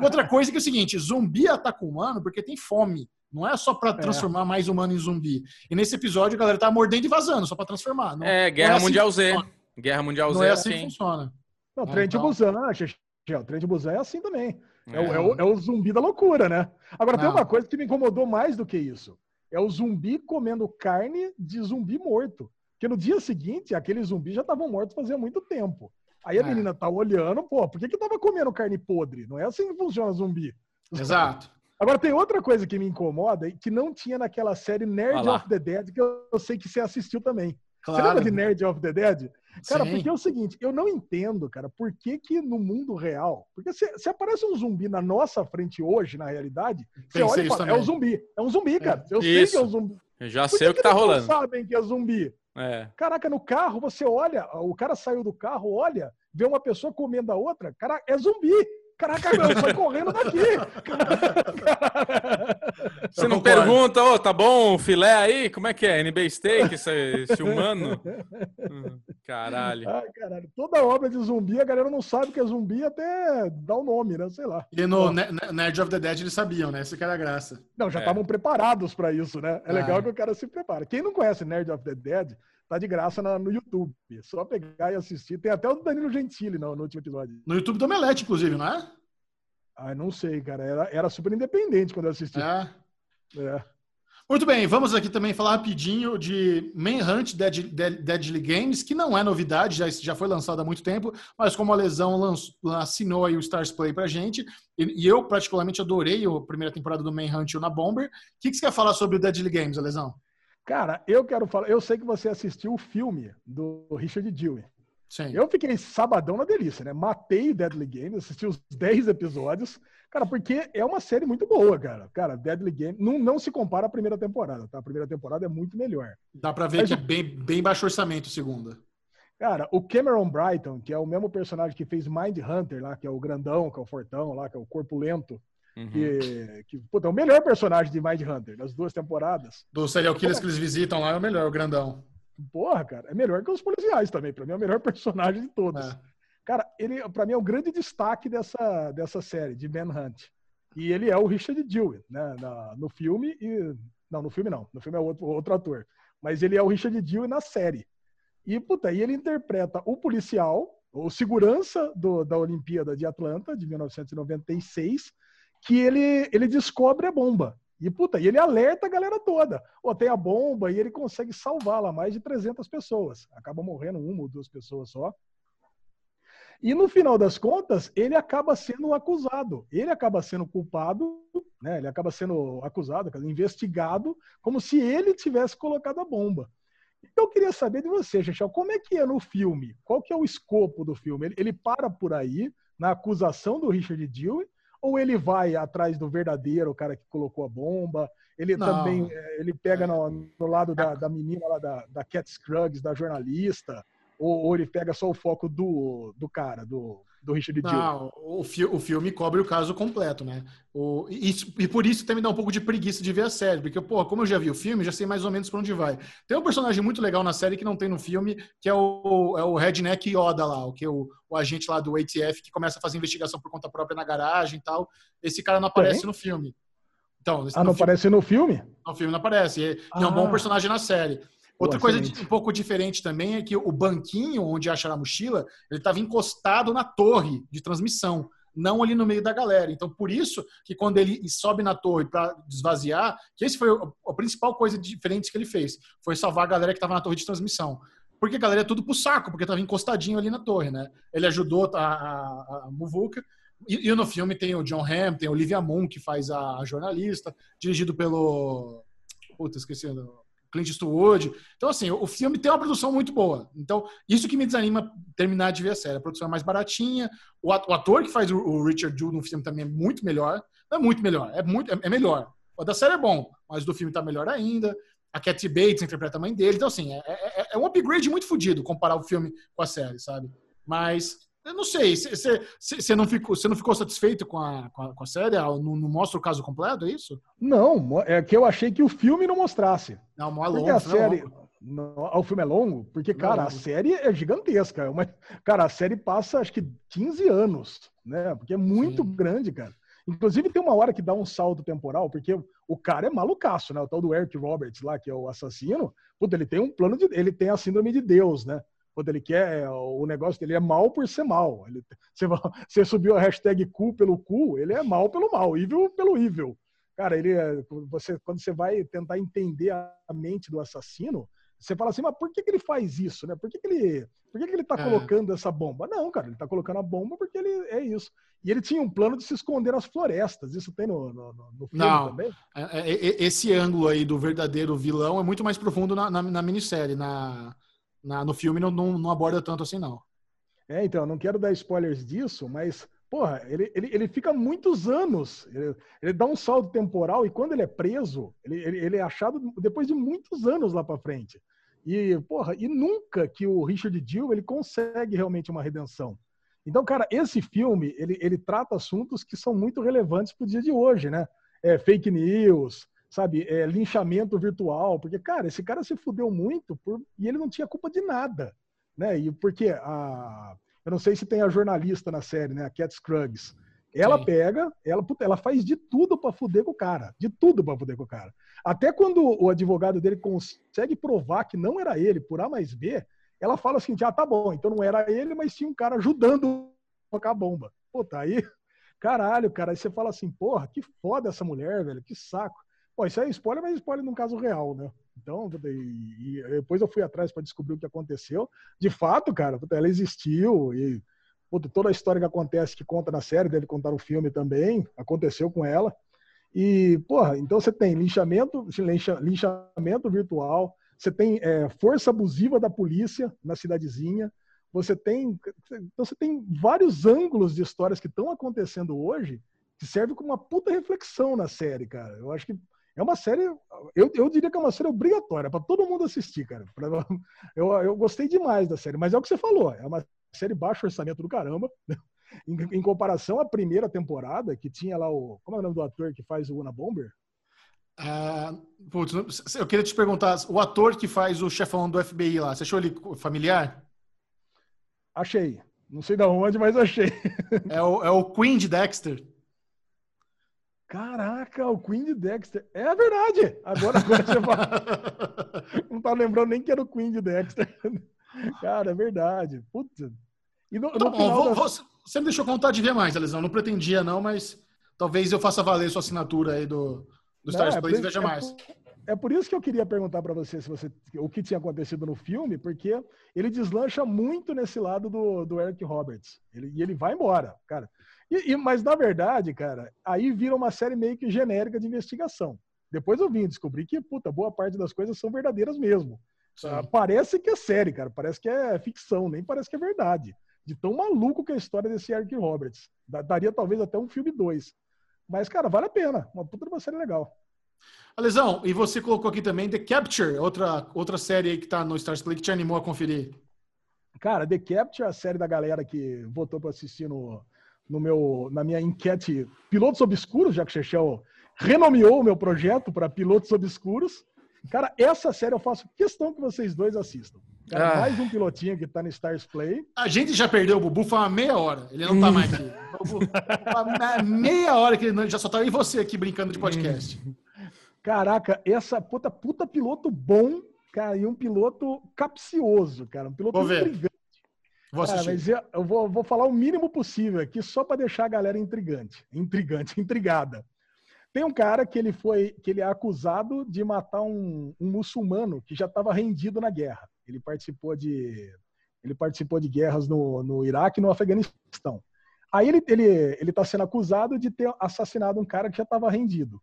Outra coisa que é o seguinte: zumbi ataca humano porque tem fome. Não é só para é. transformar é. mais humano em zumbi. E nesse episódio a galera tá mordendo e vazando, só para transformar. Não, é, Guerra é assim Mundial Z. Guerra Mundial Z. Não é assim que funciona. Não, ah, trem de então. Busan, o trem de Busan é assim também. É, é, o, é, o, zumbi da loucura, né? Agora, não. tem uma coisa que me incomodou mais do que isso. É o zumbi comendo carne de zumbi morto. Porque no dia seguinte, aqueles zumbis já estavam mortos fazia muito tempo. Aí a é. menina tá olhando, pô, por que que tava comendo carne podre? Não é assim que funciona zumbi. Exato. Agora, tem outra coisa que me incomoda, que não tinha naquela série Nerd of the Dead, que eu sei que você assistiu também. Claro. Você lembra de Nerd of the Dead? Cara, Sim. porque é o seguinte, eu não entendo, cara, por que que no mundo real... Porque se, se aparece um zumbi na nossa frente hoje, na realidade, você olha e fala, é um zumbi. É um zumbi, cara. Eu Isso. sei que é um zumbi. Eu já sei o que, que tá rolando. sabem que é zumbi. É. Caraca, no carro, você olha, o cara saiu do carro, olha, vê uma pessoa comendo a outra, cara, é zumbi. Caraca, eu saio correndo daqui. Você não pergunta, ô, oh, tá bom o filé aí? Como é que é? NBA Steak, esse, esse humano? Caralho. Ah, caralho. Toda obra de zumbi, a galera não sabe que é zumbi até dá o um nome, né? Sei lá. E no Nerd of the Dead eles sabiam, né? Esse que era a graça. Não, já estavam é. preparados para isso, né? É legal ah. que o cara se prepara. Quem não conhece Nerd of the Dead, tá de graça na, no YouTube. É só pegar e assistir. Tem até o Danilo Gentili no, no último episódio. No YouTube do Omelete, inclusive, não é? Ah, não sei, cara. Era, era super independente quando eu assisti. É. é. Muito bem, vamos aqui também falar rapidinho de Manhunt Dead, Dead, Deadly Games, que não é novidade, já, já foi lançado há muito tempo, mas como a Lesão lançou, assinou aí o Stars Play pra gente, e, e, eu particularmente adorei a primeira temporada do Manhunt na Bomber. O que, que você quer falar sobre o Deadly Games, Lesão? Cara, eu quero falar. Eu sei que você assistiu o filme do Richard Dewey. Sim. Eu fiquei sabadão na delícia, né? Matei Deadly Game, assisti os 10 episódios. Cara, porque é uma série muito boa, cara. Cara, Deadly Game não, não se compara à primeira temporada, tá? A primeira temporada é muito melhor. Dá pra ver Mas, que é bem, bem baixo orçamento, segunda. Cara, o Cameron Brighton, que é o mesmo personagem que fez Mind Hunter lá, que é o grandão, que é o fortão lá, que é o corpo lento, Uhum. Que, que puta, é o melhor personagem de Mind Hunter das duas temporadas. Do serial killers que eles visitam lá é o melhor, o grandão. Porra, cara, é melhor que os policiais também. Pra mim é o melhor personagem de todos. É. Cara, ele, pra mim, é o grande destaque dessa, dessa série, de Manhunt. E ele é o Richard Dewey, né? Na, no filme e. Não, no filme não. No filme é outro, outro ator. Mas ele é o Richard Dewey na série. E, puta, e ele interpreta o policial, o segurança do, da Olimpíada de Atlanta, de 1996, que ele, ele descobre a bomba. E, puta, e ele alerta a galera toda. Ou tem a bomba e ele consegue salvar lá mais de 300 pessoas. Acaba morrendo uma ou duas pessoas só. E no final das contas, ele acaba sendo acusado. Ele acaba sendo culpado, né? Ele acaba sendo acusado, investigado, como se ele tivesse colocado a bomba. Então eu queria saber de você, Chechel, como é que é no filme? Qual que é o escopo do filme? Ele, ele para por aí, na acusação do Richard Dewey, ou ele vai atrás do verdadeiro, o cara que colocou a bomba? Ele não. também é, ele pega no, no lado da, da, menina lá da, da Cat Scruggs, da jornalista? Ou, ou, ele pega só o foco do, do cara, do, do Richard Não, o, fi o filme cobre o caso completo, né? O, e, e, por isso também dá um pouco de preguiça de ver a série, porque, pô, como eu já vi o filme, já sei mais ou menos pra onde vai. Tem um personagem muito legal na série que não tem no filme, que é o, é o Redneck Yoda lá, o que é o, o agente lá do ATF que começa a fazer investigação por conta própria na garagem e tal. Esse cara não aparece no filme. Então, ah, não filme, aparece no filme? No filme não aparece. E, ah. é um bom ah. personagem na série. Outra coisa um pouco diferente também é que o banquinho onde acha a mochila, ele estava encostado na torre de transmissão, não ali no meio da galera. Então, por isso que quando ele sobe na torre para desvaziar, que esse foi a principal coisa diferente que ele fez, foi salvar a galera que estava na torre de transmissão. Porque a galera é tudo pro saco, porque estava encostadinho ali na torre, né? Ele ajudou a, a, a Muvuca. E, e, no filme tem o John Hamm, tem a Olivia Moon, que faz a, a jornalista, dirigido pelo... Puta, esqueci o Clint Eastwood. Então, assim, o filme tem uma produção muito boa. Então, isso que me desanima terminar de ver a série. A produção é mais baratinha. O ator que faz o Richard Jewell no filme também é muito melhor. Não é muito melhor, é, muito, é, é melhor. O da série é bom, mas do filme tá melhor ainda. A Cat Bates interpreta a mãe dele. Então, assim, é, é, é um upgrade muito fodido comparar o filme com a série, sabe? Mas eu não sei, você não, ficou, não ficou satisfeito com a, com a, com a série? Não, não, mostra o caso completo, é isso? Não, é que eu achei que o filme não mostrasse. Não, não é longo. Porque a série, não, o filme é longo? Porque, cara, a série é gigantesca. É uma, cara, a série passa, acho que 15 anos, né? Porque é muito Sim. grande, cara. Inclusive, tem uma hora que dá um salto temporal, porque o cara é malucaço, né? O tal do Eric Roberts lá, que é o assassino. Puta, ele tem um plano de. Ele tem a síndrome de Deus, né? Quando ele quer, o negócio dele é mal por ser mal. Ele, você, você subiu a hashtag cu pelo cu, ele é mal pelo mal, evil pelo evil. Cara, ele é, você, quando você vai tentar entender a mente do assassino, você fala assim, mas por que, que ele faz isso, né? Por que, que ele, por que, que ele tá é. colocando essa bomba? Não, cara, ele tá colocando a bomba porque ele é isso. E ele tinha um plano de se esconder nas florestas. Isso tem no, no, no filme Não, também? É, é, esse ângulo aí do verdadeiro vilão é muito mais profundo na, na, na minissérie, na, na, no filme não, não, não, aborda tanto assim, não. É, então, não quero dar spoilers disso, mas, porra, ele, ele, ele fica muitos anos, ele, ele dá um salto temporal e quando ele é preso, ele, ele, ele é achado depois de muitos anos lá para frente. E, porra, e nunca que o Richard Dill ele consegue realmente uma redenção. Então, cara, esse filme, ele, ele trata assuntos que são muito relevantes para o dia de hoje, né? É, fake news, sabe, é, linchamento virtual, porque, cara, esse cara se fudeu muito por, e ele não tinha culpa de nada, né? E porque a, eu não sei se tem a jornalista na série, né, a Cat Scruggs, ela Sim. pega, ela, ela faz de tudo para fuder com o cara, de tudo para fuder com o cara. Até quando o advogado dele consegue provar que não era ele por A mais B, ela fala assim, ah, tá bom, então não era ele, mas tinha um cara ajudando a colocar a bomba. Puta, aí, caralho, cara, aí você fala assim, porra, que foda essa mulher, velho, que saco. Pô, isso é spoiler, mas spoiler num caso real, né? Então, e, e depois eu fui atrás para descobrir o que aconteceu. De fato, cara, ela existiu e puta, toda a história que acontece, que conta na série, deve contar no filme também, aconteceu com ela. E, porra, então você tem linchamento, linchamento virtual, você tem é, força abusiva da polícia na cidadezinha, você tem, então você tem vários ângulos de histórias que estão acontecendo hoje que serve como uma puta reflexão na série, cara. Eu acho que é uma série, eu, eu diria que é uma série obrigatória para todo mundo assistir, cara. Pra, eu, eu gostei demais da série, mas é o que você falou, é uma série baixo orçamento do caramba, né? em, em, comparação à primeira temporada, que tinha lá o. Como é o nome do ator que faz o Una Bomber? Uh, putz, eu queria te perguntar, o ator que faz o chefão do FBI lá, você achou ele familiar? Achei. Não sei de onde, mas achei. É o, é o Queen de Dexter. Caraca, o Queen de Dexter. É verdade. Agora, agora você fala. Não tá lembrando nem que era o Queen de Dexter. Cara, é verdade. Putz. E no, tá no bom, vou, da... você me deixou com vontade de ver mais, Alisão. Não pretendia, não, mas talvez eu faça valer sua assinatura aí do, do Stars é, Play e veja é mais. Por, é por isso que eu queria perguntar para você se você o que tinha acontecido no filme, porque ele deslancha muito nesse lado do, do Eric Roberts. Ele, e ele vai embora, cara. E, e, mas, na verdade, cara, aí vira uma série meio que genérica de investigação. Depois eu vim descobrir que, puta, boa parte das coisas são verdadeiras mesmo. Uh, parece que é série, cara. Parece que é ficção, nem parece que é verdade. De tão maluco que é a história desse Eric Roberts. Daria talvez até um filme 2. Mas, cara, vale a pena. Uma puta de uma série legal. Alesão, e você colocou aqui também The Capture, outra, outra série aí que tá no Stars Play que te animou a conferir. Cara, The Capture é a série da galera que votou para assistir no, no meu, na minha enquete Pilotos Obscuros, já que o Chechel renomeou o meu projeto para Pilotos Obscuros. Cara, essa série eu faço questão que vocês dois assistam. Cara, ah. Mais um pilotinho que tá no Stars Play. A gente já perdeu o Bubu, foi uma meia hora. Ele não tá mais aqui. meia hora que ele já só tá. E você aqui brincando de podcast. Caraca, essa puta, puta piloto bom, cara, e um piloto capcioso, cara. Um piloto Vou ver. Vou mas eu, eu vou, vou falar o mínimo possível aqui, só para deixar a galera intrigante. Intrigante, intrigada. Tem um cara que ele foi, que ele é acusado de matar um, um muçulmano que já estava rendido na guerra. Ele participou de, ele participou de guerras no, no Iraque e no Afeganistão. Aí ele ele ele está sendo acusado de ter assassinado um cara que já estava rendido.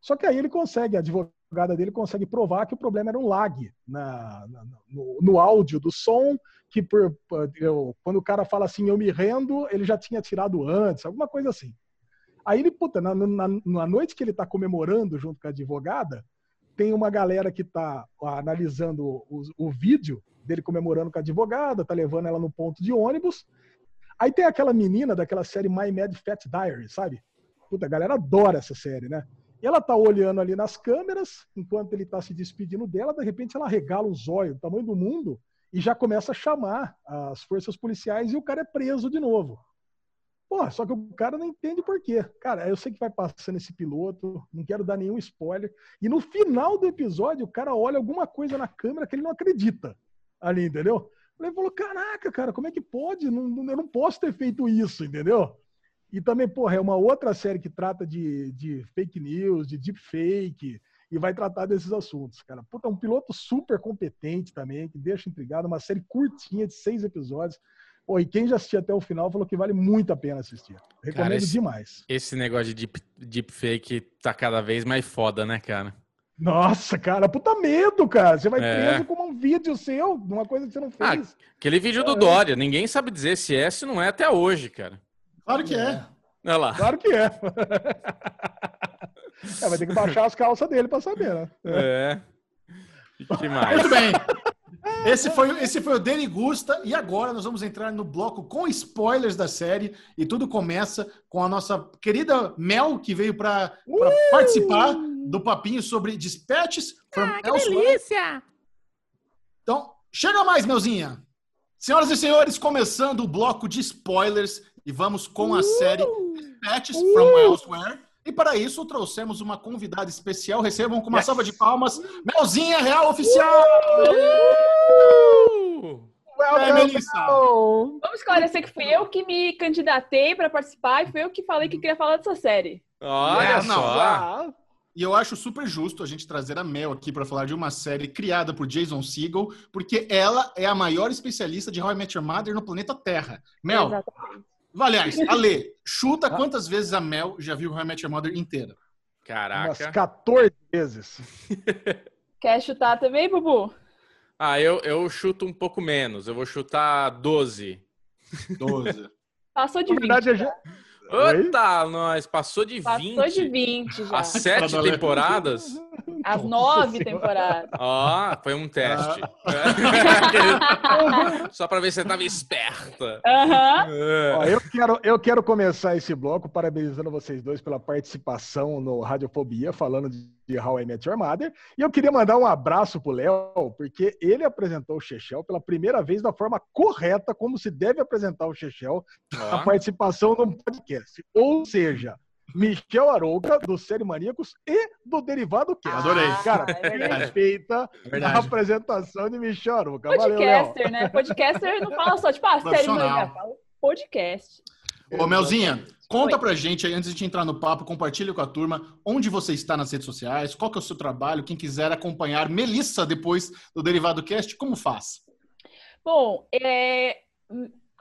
Só que aí ele consegue, a advogada dele consegue provar que o problema era um lag na, na no, no, áudio do som, que por, eu, quando o cara fala assim, eu me rendo, ele já tinha tirado antes, alguma coisa assim. Aí ele, puta, na, na, na noite que ele está comemorando junto com a advogada, tem uma galera que está analisando o, o, vídeo dele comemorando com a advogada, tá levando ela no ponto de ônibus. Aí tem aquela menina daquela série My Mad Fat Diary, sabe? Puta, a galera adora essa série, né? Ela tá olhando ali nas câmeras, enquanto ele tá se despedindo dela, de repente ela regala o zóio, do tamanho do mundo, e já começa a chamar as forças policiais e o cara é preso de novo. Pô, só que o cara não entende por quê. Cara, eu sei que vai passando esse piloto, não quero dar nenhum spoiler. E no final do episódio, o cara olha alguma coisa na câmera que ele não acredita ali, entendeu? Ele falou: Caraca, cara, como é que pode? Não, eu não posso ter feito isso, entendeu? E também, porra, é uma outra série que trata de, de fake news, de deepfake, e vai tratar desses assuntos, cara. Puta, é um piloto super competente também, que deixa intrigado, uma série curtinha de seis episódios. Pô, e quem já assistiu até o final falou que vale muito a pena assistir. Recomendo cara, esse, demais. Esse negócio de deep, deepfake tá cada vez mais foda, né, cara? Nossa, cara, puta medo, cara. Você vai é. preso com um vídeo seu, de uma coisa que você não ah, fez. Ah, aquele vídeo é. do Dória, ninguém sabe dizer se é, se não é até hoje, cara. Claro que é. é. Olha lá. Claro que é. é vai ter que baixar as calças dele pra saber, né? É. Que mais? Muito bem. Esse foi, esse foi o Dele Gusta e agora nós vamos entrar no bloco com spoilers da série e tudo começa com a nossa querida Mel que veio para uh! participar do papinho sobre dispatches ah, elsewhere. Delícia. Então, chega mais, Melzinha. Senhoras e senhores, começando o bloco de spoilers e vamos com a uh, série Dispatches uh. from Elsewhere. E para isso trouxemos uma convidada especial. Recebam com uma yes. salva de palmas, Melzinha Real Oficial! Uh! É, Melissa. Vamos esclarecer que fui eu que me candidatei para participar e fui eu que falei que queria falar dessa série. Olha só! E eu acho super justo a gente trazer a Mel aqui para falar de uma série criada por Jason Segel, porque ela é a maior especialista de How I Met Your Mother no planeta Terra. Mel, Exatamente. Aliás, Ale, chuta quantas vezes a Mel já viu How I Met Your Mother inteira? Caraca. Umas 14 vezes. Quer chutar também, Bubu? Ah, eu, eu chuto um pouco menos. Eu vou chutar 12. 12. Passou de 20. Verdade, já... Eita, nós, passou de 20. Passou de 20 já. As sete temporadas? As nove temporadas. Ó, oh, foi um teste. Só para ver se você estava esperta. Uhum. Ó, eu, quero, eu quero começar esse bloco parabenizando vocês dois pela participação no Radiofobia, falando de How I Met Your Mother. E eu queria mandar um abraço pro Léo, porque ele apresentou o Chechel pela primeira vez da forma correta, como se deve apresentar o Chechel, a participação num podcast. Ou seja, Michel Arouca, do Série Maníacos e do Derivado Cast. Adorei. Cara, é perfeita é a apresentação de Michel Arouca. Podcaster, Valeu, né? Podcaster não fala só, tipo, ah, Série Maníacos. Fala podcast. Ô, Melzinha, conta Oi. pra gente aí, antes de entrar no papo, compartilha com a turma onde você está nas redes sociais, qual que é o seu trabalho, quem quiser acompanhar Melissa depois do Derivado Cast, como faz? Bom, é,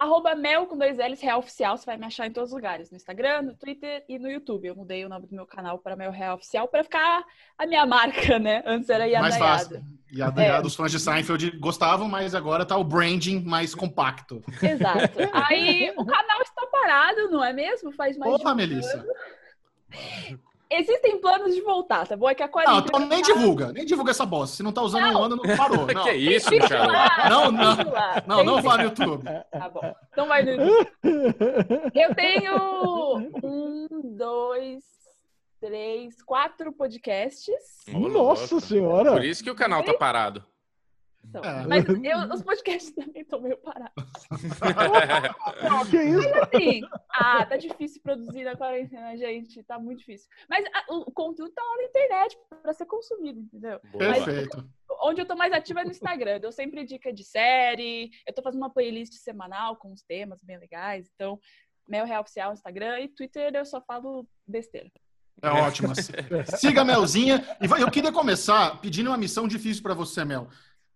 Arroba Mel com dois L's Real Oficial, você vai me achar em todos os lugares, no Instagram, no Twitter e no YouTube. Eu mudei o nome do meu canal para Mel Real Oficial para ficar a minha marca, né? Antes era Yada Mais fácil. Yada é. Os fãs de Seinfeld gostavam, mas agora tá o branding mais compacto. Exato. Aí o canal está parado, não é mesmo? Faz mais Opa, Melissa. Existem planos de voltar, tá bom? É que a quarentena. Não, então nem tá... divulga, nem divulga essa bosta. Se não tá usando não. um ano, não parou. Não. que isso, Michel? Não, não. Não, não vá no YouTube. Tá bom. Então vai no YouTube. Eu tenho um, dois, três, quatro podcasts. Nossa senhora! Por isso que o canal tá parado. Então, é. Mas eu, os podcasts também estão meio parados. que isso? Mas assim, ah, tá difícil produzir na quarentena, gente. Tá muito difícil. Mas a, o, o, conteúdo tá lá na internet para ser consumido, entendeu? Perfeito. Mas, onde eu tô mais ativa é no Instagram. Eu dou sempre dica de série. Eu tô fazendo uma playlist semanal com uns temas bem legais. Então, Mel Real Oficial no Instagram e Twitter eu só falo besteira. É ótimo. Siga a Melzinha. E eu queria começar pedindo uma missão difícil para você, Mel.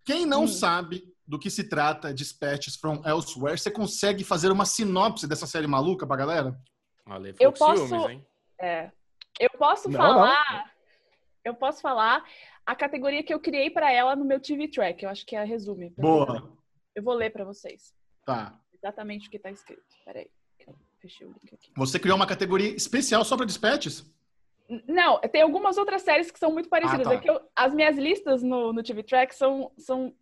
Quem não hum. sabe do que se trata Dispatches from Elsewhere, você consegue fazer uma sinopse dessa série maluca pra galera? Olha, eu posso, ciúmes, é, eu posso não, falar, não. eu posso falar a categoria que eu criei para ela no meu TV Track. Eu acho que é a resume. Boa. Eu vou ler para vocês. Tá. Exatamente o que tá escrito. Peraí. Fechei o link aqui. Você criou uma categoria especial só para Dispatches? Não, tem algumas outras séries que são muito parecidas. Ah, tá. é que eu, as minhas listas no, no TV Track são, são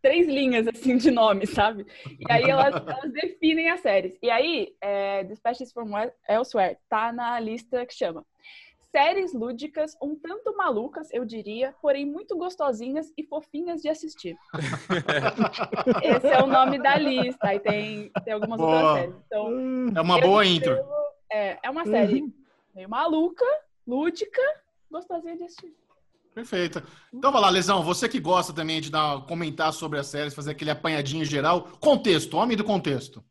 três linhas assim de nome, sabe? E aí elas, elas definem as séries. E aí, é, Dispatches from Elsewhere tá na lista que chama séries lúdicas, um tanto malucas, eu diria, porém muito gostosinhas e fofinhas de assistir. Esse é o nome da lista. Aí tem, tem algumas boa. outras séries. Então, é uma boa intro. É, é uma série uhum meio maluca, lúdica, gostosinha de assistir. Perfeito. Então vai lá, Lesão, você que gosta também de dar, comentar sobre as séries, fazer aquele apanhadinho geral. Contexto, homem do contexto.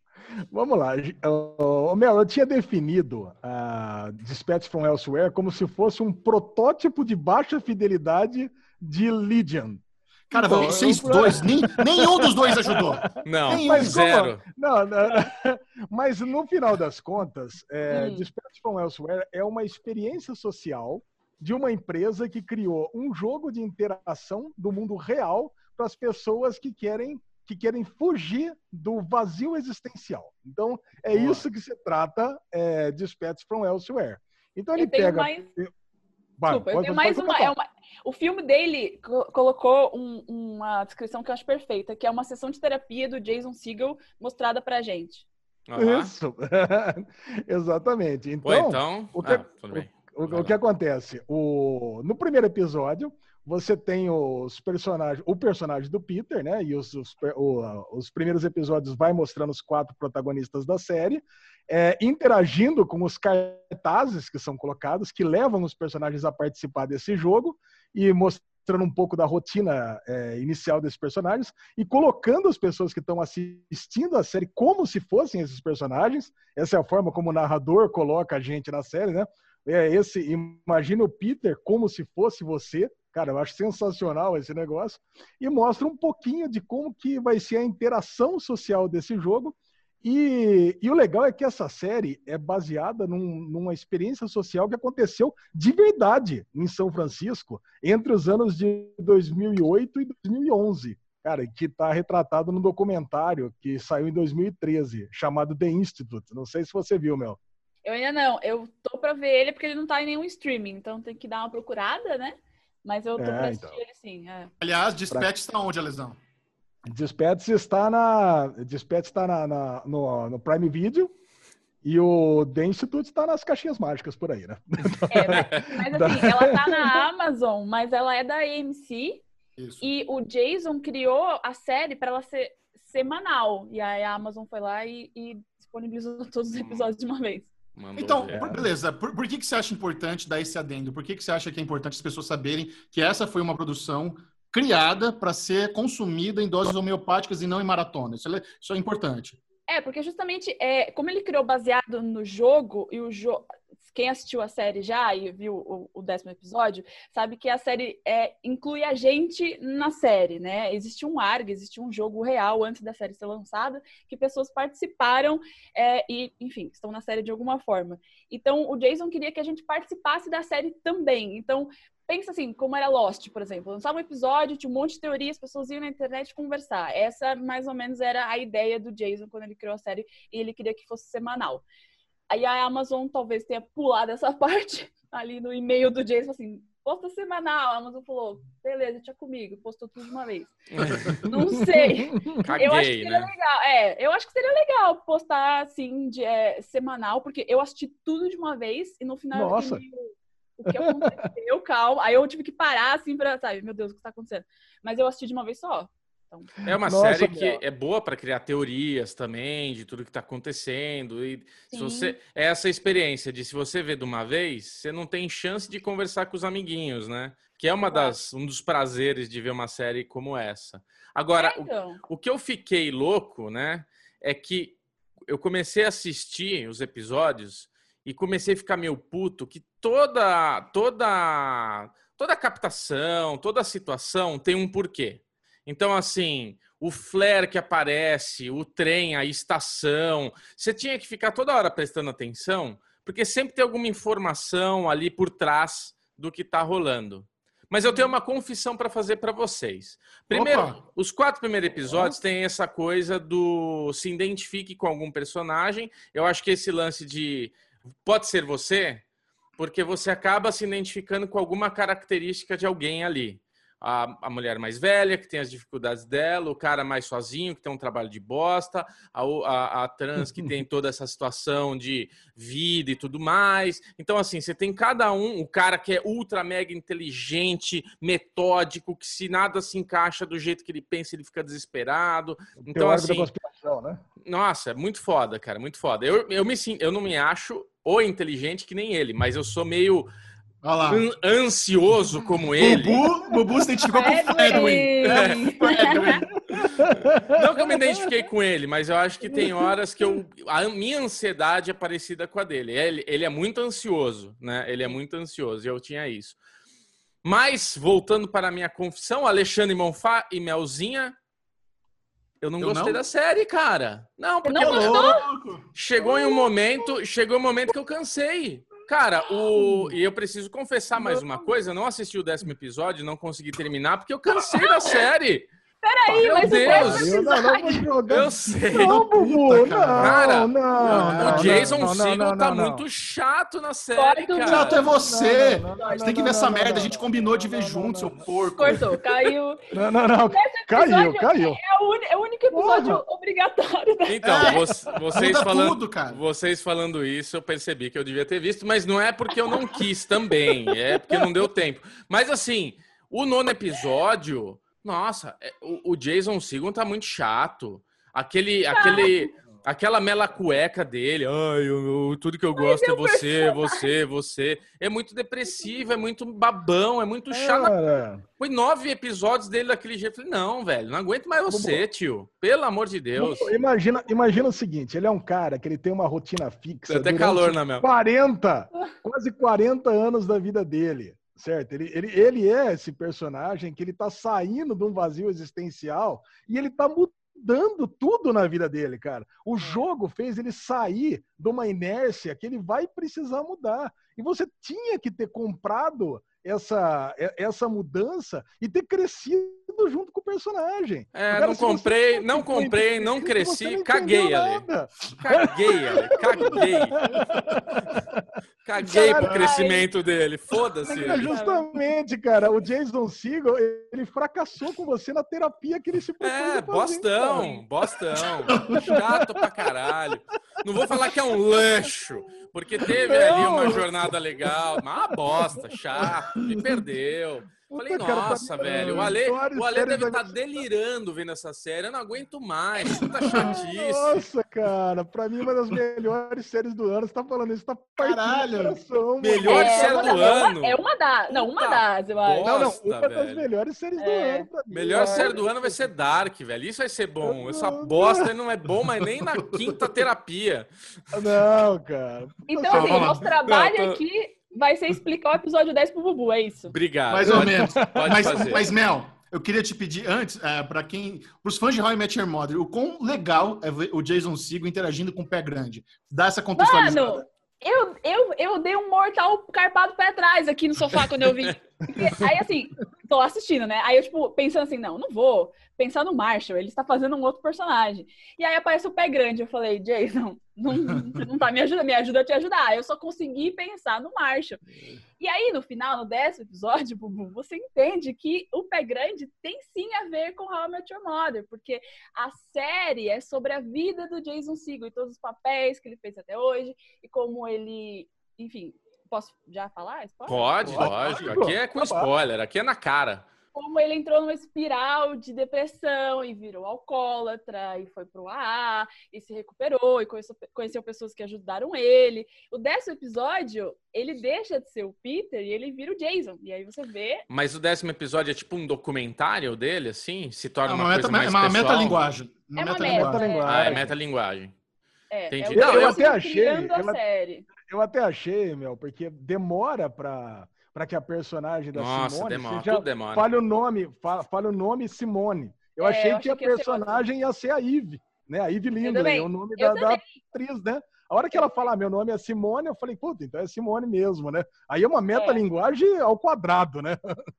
Vamos lá. Uh, Mel, eu tinha definido a uh, Dispatch from Elsewhere como se fosse um protótipo de baixa fidelidade de Legion. Cara, então, vocês eu... dois, nem, nenhum dos dois ajudou. Não, nenhum, mas zero. Não, não, mas no final das contas, é, hum. Dispatch from Elsewhere é uma experiência social de uma empresa que criou um jogo de interação do mundo real para as pessoas que querem que querem fugir do vazio existencial. Então, é Boa. isso que se trata é, Dispatch from Elsewhere. Então ele pega. Mais... Vai, Desculpa, eu tenho mais uma, é uma, O filme dele colocou um, uma descrição que eu acho perfeita, que é uma sessão de terapia do Jason Segel mostrada pra gente. Uhum. Isso. Exatamente. Então, então... O, que, ah, o, o que acontece? O, no primeiro episódio, você tem os personagens, o personagem do Peter, né? E os, os, o, os primeiros episódios vai mostrando os quatro protagonistas da série, é, interagindo com os cartazes que são colocados, que levam os personagens a participar desse jogo e mostrando um pouco da rotina é, inicial desses personagens e colocando as pessoas que estão assistindo a série como se fossem esses personagens. Essa é a forma como o narrador coloca a gente na série, né? É esse, imagina o Peter como se fosse você, Cara, eu acho sensacional esse negócio. E mostra um pouquinho de como que vai ser a interação social desse jogo. E, e o legal é que essa série é baseada num, numa experiência social que aconteceu de verdade em São Francisco entre os anos de 2008 e 2011. Cara, que está retratado no documentário que saiu em 2013, chamado The Institute. Não sei se você viu, Mel. Eu ainda não. Eu tô para ver ele porque ele não tá em nenhum streaming, então tem que dar uma procurada, né? Mas eu tô é, pra assistir então. ele sim. É. Aliás, Dispatch está onde, Alesão? Dispatch está na. Dispatch está na, na, no, no Prime Video. E o The Institute está nas caixinhas mágicas por aí, né? É, mas, mas assim, ela tá na Amazon, mas ela é da AMC. Isso. E o Jason criou a série para ela ser semanal. E aí a Amazon foi lá e, e disponibilizou todos os episódios de uma vez. Mandou então, ver. beleza. Por, por, que, que você acha importante dar esse adendo? Por que, que você acha que é importante as pessoas saberem que essa foi uma produção criada para ser consumida em doses homeopáticas e não em maratona? Isso é, isso é importante. É, porque justamente, é, como ele criou baseado no jogo, e o quem assistiu a série já e viu o, o, décimo episódio, sabe que a série é, inclui a gente na série, né? Existe um ARG, existe um jogo real antes da série ser lançada, que pessoas participaram é, e, enfim, estão na série de alguma forma. Então, o Jason queria que a gente participasse da série também. Então, pensa assim, como era Lost, por exemplo. Lançava um episódio, tinha um monte de teorias, as pessoas iam na internet conversar. Essa, mais ou menos, era a ideia do Jason quando ele criou a série e ele queria que fosse semanal. Aí a Amazon talvez tenha pulado essa parte ali no e-mail do Jason, assim, posta semanal. A Amazon falou, beleza, tinha comigo, postou tudo de uma vez. Não sei. Caguei, eu acho que seria né? legal. É, eu acho que seria legal postar assim de é, semanal, porque eu assisti tudo de uma vez e no final Nossa. eu entendi o, o que aconteceu, calma. Aí eu tive que parar assim pra, sabe, meu Deus, o que tá acontecendo? Mas eu assisti de uma vez só. Então, é uma Nossa, série que é boa para criar teorias também de tudo que está acontecendo. E se você é essa experiência de se você vê de uma vez, você não tem chance de conversar com os amiguinhos, né? Que é uma das um dos prazeres de ver uma série como essa. Agora, é, então. o, o que eu fiquei louco, né, é que eu comecei a assistir os episódios e comecei a ficar meio puto que toda toda toda a captação, toda a situação tem um porquê. Então, assim, o flare que aparece, o trem, a estação, você tinha que ficar toda hora prestando atenção, porque sempre tem alguma informação ali por trás do que está rolando. Mas eu tenho uma confissão para fazer para vocês. Primeiro, Opa. os quatro primeiros episódios têm essa coisa do se identifique com algum personagem. Eu acho que esse lance de pode ser você, porque você acaba se identificando com alguma característica de alguém ali a, a mulher mais velha, que tem as dificuldades dela, o cara mais sozinho, que tem um trabalho de bosta, a, a, a trans, que tem toda essa situação de vida e tudo mais. Então, assim, você tem cada um, o cara que é ultra mega inteligente, metódico, que se nada se encaixa do jeito que ele pensa, ele fica desesperado. Então, assim. Né? Nossa, é muito foda, cara, muito foda. Eu, eu, me, eu não me acho o inteligente que nem ele, mas eu sou meio An ansioso como ele. Bubu, Bubu se identificou com o Edwin. Não que eu me identifiquei com ele, mas eu acho que tem horas que eu, a minha ansiedade é parecida com a dele. Ele, ele é muito ansioso, né? Ele é muito ansioso e eu tinha isso. Mas, voltando para a minha confissão, Alexandre Monfá e Melzinha, eu não eu gostei não? da série, cara. Não, porque não eu, chegou em um momento, chegou um momento que eu cansei. Cara, o... e eu preciso confessar mais uma coisa: eu não assisti o décimo episódio, não consegui terminar, porque eu cansei da série. Peraí, Meu mas Deus. o Eu não, não vou jogar. Eu sei. Não, Bubu, não, Cara, não, o Jason Segel tá não, não. muito chato na série, Corta. Chato é você. Não, não, não, Você tem que ver essa não, merda. não, A gente combinou não, de ver não, junto, não, seu porco. Cortou, caiu. Não, não, não. Caiu, caiu. É o, é o único episódio obrigatório da Então, É, vo- vocês Muda falando, tudo, cara. vocês falando isso, eu percebi que eu devia ter visto, mas não é porque eu não quis também, é porque não deu tempo. Mas assim, o nono episódio, nossa, é- o, o Jason Segel tá muito chato. Aquele, aquele, aquela mela cueca dele, ai, eu- eu- tudo que eu gosto é você, você, você. É muito depressivo, é muito babão, é muito chato. Cara, Foi nove episódios dele daquele jeito. Falei, não, velho, não aguento mais você, tio. Pelo amor de Deus. imagina, imagina o seguinte, ele é um cara que ele tem uma rotina fixa. Tem até calor na minha. 40, quase 40 anos da vida dele, certo? Ele, ele, ele é esse personagem que ele tá saindo de um vazio existencial e ele tá mudando tudo na vida dele, cara. O jogo fez ele sair de uma inércia que ele vai precisar mudar. E você tinha que ter comprado essa, essa mudança e ter crescido junto com o personagem. É, Cara, não comprei, não não comprei, não entendendo, cresci, não caguei, Ale. Caguei, Ale, caguei. Caguei pro Caralho. crescimento dele. Foda-se. É justamente, cara, o Jason Segel, ele fracassou com você na terapia que ele se propôs É, a fazer, bostão, bostão. Chato pra caralho. Não vou falar que é um lancho, porque teve ali Não. uma jornada legal, mas uma bosta, chato, me perdeu. Falei, Puta, cara, nossa, velho, o é, Ale, o Ale deve estar delirando vendo essa série. Eu não aguento mais, puta chatice. Nossa, cara, pra mim uma das melhores séries do ano. Você tá falando isso, tá partindo Caralho. coração. Melhor é, série do da- é uma- ano. É uma das. Não, uma das, eu acho. Não, não, uma das velho. melhores séries do É. ano pra mim. Melhor É. série do ano vai ser Dark, velho. Isso vai ser bom. Essa bosta não é bom, mas nem na quinta terapia. Não, cara. Então, Tá, assim, nosso trabalho Não, tô- aqui vai ser explicar o episódio 10 pro Bubu, é isso. Obrigado. Mais ou menos. Pode Mas, fazer. mas, Mel, eu queria te pedir antes, é, para quem, os fãs de How I Met Your Mother, o quão legal é ver o Jason Segel interagindo com o pé grande. Dá essa contextualizada. Mano, eu, eu, eu dei um mortal carpado pra trás aqui no sofá quando eu vi. Porque, aí, assim, tô assistindo, né? Aí eu, tipo, pensando assim, não, não vou pensar no Marshall, ele está fazendo um outro personagem. E aí aparece o pé grande. Eu falei, Jason, não, não tá me ajudando, me ajuda a te ajudar. Eu só consegui pensar no Marshall. E aí, no final, no décimo episódio, Bubu, você entende que o pé grande tem sim a ver com How I Met Your Mother, porque a série é sobre a vida do Jason Segel e todos os papéis que ele fez até hoje e como ele, enfim, posso já falar? Spoiler? Pode, Pode, lógico. Aqui é com pode. spoiler, aqui é na cara. Como ele entrou numa espiral de depressão e virou alcoólatra e foi pro AA e se recuperou e conheceu, conheceu pessoas que ajudaram ele. O décimo episódio, ele deixa de ser o Peter e ele vira o Jason. E aí você vê Mas o décimo episódio é tipo um documentário dele, assim? Se É torna uma, uma, meta, coisa mais é uma pessoal? metalinguagem. É uma metalinguagem. meta, Ah, é metalinguagem. É, Entendi. é o Não, Jason eu até achei- criando a eu- série. Eu até achei, Mel, porque demora pra, pra que a personagem da Nossa, Simone demora, seja- tudo demora. fale o nome, fa- fale o nome Simone. Eu É, achei eu que a que ia ser personagem ia ser a Eve, né? A Eve Lindley, é o nome da, da atriz, né? A hora que ela fala, ah, meu nome é Simone, eu falei, puta, então é Simone mesmo, né? Aí é uma metalinguagem ao quadrado, né?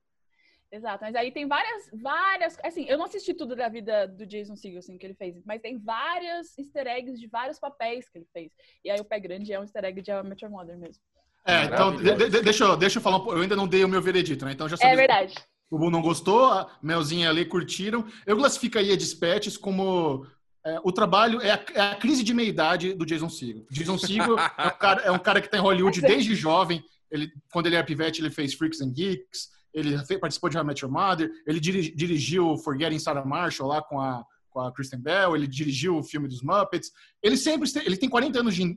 Exato, mas aí tem várias, várias. Assim, eu não assisti tudo da vida do Jason Segel, assim, que ele fez, mas tem várias easter eggs de vários papéis que ele fez. E aí o pé grande é um easter egg de How I Met Your Mother mesmo. É, então, de- de- deixa, eu, deixa eu falar um pouco. Eu ainda não dei o meu veredito, né? Então já É sabia. verdade. O Bu não gostou, a Melzinha ali curtiram. Eu classifico aí a Dispatches como é, o trabalho é a, é a crise de meia-idade do Jason Segel. Jason Segel é um cara, é um cara que está em Hollywood desde jovem. Ele, quando ele era pivete, ele fez Freaks and Geeks. Ele participou de How I Met Your Mother. Ele diri- dirigiu Forgetting Sarah Marshall lá com a, com a Kristen Bell. Ele dirigiu o filme dos Muppets. Ele sempre este- ele tem 40 anos de,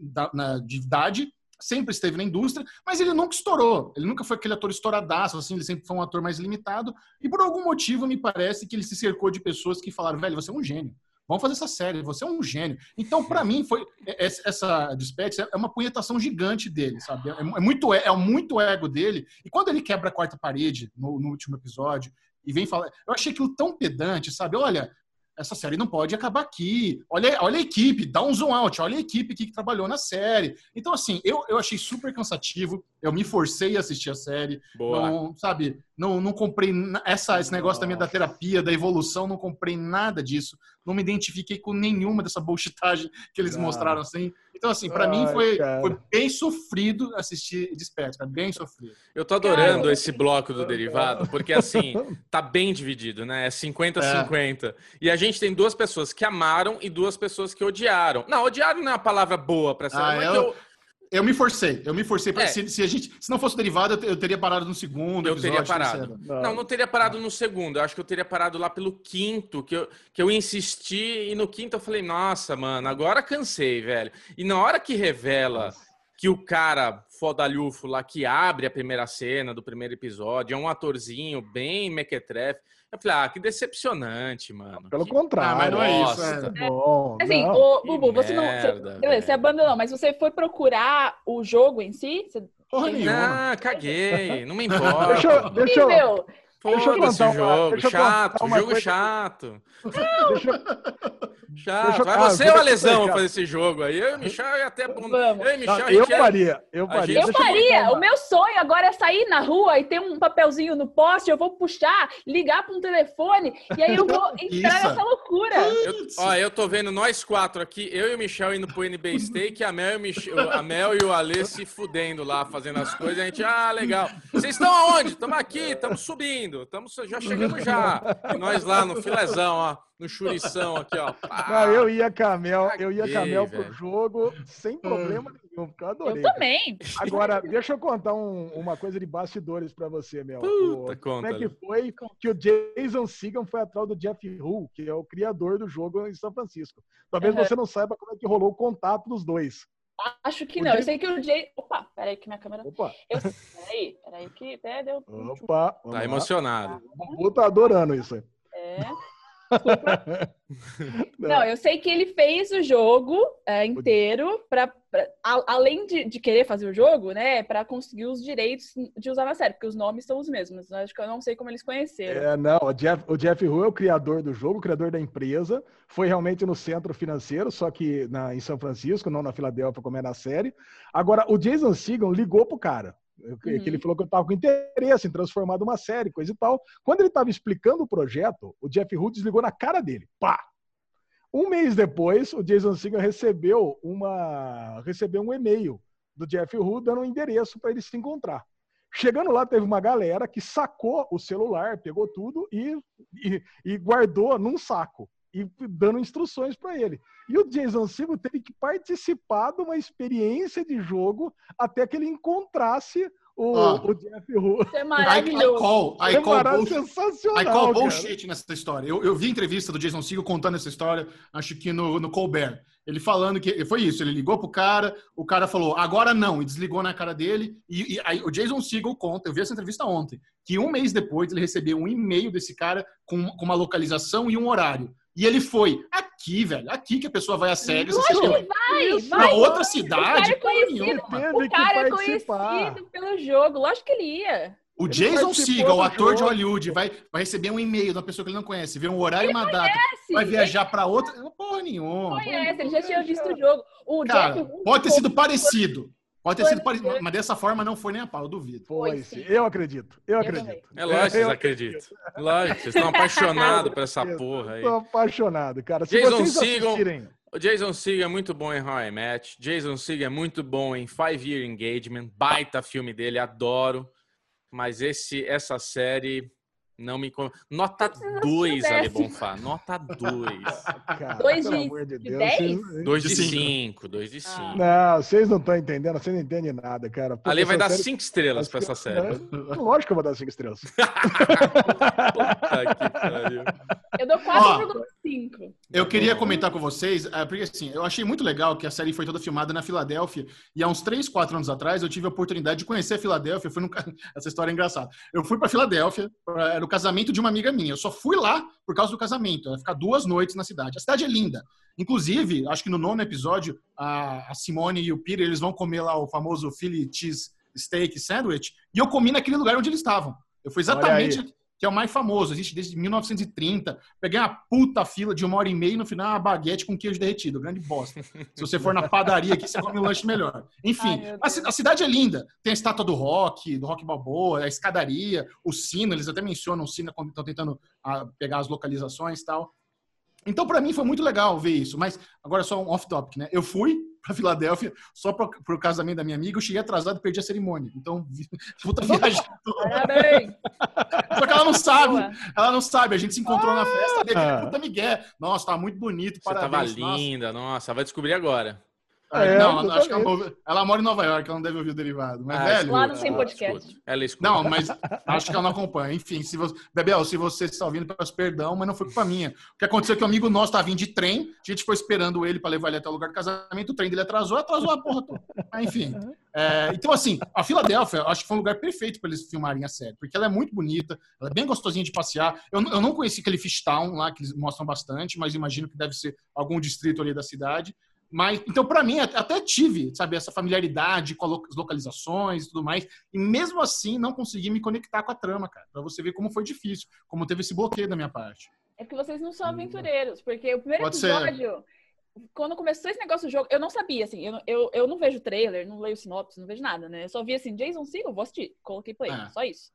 de idade sempre esteve na indústria, mas ele nunca estourou. Ele nunca foi aquele ator estouradaço, assim, ele sempre foi um ator mais limitado. E por algum motivo, me parece que ele se cercou de pessoas que falaram, velho, você é um gênio. Vamos fazer essa série, você é um gênio. Então, para mim, foi essa essa Dispatch é uma punhetação gigante dele, sabe? É, é muito é, é muito ego dele. E quando ele quebra a quarta parede no, no último episódio e vem falar, eu achei aquilo tão pedante, sabe? Olha, essa série não pode acabar aqui. Olha, olha a equipe, dá um zoom out, olha a equipe aqui que trabalhou na série. Então, assim, eu, eu achei super cansativo. Eu me forcei a assistir a série. Boa. Não, sabe, não, não comprei essa, esse negócio também da terapia, da evolução, não comprei nada disso. Não me identifiquei com nenhuma dessa bullshitagem que eles ah. mostraram assim. Então, assim, para mim foi, foi, bem sofrido assistir Spectre, bem sofrido. Eu tô adorando cara, esse bloco do derivado, porque assim, tá bem dividido, né? É 50-50. É. E a gente tem duas pessoas que amaram e duas pessoas que odiaram. Não, odiaram não é uma palavra boa pra ser. Ah, eu... eu... Eu me forcei, eu me forcei para é. se, se, a gente, se não fosse derivado, eu, teria parado no segundo. Eu teria parado. Não. não, não teria parado no segundo. Eu acho que eu teria parado lá pelo quinto, que eu, que eu insisti e no quinto eu falei, nossa, mano, agora cansei, velho. E na hora que revela nossa. que o cara fodalhufo lá que abre a primeira cena do primeiro episódio é um atorzinho bem mequetrefe. Eu falei, ah, que decepcionante, mano. Pelo que... contrário. Ah, mas não é isso. É. é bom, assim, não. Ô, Bubu, você não. Você, beleza, você abandonou, mas você foi procurar o jogo em si? Você... Porra nenhuma. Ah, caguei. Não me importa. deixa, eu, deixa, eu, deixa eu contar jogo, chato, jogo coisa... chato. Deixa eu... Chato. Vai ah, você ou a lesão fazer esse jogo aí? Eu e o Michel é até bom. Eu e Michel, eu faria, eu faria. Eu faria. O meu sonho agora é sair na rua e ter um papelzinho no poste, eu vou puxar, ligar para um telefone e aí eu vou entrar nessa loucura. Eu, ó, eu tô vendo nós quatro aqui, eu e o Michel indo pro NB Steak, a Mel, e o Michel, a Mel e o Alê se fudendo lá, fazendo as coisas. A gente, ah, legal. Vocês estão aonde? Estamos aqui, estamos subindo, estamos já chegamos já. E nós lá no filezão, ó no churição aqui, ó. Não, eu ia Camel, eu ia Camel pro jogo sem problema nenhum, porque eu adorei. Eu também. Agora, deixa eu contar um, uma coisa de bastidores para você, Mel. Puta, o, como é que foi que o Jason Segan foi atrás do Jeff Hu, que é o criador do jogo em São Francisco. Talvez uhum. você não saiba como é que rolou o contato dos dois. Acho que o não. Jay... Eu sei que o Jay. Opa, peraí que minha câmera. Opa. Eu... Peraí, peraí que até deu. Opa. Tá emocionado. O Bubu tá adorando isso aí. É. Não, eu sei que ele fez o jogo é, inteiro para além de, de, querer fazer o jogo, né, para conseguir os direitos de usar na série, porque os nomes são os mesmos. Acho que eu não sei como eles conheceram. É, não, o Jeff, o Jeff Hu é o criador do jogo, o criador da empresa. Foi realmente no centro financeiro, só que na, em São Francisco, não na Filadélfia, como é na série. Agora, o Jason Segan ligou pro cara. Uhum. Que ele falou que eu estava com interesse em transformar numa série, coisa e tal. Quando ele estava explicando o projeto, o Jeff Hood desligou na cara dele. Pá! Um mês depois, o Jason Segel recebeu uma recebeu um e-mail do Jeff Hood dando um endereço para ele se encontrar. Chegando lá, teve uma galera que sacou o celular, pegou tudo e, e, e guardou num saco e dando instruções para ele. E o Jason Segel teve que participar de uma experiência de jogo até que ele encontrasse o, oh. o Jeff. Isso é maravilhoso. I, I call, I call, é sensacional, I call bullshit nessa história. Eu, eu vi entrevista do Jason Segel contando essa história, acho que no, no Colbert. Ele falando que foi isso, ele ligou pro cara, o cara falou, agora não, e desligou na cara dele. E, e aí, o Jason Segel conta, eu vi essa entrevista ontem, que um mês depois ele recebeu um e-mail desse cara com, com uma localização e um horário. E ele foi aqui, velho, aqui que a pessoa vai a sério. Lógico que vai, vai. Pra outra cidade. O cara é conhecido, o cara é conhecido pelo jogo. Lógico que ele ia. O Jason Segel, o ator de Hollywood, vai, vai receber um e-mail de uma pessoa que ele não conhece, ver um horário e uma data, vai viajar para outra. Porra nenhuma. Conhece, ele já tinha visto o jogo. O Cara, Jeff, pode ter sido parecido. Pode ter sido parecido, mas dessa forma não foi nem a pau, eu duvido. Foi, sim. Eu acredito, eu acredito. É lógico que vocês acreditam. Lógico, vocês estão apaixonados por essa porra aí. Estou apaixonado, cara. Se Jason Segel, assistirem... O Jason Segel é muito bom em How I Met. Jason Segel é muito bom em Five Year Engagement. Baita filme dele, adoro. Mas esse, essa série não me. Nota 2, Ale Bonfá. Nota 2. 2 de 10? 2 de 5. 2 de 5. Não, vocês não estão entendendo, vocês não entendem nada, cara. Porque Ale vai dar 5 série... estrelas pra essa série. Lógico que eu vou dar 5 estrelas. Puta que pariu. Eu dou 4,5. Eu queria comentar com vocês, é, porque assim, eu achei muito legal que a série foi toda filmada na Filadélfia. E há uns 3, 4 anos atrás eu tive a oportunidade de conhecer a Filadélfia. Fui no... Essa história é engraçada. Eu fui para Filadélfia, era o casamento de uma amiga minha. Eu só fui lá por causa do casamento. Ia ficar duas noites na cidade. A cidade é linda. Inclusive, acho que no nono episódio, a Simone e o Peter eles vão comer lá o famoso Philly Cheese Steak Sandwich. E eu comi naquele lugar onde eles estavam. Eu fui exatamente que é o mais famoso, existe desde 1930. Peguei uma puta fila de uma hora e meia e no final uma baguete com queijo derretido. Grande bosta. Se você for na padaria aqui, você come um lanche melhor. Enfim, Ai, a, a, cidade é linda. Tem a estátua do rock, do rock balboa, a escadaria, o sino, eles até mencionam o sino quando estão tentando a, ah, pegar as localizações e tal. Então, para mim, foi muito legal ver isso. Mas, agora só um off-topic, né? Eu fui para Filadélfia só para o casamento da minha amiga. Eu cheguei atrasado e perdi a cerimônia. Então, puta viagem. Parabéns! Só que ela não sabe. Ela não sabe. A gente se encontrou na festa. E puta Miguel. Nossa, tá muito bonito. Você parabéns. tava linda. Nossa. nossa, vai descobrir agora. É, não, acho que ela, ela, mora em Nova York, ela não deve ouvir o derivado. Mas, ah, velho. Lá não tem podcast. Ela escuta. Não, mas acho que ela não acompanha. Enfim, se você. Bebel, se você está ouvindo, peço perdão, mas não foi culpa minha. O que aconteceu é que um amigo nosso estava vindo de trem, a gente foi esperando ele para levar ele até o lugar do casamento, o trem dele atrasou, atrasou a porra toda. Enfim. É, então, assim, a Filadélfia, acho que foi um lugar perfeito para eles filmarem a série, porque ela é muito bonita, ela é bem gostosinha de passear. Eu, eu não conheci aquele Fishtown lá, que eles mostram bastante, mas imagino que deve ser algum distrito ali da cidade. Mas, então, para mim, até tive, sabe, essa familiaridade com as localizações e tudo mais. E mesmo assim, não consegui me conectar com a trama, cara. Pra você ver como foi difícil, como teve esse bloqueio da minha parte. É que vocês não são aventureiros, porque o primeiro Pode episódio, ser. quando começou esse negócio do jogo, eu não sabia, assim, eu, eu, eu não vejo trailer, não leio sinopse, não vejo nada, né? Eu só vi assim, Jason Segel, vou assistir, coloquei play, é. só isso.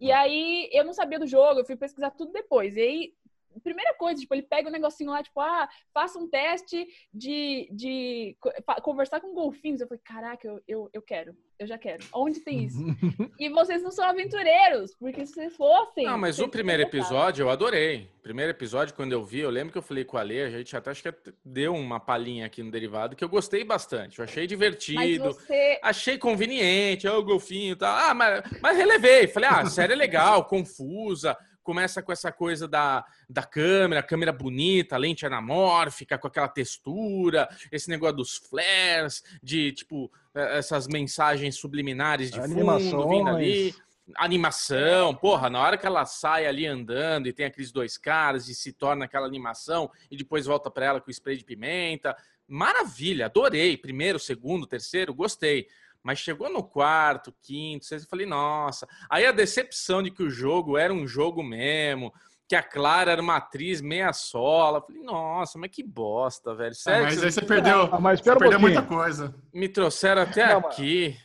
E aí, eu não sabia do jogo, eu fui pesquisar tudo depois. E aí, primeira coisa, tipo, ele pega um negocinho lá, tipo, ah, faça um teste de, de conversar com golfinhos. Eu falei, caraca, eu, eu, eu quero, eu já quero. Onde tem isso? e vocês não são aventureiros, porque se vocês fossem. Não, mas o primeiro episódio eu adorei. Primeiro episódio, quando eu vi, eu lembro que eu falei com a Lê, a gente até acho que deu uma palhinha aqui no derivado, que eu gostei bastante. Eu achei divertido, você... achei conveniente, ó, o golfinho e tal. Ah, mas, mas relevei. Falei, ah, a série é legal, confusa começa com essa coisa da, da câmera, câmera bonita, lente anamórfica, com aquela textura, esse negócio dos flares, de tipo, é, essas mensagens subliminares de fundo vindo ali. Animação, porra, na hora que ela sai ali andando e tem aqueles dois caras e se torna aquela animação e depois volta para ela com spray de pimenta. Maravilha, adorei. Primeiro, segundo, terceiro, gostei. Mas chegou no quarto, quinto, sexto, eu falei, nossa. Aí a decepção de que o jogo era um jogo mesmo, que a Clara era uma atriz meia sola. Eu falei, nossa, mas que bosta, velho. Ah, Sério, mas aí você perdeu, ah, mas você perdeu muita coisa. Me trouxeram até não, aqui.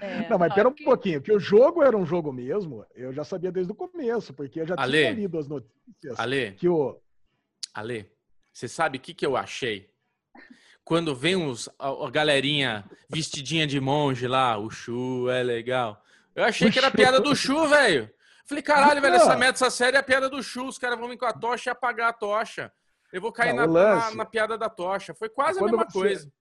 É, não, mas pera um que... pouquinho, que o jogo era um jogo mesmo, eu já sabia desde o começo, porque eu já Ale, tinha lido as notícias. Ale, que o... Ale, você sabe o que, que eu achei? Quando vem uns, a, a, galerinha vestidinha de monge lá, o Chu é legal. Eu achei que era piada do Chu, velho. Falei, caralho, velho, essa meta, essa série é a piada do Chu. Os caras vão vir com a tocha e apagar a tocha. Eu vou cair na, na, na, piada da tocha. Foi quase quando a mesma você, coisa.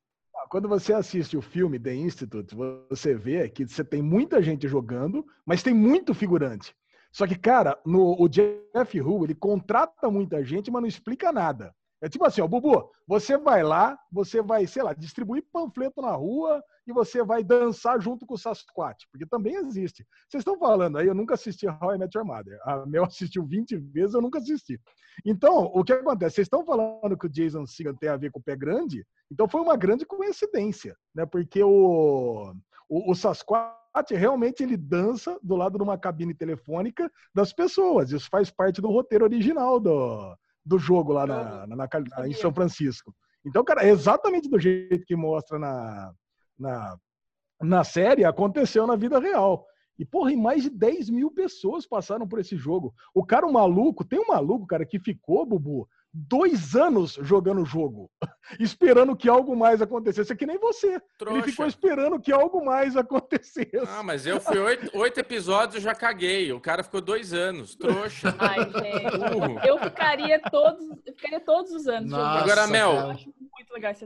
Quando você assiste o filme The Institute, você vê que você tem muita gente jogando, mas tem muito figurante. Só que, cara, no, o Jeff Hu, ele contrata muita gente, mas não explica nada. É tipo assim, ó, Bubu, você vai lá, você vai, sei lá, distribuir panfleto na rua e você vai dançar junto com o Sasquatch, porque também existe. Vocês estão falando aí, eu nunca assisti How I Met Your Mother. A Mel assistiu 20 vezes, eu nunca assisti. Então, o que acontece? Vocês estão falando que o Jason Segel tem a ver com o pé grande? Então foi uma grande coincidência, né? Porque o, o, o Sasquatch realmente ele dança do lado de uma cabine telefônica das pessoas. Isso faz parte do roteiro original do, do jogo lá na, na, na, em São Francisco. Então, cara, exatamente do jeito que mostra na, na, na série, aconteceu na vida real. E, porra, e mais de 10 mil pessoas passaram por esse jogo. O cara, o maluco, tem um maluco, cara, que ficou, Bubu, dois anos jogando o jogo, esperando que algo mais acontecesse. É que nem você. Trouxa. Ele ficou esperando que algo mais acontecesse. Ah, mas eu fui oito, oito episódios e já caguei. O cara ficou dois anos. Trouxa. Ai, gente. Eu ficaria todos, eu ficaria todos os anos Nossa, jogando. Agora, Mel,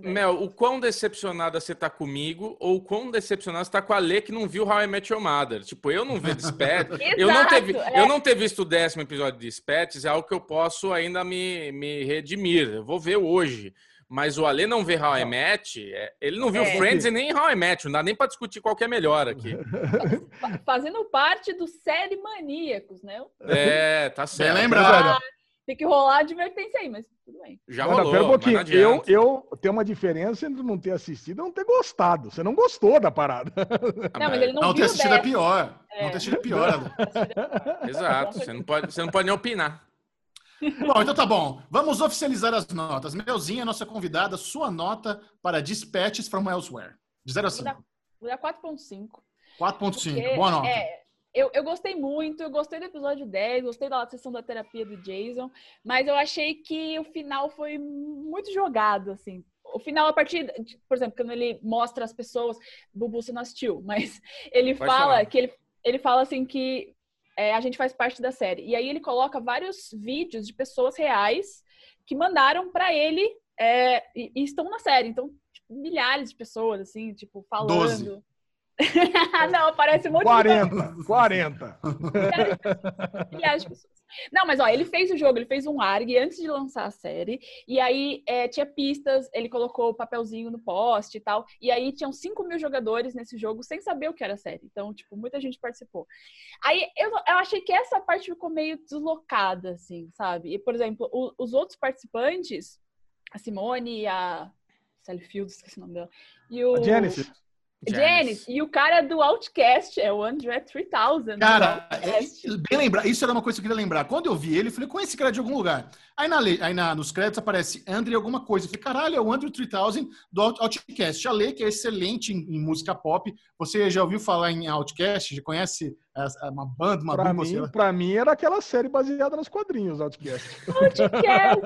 Mel, o quão decepcionada você tá comigo ou o quão decepcionada você tá com a Lê que não viu How I Met Your Mother? Tipo, eu não vi Dispatch. eu, não ter, é. eu não ter visto o décimo episódio de Dispatch é algo que eu posso ainda me, me redimir. Eu vou ver hoje. Mas o Ale não vê How I Met, é, ele não viu é. Friends e nem How I Met, não dá nem para discutir qual que é melhor aqui. Fazendo parte do série maníacos, né? É, tá certo. Bem lembrado. Tem que rolar a advertência aí, mas tudo bem. Já rolou, pera um pouquinho. Eu, eu tenho uma diferença entre não ter assistido e não ter gostado. Você não gostou da parada. Não, mas ele não, não ter assistido é pior. É. Não ter assistido é pior. Exato. Você não, pode, você não pode nem opinar. Bom, então tá bom. Vamos oficializar as notas. Melzinha, nossa convidada, sua nota para Dispatches from Elsewhere. De 0 a 5. Vou dar 4.5. 4.5, boa nota. É, eu, eu gostei muito, eu gostei do episódio 10, gostei da sessão da terapia do Jason, mas eu achei que o final foi muito jogado, assim. O final, a partir, de, por exemplo, quando ele mostra as pessoas, Bubu você não assistiu, mas ele Pode fala falar. que ele, ele fala assim que é, a gente faz parte da série. E aí ele coloca vários vídeos de pessoas reais que mandaram para ele é, e, e, estão na série. Então, tipo, milhares de pessoas, assim, tipo, falando. 12. não, parece monte 40, de 40. Milhares de pessoas. Não, mas ó, ele fez o jogo, ele fez um ARG antes de lançar a série, e aí é, tinha pistas, ele colocou o papelzinho no poste e tal, e aí tinham 5 mil jogadores nesse jogo sem saber o que era a série. Então, tipo, muita gente participou. Aí eu, eu achei que essa parte ficou meio deslocada, assim, sabe? E, por exemplo, o, os outros participantes, a Simone e a Sally Fields, esqueci o nome dela, e o. A Genesis. Janice, e o cara do Outcast é o André 3000. Cara, é, bem lembrar, isso era uma coisa que eu queria lembrar. Quando eu vi ele, eu falei, conhece esse cara de algum lugar. Aí, na, aí na, nos créditos aparece André alguma coisa. Eu falei, caralho, é o Andrew 3000 do Outcast. A Lê, que é excelente em, em, música pop. Você já ouviu falar em Outcast? Já conhece uma banda, uma pra dupla? Mim, pra mim era aquela série baseada nos quadrinhos, Outcast. Outcast!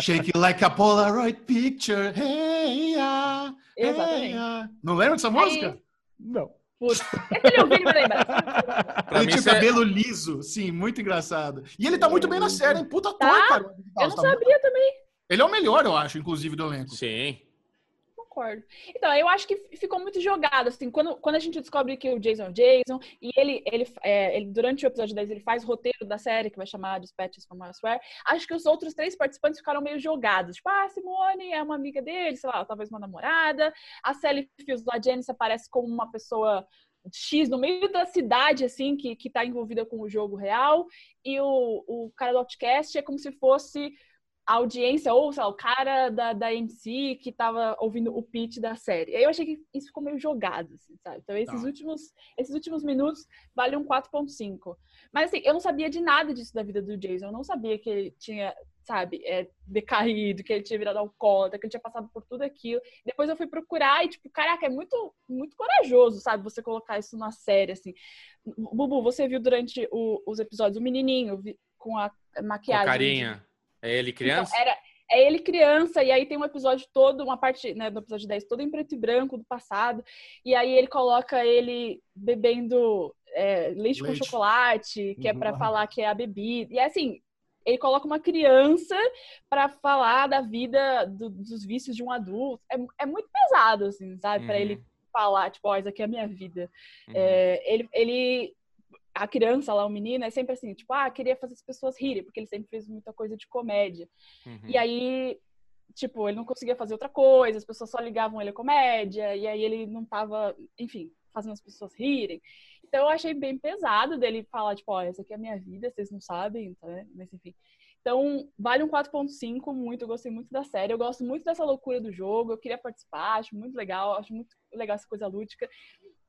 Shake like a Polaroid picture. Hey, yeah, Exatamente. yeah. Não lembra dessa música? Aí... Não. Esse ele ouviu, vai lembrar. Ele tinha cabelo liso, sim, muito engraçado. E ele tá muito bem na série, hein? Puta tá? ator, cara. Eu não tá sabia muito... também. Ele é o melhor, eu acho, inclusive, do elenco. Sim concordo. Então, eu acho que ficou muito jogado, assim, quando, quando a gente descobre que o Jason é o Jason, e ele, ele, é, ele, durante o episódio 10, ele faz o roteiro da série, que vai chamar Dispatches from Elsewhere, acho que os outros três participantes ficaram meio jogados. Tipo, ah, Simone é uma amiga dele, sei lá, talvez uma namorada. A Sally Fields, a Janice, aparece como uma pessoa X no meio da cidade, assim, que, que tá envolvida com o jogo real. E o, o cara do Outcast é como se fosse a audiência, ou sei lá, o cara da, da MC que tava ouvindo o pitch da série. Aí eu achei que isso ficou meio jogado, assim, sabe? Então esses, tá. últimos, esses últimos minutos valem um 4.5. Mas assim, eu não sabia de nada disso da vida do Jason. Eu não sabia que ele tinha, sabe, é, decaído, que ele tinha virado alcoólatra, que ele tinha passado por tudo aquilo. Depois eu fui procurar e, tipo, caraca, é muito, muito corajoso, sabe, você colocar isso na série, assim. Bubu, você viu durante o, os episódios o menininho com a maquiagem. Com a carinha. É ele criança? Então, era, é ele criança, e aí tem um episódio todo, uma parte né, do episódio 10, todo em preto e branco do passado, e aí ele coloca ele bebendo é, leite, leite, com chocolate, que é para uhum. falar que é a bebida. E assim, ele coloca uma criança para falar da vida, do, dos vícios de um adulto. É, é muito pesado, assim, sabe? Uhum. Para ele falar, tipo, ó, oh, isso aqui é a minha vida. Uhum. É, ele, ele a criança lá, o menino, é sempre assim, tipo, ah, queria fazer as pessoas rirem, porque ele sempre fez muita coisa de comédia. Uhum. E aí, tipo, ele não conseguia fazer outra coisa, as pessoas só ligavam ele a comédia, e aí ele não tava, enfim, fazendo as pessoas rirem. Então eu achei bem pesado dele falar, tipo, oh, essa aqui é a minha vida, vocês não sabem, né? Mas enfim. Então, vale um 4.5, muito, eu gostei muito da série, eu gosto muito dessa loucura do jogo, eu queria participar, acho muito legal, acho muito legal essa coisa lúdica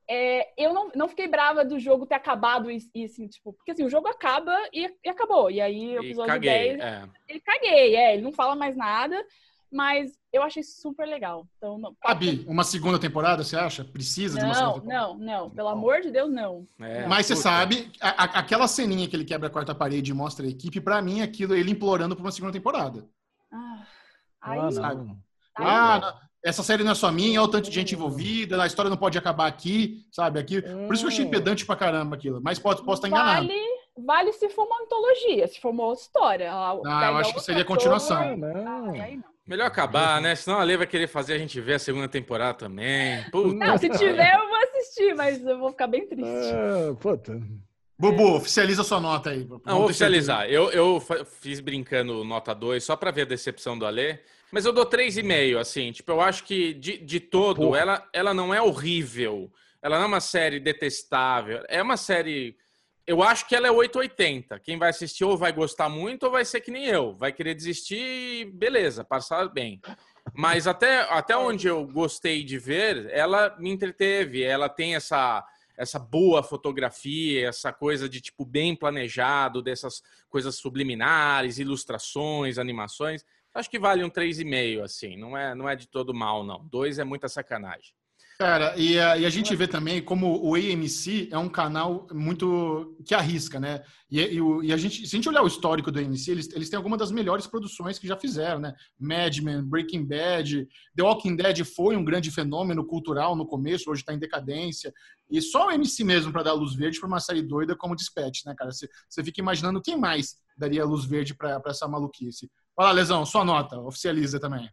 é, eu não, não fiquei brava do jogo ter acabado e, e, assim, tipo, porque assim, o jogo acaba e, e acabou. E aí, o episódio caguei, 10, é. ele caguei, é, ele não fala mais nada, mas eu achei super legal. Então, não, Abi, uma segunda temporada, você acha? Precisa não, de uma segunda temporada? Não, não, pelo amor de Deus, não. É, mas você sabe, a, a, aquela ceninha que ele quebra a quarta parede e mostra a equipe, para mim, aquilo ele implorando por uma segunda temporada. Ah, aí, ah, não. Ah, não essa série não é só minha, é o tanto de gente envolvida, a história não pode acabar aqui, sabe? Aqui. Por isso que eu achei hum. pedante pra caramba aquilo. Mas posso, posso estar enganado. Vale, vale se for uma antologia, se for uma outra história. Ah, eu acho que seria continuação. Não. Melhor acabar, né? Senão a Lê vai querer fazer a gente ver a segunda temporada também. Puta. Não, se tiver, eu vou assistir, mas eu vou ficar bem triste. Ah, puta. Bubu, oficializa sua nota aí. Não, vou oficializar. Eu, eu fiz brincando nota 2 só para ver a decepção do Alê. Mas eu dou 3,5, assim. Tipo, eu acho que de, de todo, ela, ela não é horrível. Ela não é uma série detestável. É uma série eu acho que ela é 880. Quem vai assistir ou vai gostar muito ou vai ser que nem eu. Vai querer desistir, beleza, passar bem. Mas até, até onde eu gostei de ver, ela me entreteve. Ela tem essa essa boa fotografia, essa coisa de tipo bem planejado, dessas coisas subliminares, ilustrações, animações. Acho que vale um 3,5, assim. Não é, não é de todo mal, não. Dois é muita sacanagem. Cara, e a, e a, gente vê também como o AMC é um canal muito que arrisca, né? E, e, e, a gente, se a gente olhar o histórico do AMC, eles, eles têm algumas das melhores produções que já fizeram, né? Mad Men, Breaking Bad, The Walking Dead foi um grande fenômeno cultural no começo, hoje está em decadência. E só o AMC mesmo para dar luz verde para uma série doida como Dispatch, né, cara? Você, você fica imaginando quem mais daria luz verde para essa maluquice. Lá, Lesão, sua nota, oficializa também.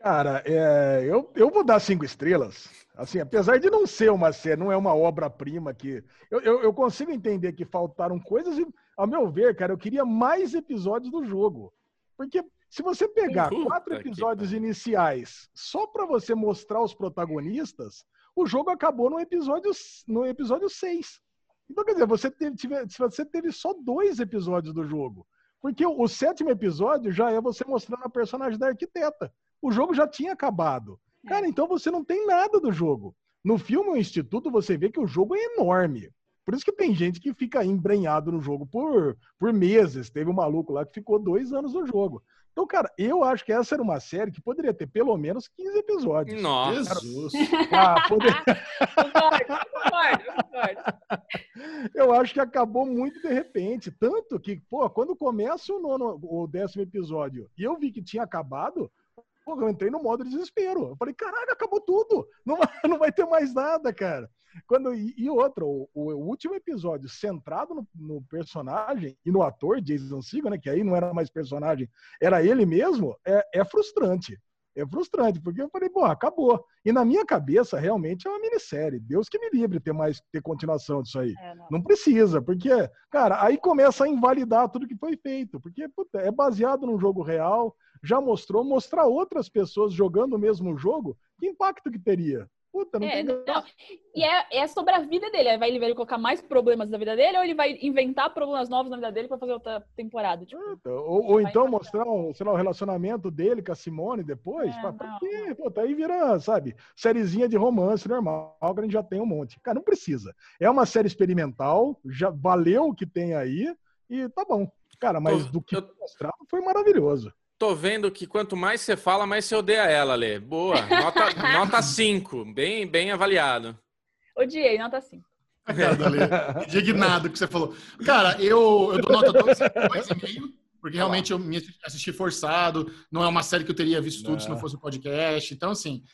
Cara, é, eu, eu vou dar cinco estrelas. Assim, apesar de não ser uma série, não é uma obra-prima que. Eu, eu, eu, consigo entender que faltaram coisas e, ao meu ver, cara, eu queria mais episódios do jogo. Porque se você pegar Puta quatro episódios iniciais só para você mostrar os protagonistas, o jogo acabou no episódio, no episódio 6. Então, quer dizer, você teve, você teve só dois episódios do jogo. Porque o, o sétimo episódio já é você mostrando a personagem da arquiteta o jogo já tinha acabado. É. Cara, então você não tem nada do jogo. No filme O Instituto, você vê que o jogo é enorme. Por isso que tem gente que fica embrenhado no jogo por, por meses. Teve um maluco lá que ficou dois anos no jogo. Então, cara, eu acho que essa era uma série que poderia ter pelo menos 15 episódios. Nossa! Jesus! Ah, poder... concordo, concordo, Eu acho que acabou muito de repente. Tanto que, pô, quando começa o nono, o décimo episódio e eu vi que tinha acabado, Pô, eu entrei no modo desespero. Eu falei, caralho, acabou tudo. Não não vai ter mais nada, cara. Quando, e, e outra, o, o, último episódio centrado no, no, personagem e no ator, Jason Segel, né? Que aí não era mais personagem, era ele mesmo, é, é frustrante é frustrante, porque eu falei, pô, acabou. E na minha cabeça, realmente é uma minissérie. Deus que me livre ter mais ter continuação disso aí. É, não. não. precisa, porque, cara, aí começa a invalidar tudo que foi feito, porque puta, é baseado num jogo real, já mostrou, mostrar outras pessoas jogando o mesmo jogo, que impacto que teria? Puta, não é, tem não. E é, é sobre a vida dele. Vai ele vai colocar mais problemas da vida dele ou ele vai inventar problemas novos na vida dele para fazer outra temporada? Tipo, ou, ou então mostrar um, sei lá, o relacionamento dele com a Simone depois. É, pra, pra quê? Puta, aí vira, sabe, sériezinha de romance normal, que a gente já tem um monte. Cara, não precisa. É uma série experimental, já valeu o que tem aí e tá bom. Cara, mas do que eu... mostrado foi maravilhoso. Tô vendo que quanto mais você fala, mais você odeia ela, Lê. Boa. Nota, nota 5. Bem, bem avaliado. Odiei, nota 5. Cara, Indignado que você falou. Cara, eu, eu dou nota 2,5, porque realmente eu me assisti forçado. Não é uma série que eu teria visto tudo se não fosse o um podcast. Então, assim,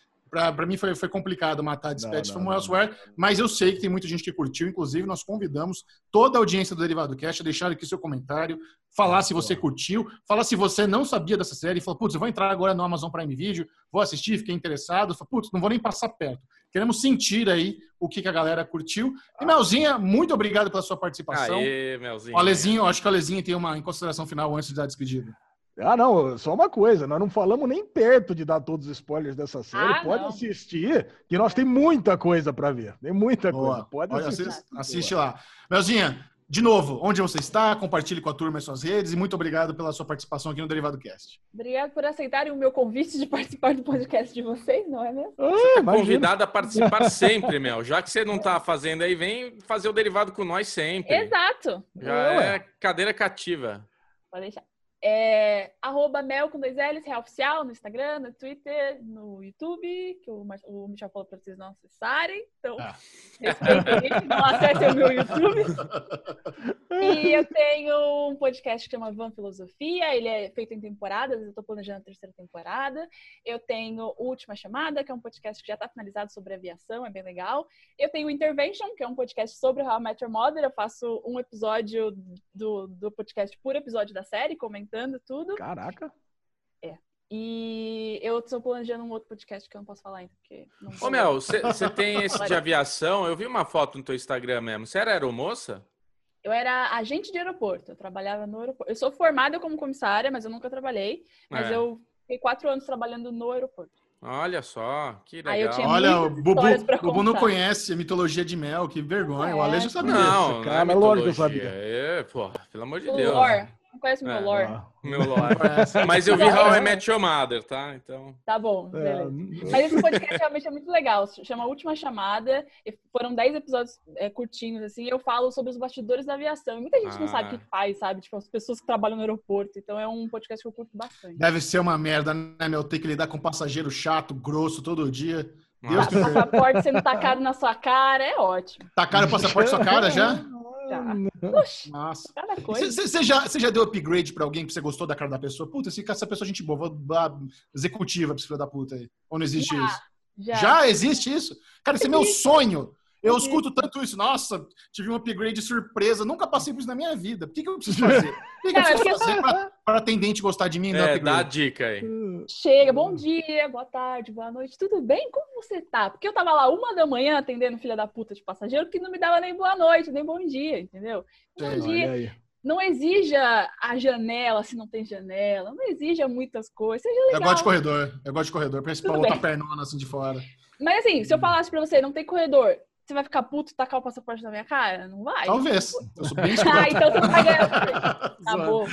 para mim foi, foi complicado matar Dispatch from Elsewhere, mas eu sei que tem muita gente que curtiu. Inclusive, nós convidamos toda a audiência do Derivado Cast a deixar aqui seu comentário, falar se você curtiu, falar se você não sabia dessa série, falar, putz, eu vou entrar agora no Amazon Prime Video, vou assistir, fiquei interessado, fala, putz, não vou nem passar perto. Queremos sentir aí o que, que a galera curtiu. E Melzinha, muito obrigado pela sua participação. Aê, Melzinha. O Alezinho, acho que o Alezinho tem uma em consideração final antes de dar despedida. Ah, não, só uma coisa, nós não falamos nem perto de dar todos os spoilers dessa série. Ah, Pode não. assistir, que nós tem muita coisa para ver. Tem muita Boa. coisa. Pode Olha, assistir. Assiste, assiste lá. Melzinha, de novo, onde você está, compartilhe com a turma as suas redes e muito obrigado pela sua participação aqui no Derivado Cast. Obrigado por aceitarem o meu convite de participar do podcast de vocês, não é mesmo? Ah, você é convidada a participar sempre, Mel. Já que você não está fazendo aí, vem fazer o derivado com nós sempre. Exato. Já é cadeira cativa. Pode deixar. É, arroba Mel com dois L's, Real Oficial, no Instagram, no Twitter, no YouTube, que o, o Michel falou para vocês não acessarem. Então, ah. não acessem o meu YouTube. E eu tenho um podcast que chama Van Filosofia, ele é feito em temporadas, eu estou planejando a terceira temporada. Eu tenho Última Chamada, que é um podcast que já está finalizado sobre aviação, é bem legal. Eu tenho Intervention, que é um podcast sobre How I Met Your Mother, eu faço um episódio do, do podcast por episódio da série, comentando tudo. Caraca! É. E eu estou planejando um outro podcast que eu não posso falar ainda, porque... Não Ô, Mel, você tem esse de aviação? Eu vi uma foto no teu Instagram mesmo. Você era aeromoça? Eu era agente de aeroporto, eu trabalhava no aeroporto. Eu sou formada como comissária, mas eu nunca trabalhei. Mas é. eu fiquei quatro anos trabalhando no aeroporto. Olha só, que legal. Olha, o Bubu, Bubu não conhece a mitologia de Mel, que vergonha. É. O Alejo sabia. Não, não é, é lógico que eu sabia. É, pô, pelo amor de o Deus. Lore. Não conhece o meu é, lore? Meu lore. Mas eu vi How I Met Your Mother, tá? Então... Tá bom, é. beleza. Mas esse podcast realmente é muito legal. Chama Última Chamada. Foram 10 episódios é, curtinhos, assim. eu falo sobre os bastidores da aviação. E muita gente ah. não sabe o que ah. faz, sabe? Tipo, as pessoas que trabalham no aeroporto. Então é um podcast que eu curto bastante. Deve ser uma merda, né, meu? Ter que lidar com um passageiro chato, grosso, todo dia. Deus o passaporte sendo tacado na sua cara é ótimo. Tacaram o passaporte na sua cara já? Já. Nossa. Cada coisa. Você já, já deu upgrade pra alguém que você gostou da cara da pessoa? Puta, essa pessoa é gente boa, vou dar executiva pra esse filho da puta aí. Ou não existe já, isso? Já. já existe isso? Cara, esse é meu sonho. Eu escuto tanto isso. Nossa, tive um upgrade surpresa. Nunca passei por isso na minha vida. O que, que eu preciso fazer? O que, que eu preciso fazer pra atendente gostar de mim? É, dá a dica aí. Chega, bom dia, boa tarde, boa noite. Tudo bem? Como você tá? Porque eu tava lá uma da manhã atendendo filha da puta de passageiro que não me dava nem boa noite, nem bom dia, entendeu? Bom é, dia. Não exija a janela se não tem janela. Não exija muitas coisas. Seja legal. Eu gosto de corredor. Eu gosto de corredor. Pra outra pernona assim de fora. Mas assim, se eu falasse pra você, não tem corredor, você vai ficar puto e tacar o passaporte na minha cara? Não vai. Talvez. Eu sou bem Ah, então você vai ganhar. Tá bom.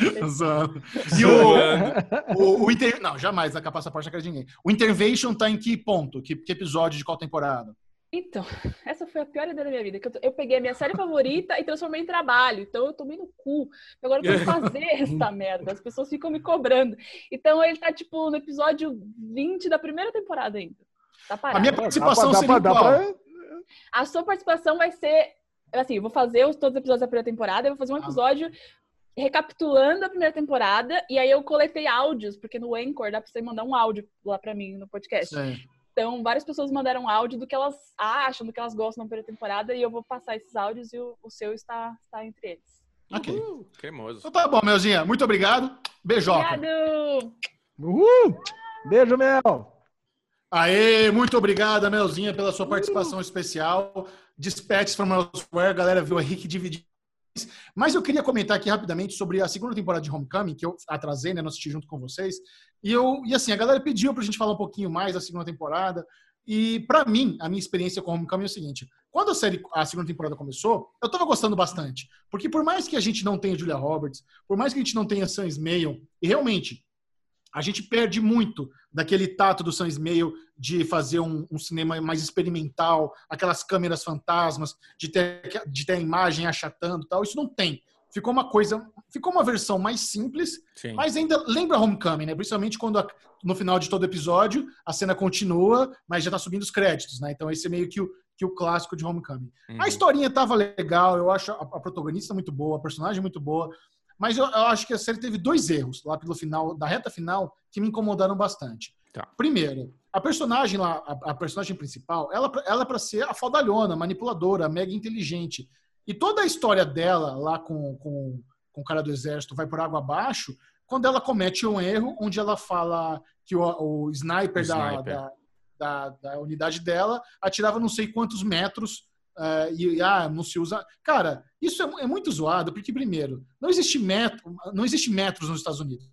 E o, o, o inter... Não, jamais tacar passaporte na cara de ninguém. O Intervention tá em que ponto? Que, que episódio de qual temporada? Então, essa foi a pior ideia da minha vida. Que eu, eu, peguei a minha série favorita e transformei em trabalho. Então eu tomei no cu. Agora eu tenho que fazer essa merda. As pessoas ficam me cobrando. Então ele tá, tipo, no episódio 20 da primeira temporada ainda. Tá parado. A minha participação dá pra, seria dá pra, dá pra, a sua participação vai ser. Assim, eu vou fazer os, todos os episódios da primeira temporada, eu vou fazer um ah. episódio recapitulando a primeira temporada, e aí eu coletei áudios, porque no Anchor dá pra você mandar um áudio lá pra mim no podcast. Sim. Então, várias pessoas mandaram áudio do que elas acham, do que elas gostam na primeira temporada, e eu vou passar esses áudios e o, o seu está, está entre eles. Ok. Uhul. Cremoso. Então tá bom, Melzinha. Muito obrigado. Beijoca. Obrigado. Uhul. Beijo, Mel. Aê, muito obrigado, Melzinha, pela sua participação especial. Dispatches from Elsewhere, galera viu a Rick dividir. Mas eu queria comentar aqui rapidamente sobre a segunda temporada de Homecoming, que eu atrasei, né? Não assisti junto com vocês. E eu, e assim, a galera pediu pra gente falar um pouquinho mais da segunda temporada. E para mim, a minha experiência com Homecoming é o seguinte: quando a série, a segunda temporada começou, eu tava gostando bastante, porque por mais que a gente não tenha Julia Roberts, por mais que a gente não tenha Sam Ismail, e realmente a gente perde muito daquele tato do Sam Ismail de fazer um, um, cinema mais experimental, aquelas câmeras fantasmas, de ter, de ter a imagem achatando tal. Isso não tem. Ficou uma coisa, ficou uma versão mais simples, Sim. mas ainda lembra Homecoming, né? Principalmente quando a, no final de todo episódio a cena continua, mas já tá subindo os créditos, né? Então esse é meio que o, que o clássico de Homecoming. Uhum. A historinha tava legal, eu acho a, a protagonista muito boa, a personagem muito boa, mas eu, eu, acho que a série teve dois erros lá pelo final, da reta final, que me incomodaram bastante. Tá. Primeiro, a personagem lá, a, a personagem principal, ela, ela é para ser a fodalhona, manipuladora, mega inteligente. E toda a história dela lá com, com, com o cara do exército vai por água abaixo quando ela comete um erro onde ela fala que o, o sniper, o da, sniper. Da, da, da, unidade dela atirava não sei quantos metros uh, e ah, não se usa. Cara, isso é, é, muito zoado, porque, primeiro, não existe, metro, não existe metros nos Estados Unidos.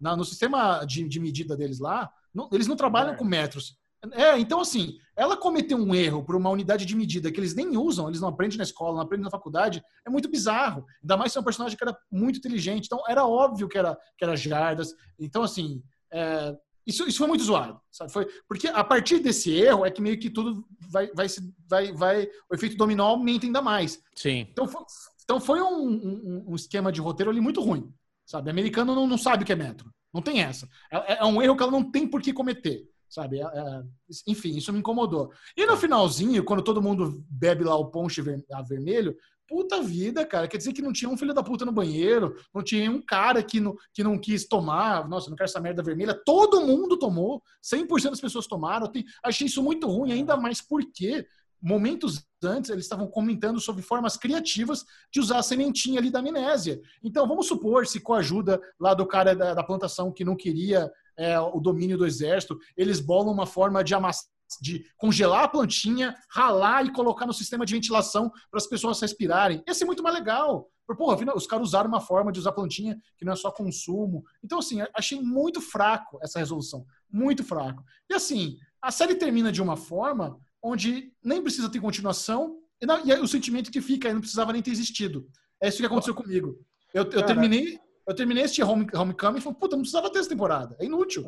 Na, no sistema de, de, medida deles lá, não, eles não trabalham é. com metros. É, então, assim, ela cometeu um erro por uma unidade de medida que eles nem usam, eles não aprendem na escola, não aprendem na faculdade, é muito bizarro. Ainda mais se é um personagem que era muito inteligente. Então, era óbvio que era, que era jardas. Então, assim, é, isso, isso foi muito zoado, sabe? Foi, porque a partir desse erro é que meio que tudo vai, vai, vai, vai o efeito dominó aumenta ainda mais. Sim. Então foi, então foi um, um, um esquema de roteiro ali muito ruim, sabe? O americano não, não sabe o que é metro, não tem essa. É, é um erro que ela não tem por que cometer, sabe? É, é, enfim, isso me incomodou. E no finalzinho, quando todo mundo bebe lá o ponche ver, vermelho, puta vida, cara. Quer dizer que não tinha um filho da puta no banheiro, não tinha um cara que não, que não quis tomar. Nossa, não quero essa merda vermelha. Todo mundo tomou, 100% das pessoas tomaram. Eu achei isso muito ruim, ainda mais porque momentos antes eles estavam comentando sobre formas criativas de usar a sementinha ali da amnésia. Então, vamos supor, se com a ajuda lá do cara da, da plantação que não queria é, o domínio do exército, eles bolam uma forma de amassar de congelar a plantinha, ralar e colocar no sistema de ventilação para as pessoas respirarem. Ia ser muito mais legal. Porra, os caras usaram uma forma de usar plantinha que não é só consumo. Então, assim, achei muito fraco essa resolução. Muito fraco. E assim, a série termina de uma forma onde nem precisa ter continuação, e, não, e o sentimento que fica aí não precisava nem ter existido. É isso que aconteceu comigo. Eu, eu terminei. Eu terminei este home, Homecoming e falei, puta, não precisava ter essa temporada. É inútil.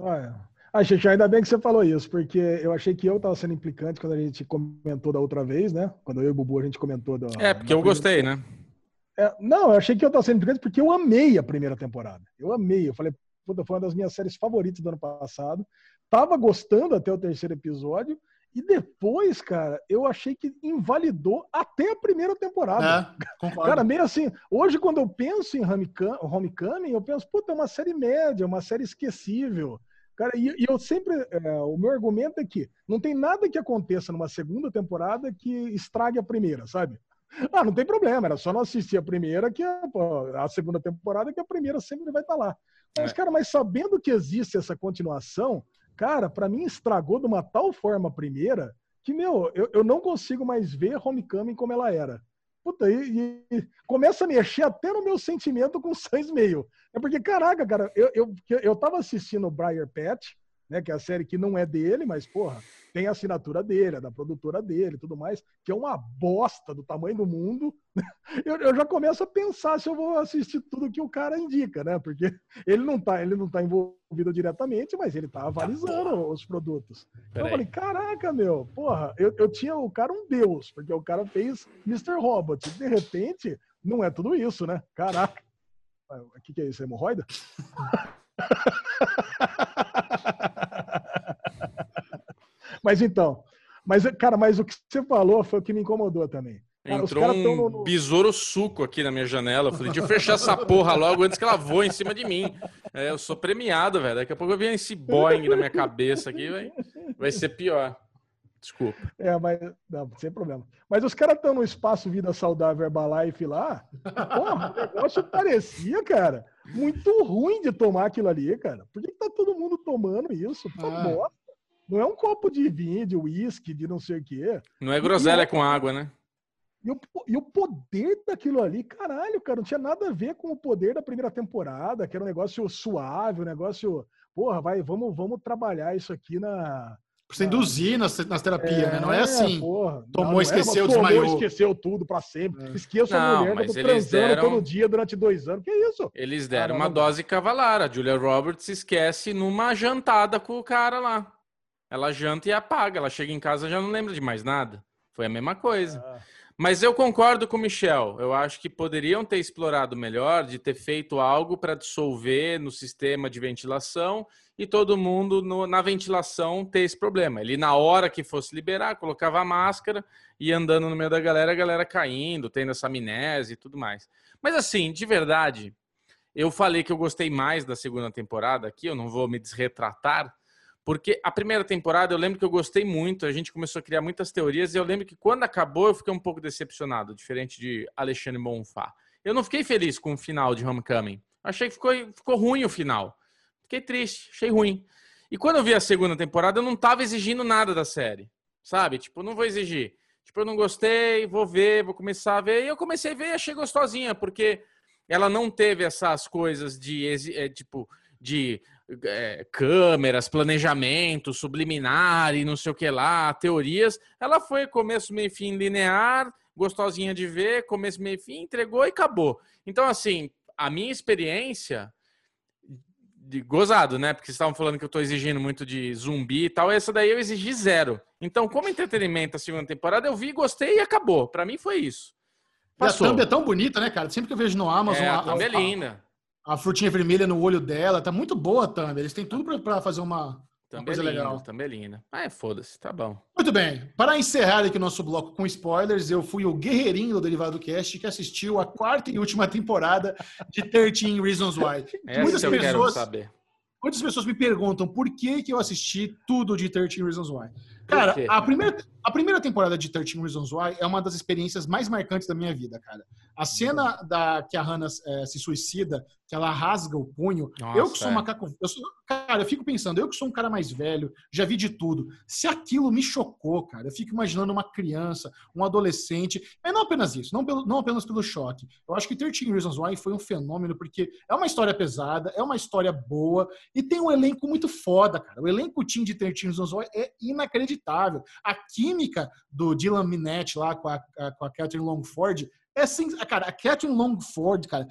Ah, gente, ainda bem que você falou isso, porque eu achei que eu estava sendo implicante quando a gente comentou da outra vez, né? Quando eu e o Bubu a gente comentou da. É, porque eu gostei, né? É, não, eu achei que eu estava sendo implicante porque eu amei a primeira temporada. Eu amei. Eu falei, puta, foi uma das minhas séries favoritas do ano passado. Tava gostando até o terceiro episódio. E depois, cara, eu achei que invalidou até a primeira temporada. É, cara, meio assim, hoje quando eu penso em Homecoming, eu penso, puta, é uma série média, uma série esquecível. Cara, e, e eu sempre, é, o meu argumento é que não tem nada que aconteça numa segunda temporada que estrague a primeira, sabe? Ah, não tem problema, era só não assistir a primeira que a, a segunda temporada que a primeira sempre vai estar tá lá. Mas, é. cara, mas sabendo que existe essa continuação, cara, para mim estragou de uma tal forma a primeira que, meu, eu, eu não consigo mais ver Homecoming como ela era. Puta, e, e, começa a mexer até no meu sentimento com seis meio. É porque, caraca, cara, eu, eu, eu tava assistindo o Briar Patch, né? Que é a série que não é dele, mas, porra, tem a assinatura dele, é da produtora dele tudo mais, que é uma bosta do tamanho do mundo. Eu, eu, já começo a pensar se eu vou assistir tudo que o cara indica, né? Porque ele não tá, ele não tá envolvido diretamente, mas ele tá avalizando ah, os produtos. Então eu falei, caraca, meu, porra, eu, eu tinha o cara um deus, porque o cara fez Mr. Robot. De repente, não é tudo isso, né? Caraca. O que, que é isso? Hemorroida? mas então, mas, cara, mas o que você falou foi o que me incomodou também. Cara, Entrou um no, no... besouro suco aqui na minha janela. Eu falei, deixa eu fechar essa porra logo antes que ela voe em cima de mim. É, eu sou premiado, velho. Daqui a pouco eu venho esse Boeing na minha cabeça aqui, vai, vai ser pior. Desculpa. É, mas não, sem problema. Mas os caras estão no espaço Vida Saudável Herbalife lá. Porra, o negócio parecia, cara, muito ruim de tomar aquilo ali, cara. Por que, que tá todo mundo tomando isso? Tá ah. Não é um copo de vinho, de uísque, de não sei o quê. Não é groselha e, com água, né? E o, e o poder daquilo ali, caralho, cara, não tinha nada a ver com o poder da primeira temporada, que era um negócio suave, um negócio. Porra, vai, vamos, vamos trabalhar isso aqui na, Pra você induzir nas, nas terapias, é, né? Não é assim. Porra, tomou, não, esqueceu, não desmaiou. Tomou, esqueceu tudo pra sempre. É. Esqueça a mulher que eu tô transando deram... todo dia durante dois anos. Que isso? Eles deram uma dose cavalar. A Julia Roberts esquece numa jantada com o cara lá. Ela janta e apaga. Ela chega em casa e já não lembra de mais nada. Foi a mesma coisa. É. Mas eu concordo com o Michel. Eu acho que poderiam ter explorado melhor de ter feito algo para dissolver no sistema de ventilação e todo mundo no, na ventilação ter esse problema. Ele, na hora que fosse liberar, colocava a máscara e andando no meio da galera, a galera caindo, tendo essa amnésia e tudo mais. Mas assim, de verdade, eu falei que eu gostei mais da segunda temporada aqui, eu não vou me desretratar, porque a primeira temporada eu lembro que eu gostei muito, a gente começou a criar muitas teorias e eu lembro que quando acabou eu fiquei um pouco decepcionado, diferente de Alexandre Bonfá. Eu não fiquei feliz com o final de Homecoming. Achei que ficou, ficou ruim o final. Fiquei triste, achei ruim. E quando eu vi a segunda temporada, eu não tava exigindo nada da série. Sabe? Tipo, não vou exigir. Tipo, eu não gostei, vou ver, vou começar a ver. E eu comecei a ver e achei gostosinha, porque ela não teve essas coisas de, é, tipo, de é, câmeras, planejamento, subliminar e não sei o que lá, teorias. Ela foi começo, meio fim linear, gostosinha de ver, começo, meio fim, entregou e acabou. Então, assim, a minha experiência de gozado, né? Porque vocês estavam falando que eu estou exigindo muito de zumbi e tal. Essa daí eu exigi zero. Então, como entretenimento a segunda temporada, eu vi, gostei e acabou. Para mim foi isso. Passou. E a thumb é tão bonita, né, cara? Sempre que eu vejo no Amazon. É, a, a é linda a frutinha vermelha no olho dela. Tá muito boa a thumb. Eles têm tudo para fazer uma, uma coisa linda, legal. Também linda. Ah, é, foda-se, tá bom. Muito bem. Para encerrar aqui o nosso bloco com spoilers, eu fui o guerreirinho do Derivado Cast que assistiu a quarta e última temporada de 13 Reasons Why. Essa muitas eu pessoas, quero saber. Muitas pessoas me perguntam por que, que eu assisti tudo de 13 Reasons Why. Cara, a primeira, a primeira temporada de 13 Reasons Why é uma das experiências mais marcantes da minha vida, cara. A cena da que a Hannah é, se suicida, que ela rasga o punho. Nossa, eu que sou é. macaco. Eu sou, cara, eu fico pensando, eu que sou um cara mais velho, já vi de tudo. Se aquilo me chocou, cara, eu fico imaginando uma criança, um adolescente. É não apenas isso, não, pelo, não apenas pelo choque. Eu acho que 13 Reasons Why foi um fenômeno, porque é uma história pesada, é uma história boa e tem um elenco muito foda, cara. O elenco team de 13 Reasons Why é inacreditável. A química do Dylan Minnette lá com a, a, com a Catherine Longford é assim, cara, a Catherine Longford, cara,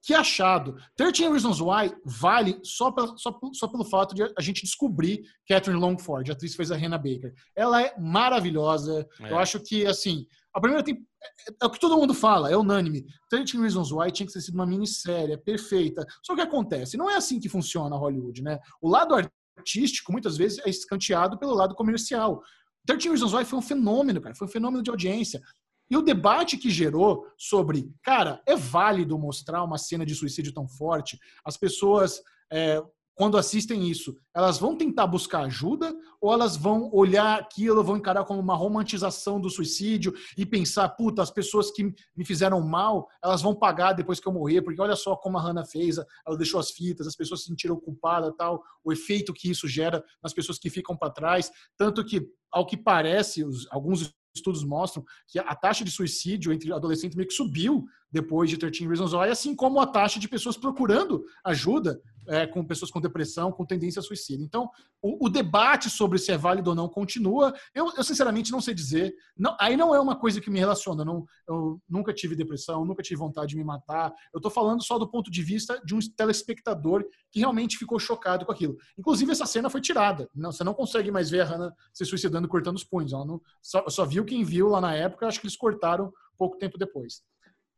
que achado. 13 Reasons Why vale só, só, só, pelo fato de a gente descobrir Catherine Longford, a atriz que fez a Hannah Baker. Ela é maravilhosa. É. Eu acho que, assim, a primeira tem. É, é o que todo mundo fala, é unânime. 13 Reasons Why tinha que ter sido uma minissérie, é perfeita. Só que acontece, não é assim que funciona Hollywood, né? O lado artístico, muitas vezes, é escanteado pelo lado comercial. 13 Reasons Why foi um fenômeno, cara. Foi um fenômeno de audiência. E o debate que gerou sobre, cara, é válido mostrar uma cena de suicídio tão forte? As pessoas, é, quando assistem isso, elas vão tentar buscar ajuda ou elas vão olhar aquilo, vão encarar como uma romantização do suicídio e pensar, puta, as pessoas que me fizeram mal, elas vão pagar depois que eu morrer, porque olha só como a Hannah fez, ela deixou as fitas, as pessoas se sentiram culpadas, tal, o efeito que isso gera nas pessoas que ficam para trás, tanto que ao que parece, os, alguns estudos mostram que a taxa de suicídio entre adolescentes meio que subiu depois de 13 Reasons Why, assim como a taxa de pessoas procurando ajuda é, com pessoas com depressão, com tendência a suicídio. Então, o, o, debate sobre se é válido ou não continua. Eu, eu sinceramente, não sei dizer. Não, aí não é uma coisa que me relaciona. Não, eu nunca tive depressão, nunca tive vontade de me matar. Eu estou falando só do ponto de vista de um telespectador que realmente ficou chocado com aquilo. Inclusive, essa cena foi tirada. Não, você não consegue mais ver a Hannah se suicidando cortando os punhos. Ela não, só, só viu quem viu lá na época. Acho que eles cortaram pouco tempo depois.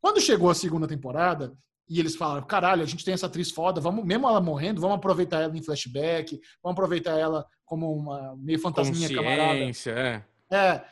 Quando chegou a segunda temporada, e eles falaram: caralho, a gente tem essa atriz foda, vamos, mesmo ela morrendo, vamos aproveitar ela em flashback, vamos aproveitar ela como uma meio fantasminha camarada. É. é.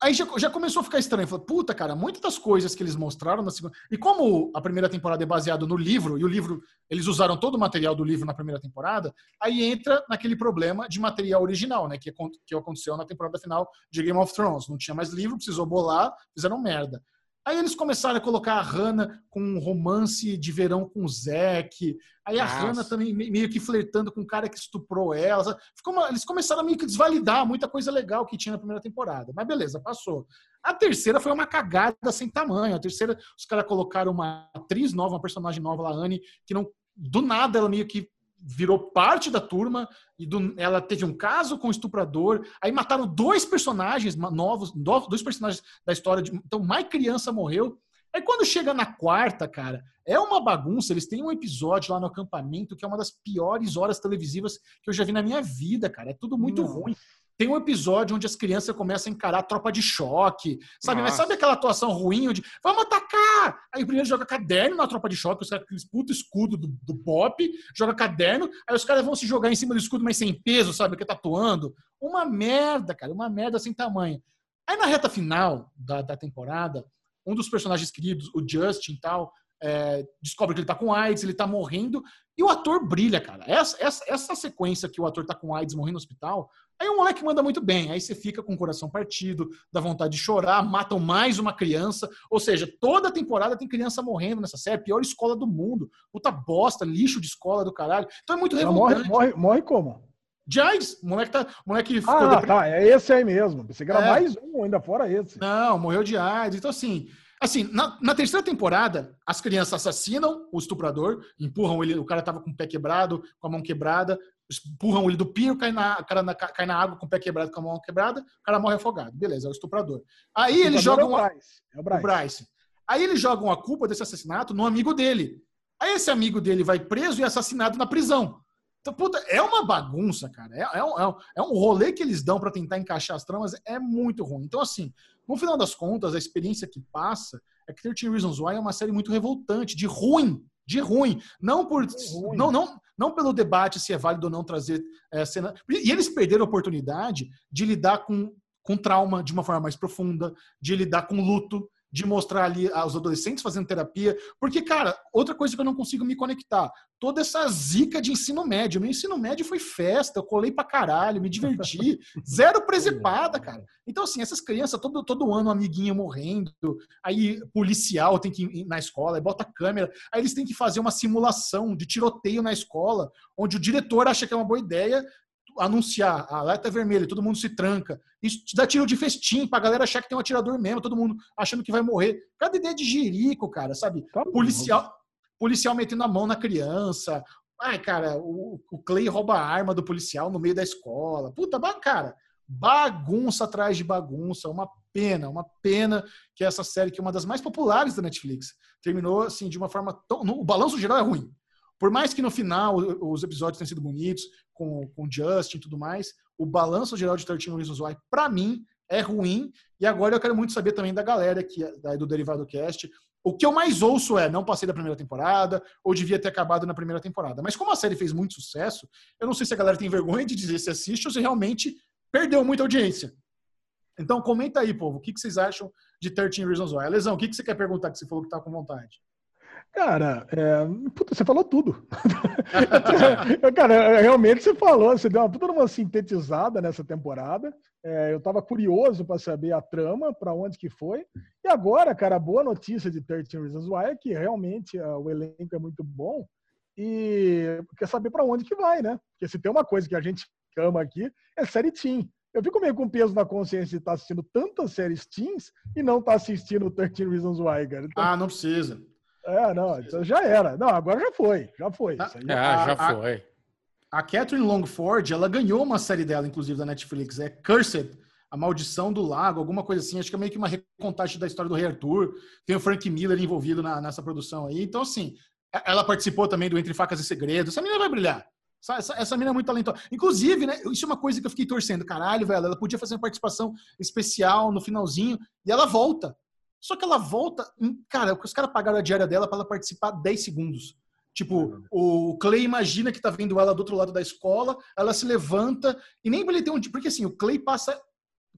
Aí já, já começou a ficar estranho. Falei, puta, cara, muitas das coisas que eles mostraram na segunda. E como a primeira temporada é baseada no livro, e o livro, eles usaram todo o material do livro na primeira temporada, aí entra naquele problema de material original, né? Que, que aconteceu na temporada final de Game of Thrones. Não tinha mais livro, precisou bolar, fizeram merda. Aí eles começaram a colocar a Hannah com um romance de verão com o Zack. Aí a Nossa. Hannah também meio que flertando com o cara que estuprou ela. Uma, eles começaram a meio que desvalidar muita coisa legal que tinha na primeira temporada. Mas beleza, passou. A terceira foi uma cagada sem tamanho. A terceira, os caras colocaram uma atriz nova, uma personagem nova, a Anne, que não. Do nada ela meio que virou parte da turma e do, ela teve um caso com o estuprador. Aí mataram dois personagens novos, dois personagens da história. De, então, mais criança morreu. Aí quando chega na quarta, cara, é uma bagunça. Eles têm um episódio lá no acampamento que é uma das piores horas televisivas que eu já vi na minha vida, cara. É tudo muito Não. ruim. Tem um episódio onde as crianças começam a encarar a tropa de choque, sabe? Nossa. Mas sabe aquela atuação ruim onde vamos atacar? Aí o primeiro joga caderno na tropa de choque, os caras aqueles puto escudo do, do pop, joga caderno, aí os caras vão se jogar em cima do escudo, mas sem peso, sabe? Que tá atuando. Uma merda, cara, uma merda sem tamanho. Aí na reta final da, da temporada, um dos personagens queridos, o Justin e tal, é, descobre que ele tá com AIDS, ele tá morrendo, e o ator brilha, cara. Essa, essa, essa sequência que o ator tá com AIDS morrendo no hospital, aí o moleque manda muito bem. Aí você fica com o coração partido, dá vontade de chorar, matam mais uma criança. Ou seja, toda temporada tem criança morrendo nessa série, pior escola do mundo. Puta bosta, lixo de escola do caralho. Então é muito revoltante. Morre, morre, morre como? De AIDS. O moleque tá. O moleque ah, tá. É esse aí mesmo. Você grava é. mais um ainda fora esse. Não, morreu de AIDS. Então, assim. Assim, na, na, terceira temporada, as crianças assassinam o estuprador, empurram ele, o cara tava com o pé quebrado, com a mão quebrada, empurram ele do pio, cai na, cara na, cai na água com o pé quebrado, com a mão quebrada, o cara morre afogado. Beleza, é o estuprador. Aí eles jogam. É o Bryce. É o Bryce. o Bryce. Aí eles jogam a culpa desse assassinato no amigo dele. Aí esse amigo dele vai preso e é assassinado na prisão. Então, puta, é uma bagunça, cara. É, é, um, é um rolê que eles dão para tentar encaixar as tramas, é muito ruim. Então, assim, no final das contas, a experiência que passa é que 13 Reasons Why é uma série muito revoltante, de ruim, de ruim. Não por ruim. Não, não, não pelo debate se é válido ou não trazer é, cena. E eles perderam a oportunidade de lidar com, com trauma de uma forma mais profunda, de lidar com luto, de mostrar ali os adolescentes fazendo terapia. Porque, cara, outra coisa que eu não consigo me conectar, toda essa zica de ensino médio. Meu ensino médio foi festa, eu colei pra caralho, me diverti. Zero presepada, cara. Então, assim, essas crianças, todo, todo ano, amiguinho morrendo, aí policial tem que ir na escola, aí bota câmera, aí eles têm que fazer uma simulação de tiroteio na escola, onde o diretor acha que é uma boa ideia, anunciar a alerta vermelha, todo mundo se tranca. Isso te dá tiro de festim pra galera achar que tem um atirador mesmo, todo mundo achando que vai morrer. Cada ideia de jerico, cara, sabe? Tá policial, policial metendo a mão na criança. Ai, cara, o, o Clay rouba a arma do policial no meio da escola. Puta, cara, bagunça atrás de bagunça. Uma pena, uma pena que essa série, que é uma das mais populares da Netflix, terminou assim de uma forma tão. O balanço geral é ruim. Por mais que no final os episódios tenham sido bonitos, com, Justin e tudo mais, o balanço geral de 13 Reasons Why, para mim, é ruim. E agora eu quero muito saber também da galera aqui do Derivado Cast. O que eu mais ouço é não passei da primeira temporada, ou devia ter acabado na primeira temporada. Mas como a série fez muito sucesso, eu não sei se a galera tem vergonha de dizer se assiste ou se realmente perdeu muita audiência. Então comenta aí, povo, o que, vocês acham de 13 Reasons Why. Lesão, o que, você quer perguntar que você falou que tá com vontade? Cara, é, puta, você falou tudo. cara, realmente você falou, você deu uma puta uma sintetizada nessa temporada. É, eu tava curioso para saber a trama, para onde que foi. E agora, cara, a boa notícia de 13 Reasons Why é que realmente uh, o elenco é muito bom e quer saber para onde que vai, né? Porque se tem uma coisa que a gente ama aqui, é série teen. Eu fico meio com peso na consciência de estar tá assistindo tantas séries teens e não estar tá assistindo 13 Reasons Why, cara. Então, ah, não precisa. É, não, então já era. Não, agora já foi, já foi. Ah, já, já foi. A, a Catherine Longford, ela ganhou uma série dela, inclusive, da Netflix. É Cursed, A Maldição do Lago, alguma coisa assim. Acho que é meio que uma recontagem da história do Rei Arthur. Tem o Frank Miller envolvido na, nessa produção aí. Então, assim, ela participou também do Entre Facas e Segredos. Essa menina vai brilhar. Essa, essa, essa menina é muito talentosa. Inclusive, né, isso é uma coisa que eu fiquei torcendo. Caralho, velho, ela podia fazer uma participação especial no finalzinho e ela volta. Só que ela volta. Cara, os caras pagaram a diária dela para ela participar 10 segundos. Tipo, o Clay imagina que tá vendo ela do outro lado da escola, ela se levanta e nem ele tem um. Porque assim, o Clay passa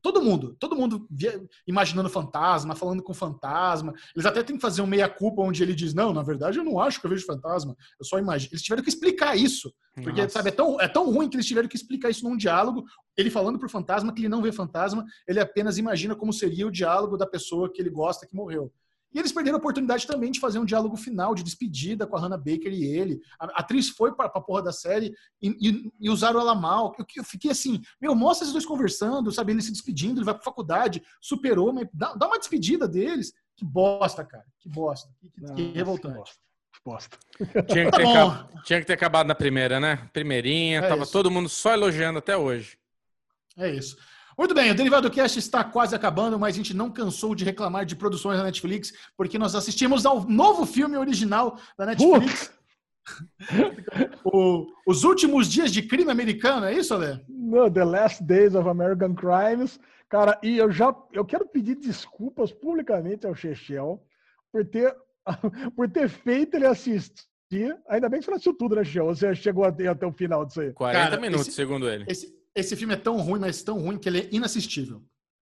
Todo mundo, todo mundo via, imaginando fantasma, falando com fantasma. Eles até têm que fazer um meia-culpa onde ele diz: Não, na verdade eu não acho que eu vejo fantasma, eu só imagino. Eles tiveram que explicar isso. Porque, Nossa. sabe, é tão, é tão ruim que eles tiveram que explicar isso num diálogo. Ele falando pro fantasma que ele não vê fantasma, ele apenas imagina como seria o diálogo da pessoa que ele gosta que morreu. E eles perderam a oportunidade também de fazer um diálogo final, de despedida com a Hannah Baker e ele. A, atriz foi pra, pra porra da série e, e, e usaram ela mal. Eu, eu, fiquei assim, meu, mostra esses dois conversando, sabe? Ele se despedindo, ele vai pra faculdade, superou, mas dá, dá uma despedida deles. Que bosta, cara. Que bosta. Que, que, Não, que revoltante. Que bosta. Tinha que, ter tá tinha que ter acabado na primeira, né? Primeirinha, é tava isso. todo mundo só elogiando até hoje. É isso. Muito bem, o Derivado Cast está quase acabando, mas a gente não cansou de reclamar de produções da Netflix, porque nós assistimos ao novo filme original da Netflix. o, os últimos dias de crime americano, é isso, Ale? No, The Last Days of American Crimes. Cara, e eu já eu quero pedir desculpas publicamente ao Chechel por ter, por ter feito ele assistir. Ainda bem que você não assistiu tudo, né, Chechel? Você chegou até, até o final disso aí. 40 Cara, minutos, esse, segundo ele. Esse, esse filme é tão ruim, mas tão ruim que ele é inassistível.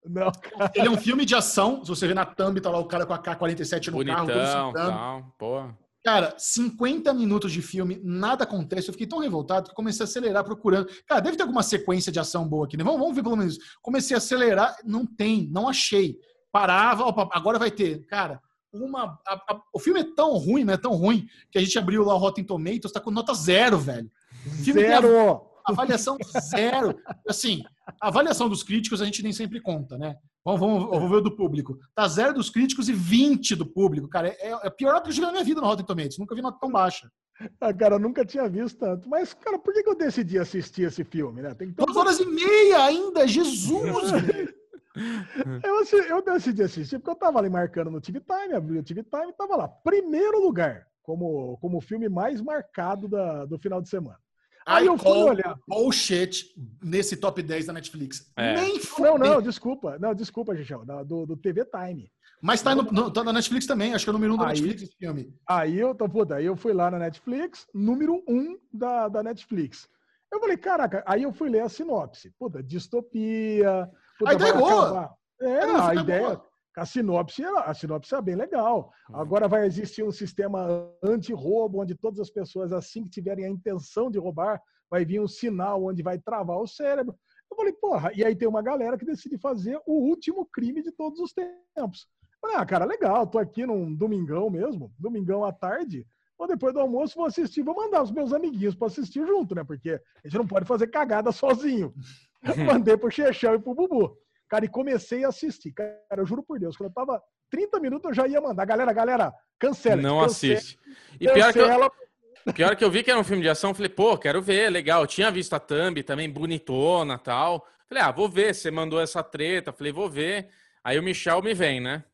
Não, cara. Ele é um filme de ação. Se você vê na thumb, tá lá o cara com a K-47 no Bonitão, carro. Tal, porra. Cara, 50 minutos de filme, nada acontece. Eu fiquei tão revoltado que comecei a acelerar procurando. Cara, deve ter alguma sequência de ação boa aqui, né? Vamos, vamos ver pelo menos. Comecei a acelerar, não tem, não achei. Parava, opa, agora vai ter. Cara, uma. A, a, o filme é tão ruim, né? Tão ruim, que a gente abriu lá o Rotten Tomatoes, tá com nota zero, velho. Zero! Avaliação zero. Assim, a avaliação dos críticos a gente nem sempre conta, né? Vamos, vamos, vamos ver o do público. Tá zero dos críticos e 20 do público. Cara, é, é a pior nota que eu vi na minha vida no Rotten Tomatoes. Nunca vi nota tão baixa. Ah, cara, eu nunca tinha visto tanto. Mas, cara, por que, que eu decidi assistir esse filme, né? Tem Duas horas e meia ainda! Jesus! eu, eu decidi assistir porque eu tava ali marcando no TV Time, abri o TV Time e tava lá. Primeiro lugar, como, como o filme mais marcado da, do final de semana. Aí eu fui olhar. Bullshit nesse top 10 da Netflix. É. Nem Não, não, desculpa. Não, desculpa, Gichão. Do, do TV Time. Mas tá, no, no, tá na Netflix também, acho que é o número 1 um da aí, Netflix esse filme. Aí eu, tô, puta, aí eu fui lá na Netflix, número 1 um da, da Netflix. Eu falei, caraca, aí eu fui ler a sinopse. Puta, distopia. Puta, a ideia é boa. É, a, a ideia. A sinopse, a sinopse é bem legal. Uhum. Agora vai existir um sistema anti-roubo, onde todas as pessoas, assim que tiverem a intenção de roubar, vai vir um sinal onde vai travar o cérebro. Eu falei, porra, e aí tem uma galera que decide fazer o último crime de todos os tempos. Falei, ah, cara, legal, tô aqui num domingão mesmo, domingão à tarde, ou depois do almoço vou assistir, vou mandar os meus amiguinhos para assistir junto, né? Porque a gente não pode fazer cagada sozinho. Mandei pro Chechão e pro Bubu. Cara, e comecei a assistir. Cara, eu juro por Deus, quando eu tava 30 minutos eu já ia mandar. Galera, galera, cancela. Não assiste. E pior que, eu, pior que eu vi que era um filme de ação, falei, pô, quero ver, legal. Eu tinha visto a thumb também, bonitona tal. Falei, ah, vou ver, você mandou essa treta. Falei, vou ver. Aí o Michel me vem, né?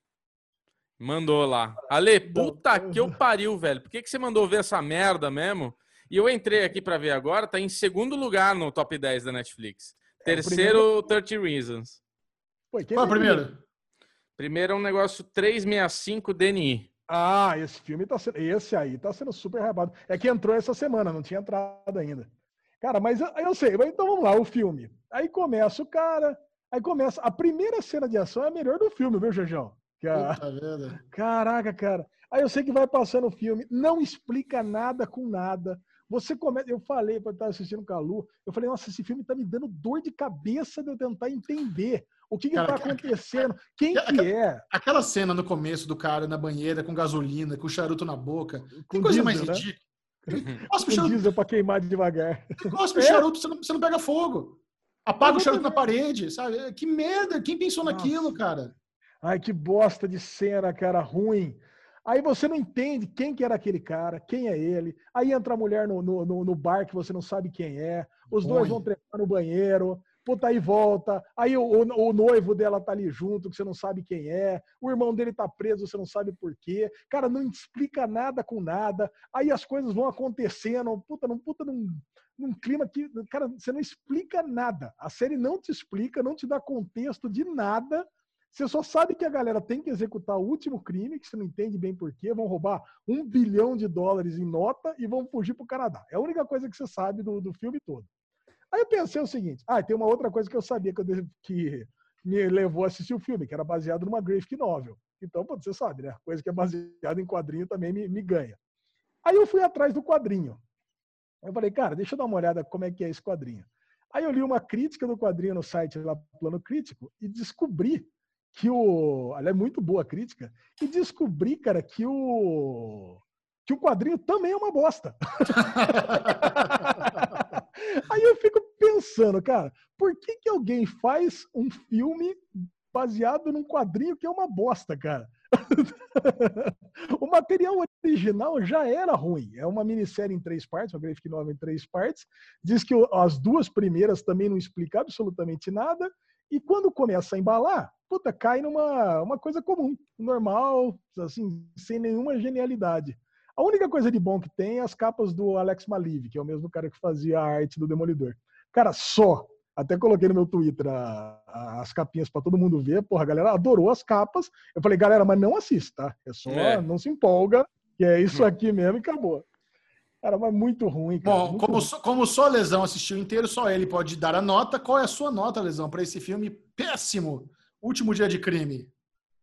Mandou lá. Ale, puta que eu pariu, velho. Por que, que você mandou ver essa merda mesmo? E eu entrei aqui para ver agora, tá em segundo lugar no top 10 da Netflix. É, Terceiro, 30 Reasons. Pô, Qual é o primeiro? Primeiro é um negócio 365 DNI. Ah, esse filme tá sendo. Esse aí tá sendo super rabado. É que entrou essa semana, não tinha entrado ainda. Cara, mas eu, eu sei, mas então vamos lá, o filme. Aí começa o cara, aí começa. A primeira cena de ação é a melhor do filme, viu, Jejão? A... Caraca, cara. Aí eu sei que vai passando o filme, não explica nada com nada. Você começa. Eu falei para estar assistindo com a Lu, eu falei, nossa, esse filme tá me dando dor de cabeça de eu tentar entender o que, está acontecendo? Quem que é? Aquela cena no começo do cara na banheira com gasolina, com charuto na boca. Que coisa mais né? ridícula. Cospe charuto. diesel para queimar devagar. Cospe é. charuto, você não, você não pega fogo. Apaga o charuto na parede, sabe? Que merda! Quem pensou Nossa. naquilo, cara? Ai, que bosta de cena, cara, ruim. Aí você não entende quem que era aquele cara, quem é ele. Aí entra a mulher no, no, no bar que você não sabe quem é. Os dois vão treinar no banheiro puta, aí volta, aí o, o, o, noivo dela tá ali junto, que você não sabe quem é, o irmão dele tá preso, você não sabe por quê, cara, não explica nada com nada, aí as coisas vão acontecendo, puta, num, puta, num, num clima que, cara, você não explica nada, a série não te explica, não te dá contexto de nada, você só sabe que a galera tem que executar o último crime, que você não entende bem por quê, vão roubar um bilhão de dólares em nota e vão fugir para o Canadá. É a única coisa que você sabe do, do filme todo. Aí eu pensei o seguinte: ah, tem uma outra coisa que eu sabia que, eu, que me levou a assistir o filme, que era baseado numa graphic novel. Então, você sabe, né? Coisa que é baseada em quadrinho também me, me ganha. Aí eu fui atrás do quadrinho. Eu falei, cara, deixa eu dar uma olhada como é que é esse quadrinho. Aí eu li uma crítica do quadrinho no site lá, Plano Crítico, e descobri que o. Ela é muito boa a crítica, e descobri, cara, que o. que o quadrinho também é uma bosta. Aí eu fico pensando, cara, por que, que alguém faz um filme baseado num quadrinho que é uma bosta, cara? o material original já era ruim. É uma minissérie em três partes, uma graphic novel em três partes. Diz que as duas primeiras também não explicam absolutamente nada. E quando começa a embalar, puta, cai numa uma coisa comum, normal, assim, sem nenhuma genialidade. A única coisa de bom que tem é as capas do Alex Maliv, que é o mesmo cara que fazia a arte do Demolidor. Cara, só. Até coloquei no meu Twitter a, a, as capinhas para todo mundo ver. Porra, a galera adorou as capas. Eu falei, galera, mas não assista, tá? É só, é. não se empolga, que é isso hum. aqui mesmo e acabou. Cara, mas muito ruim. Cara, Bom, muito como, ruim. Só, como só Lesão assistiu inteiro, só ele pode dar a nota. Qual é a sua nota, Lesão, para esse filme péssimo? Último Dia de Crime.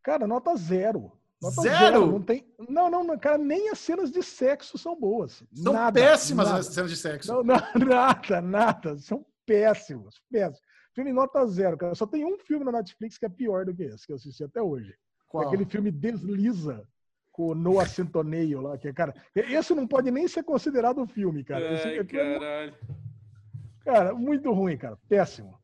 Cara, nota zero. Nota zero? zero? Não, tem... não, não, cara, nem as cenas de sexo são boas. São nada, péssimas nada. as cenas de sexo. Não, não, nada, nada. São péssimos, péssimos. Filme nota zero, cara. Só tem um filme na Netflix que é pior do que esse, que eu assisti até hoje. Qual? É aquele filme Desliza, com o Noah Centoneio lá, que é, cara, esse não pode nem ser considerado um filme, cara. Ai, esse, é caralho. É, cara, muito ruim, cara. Péssimo.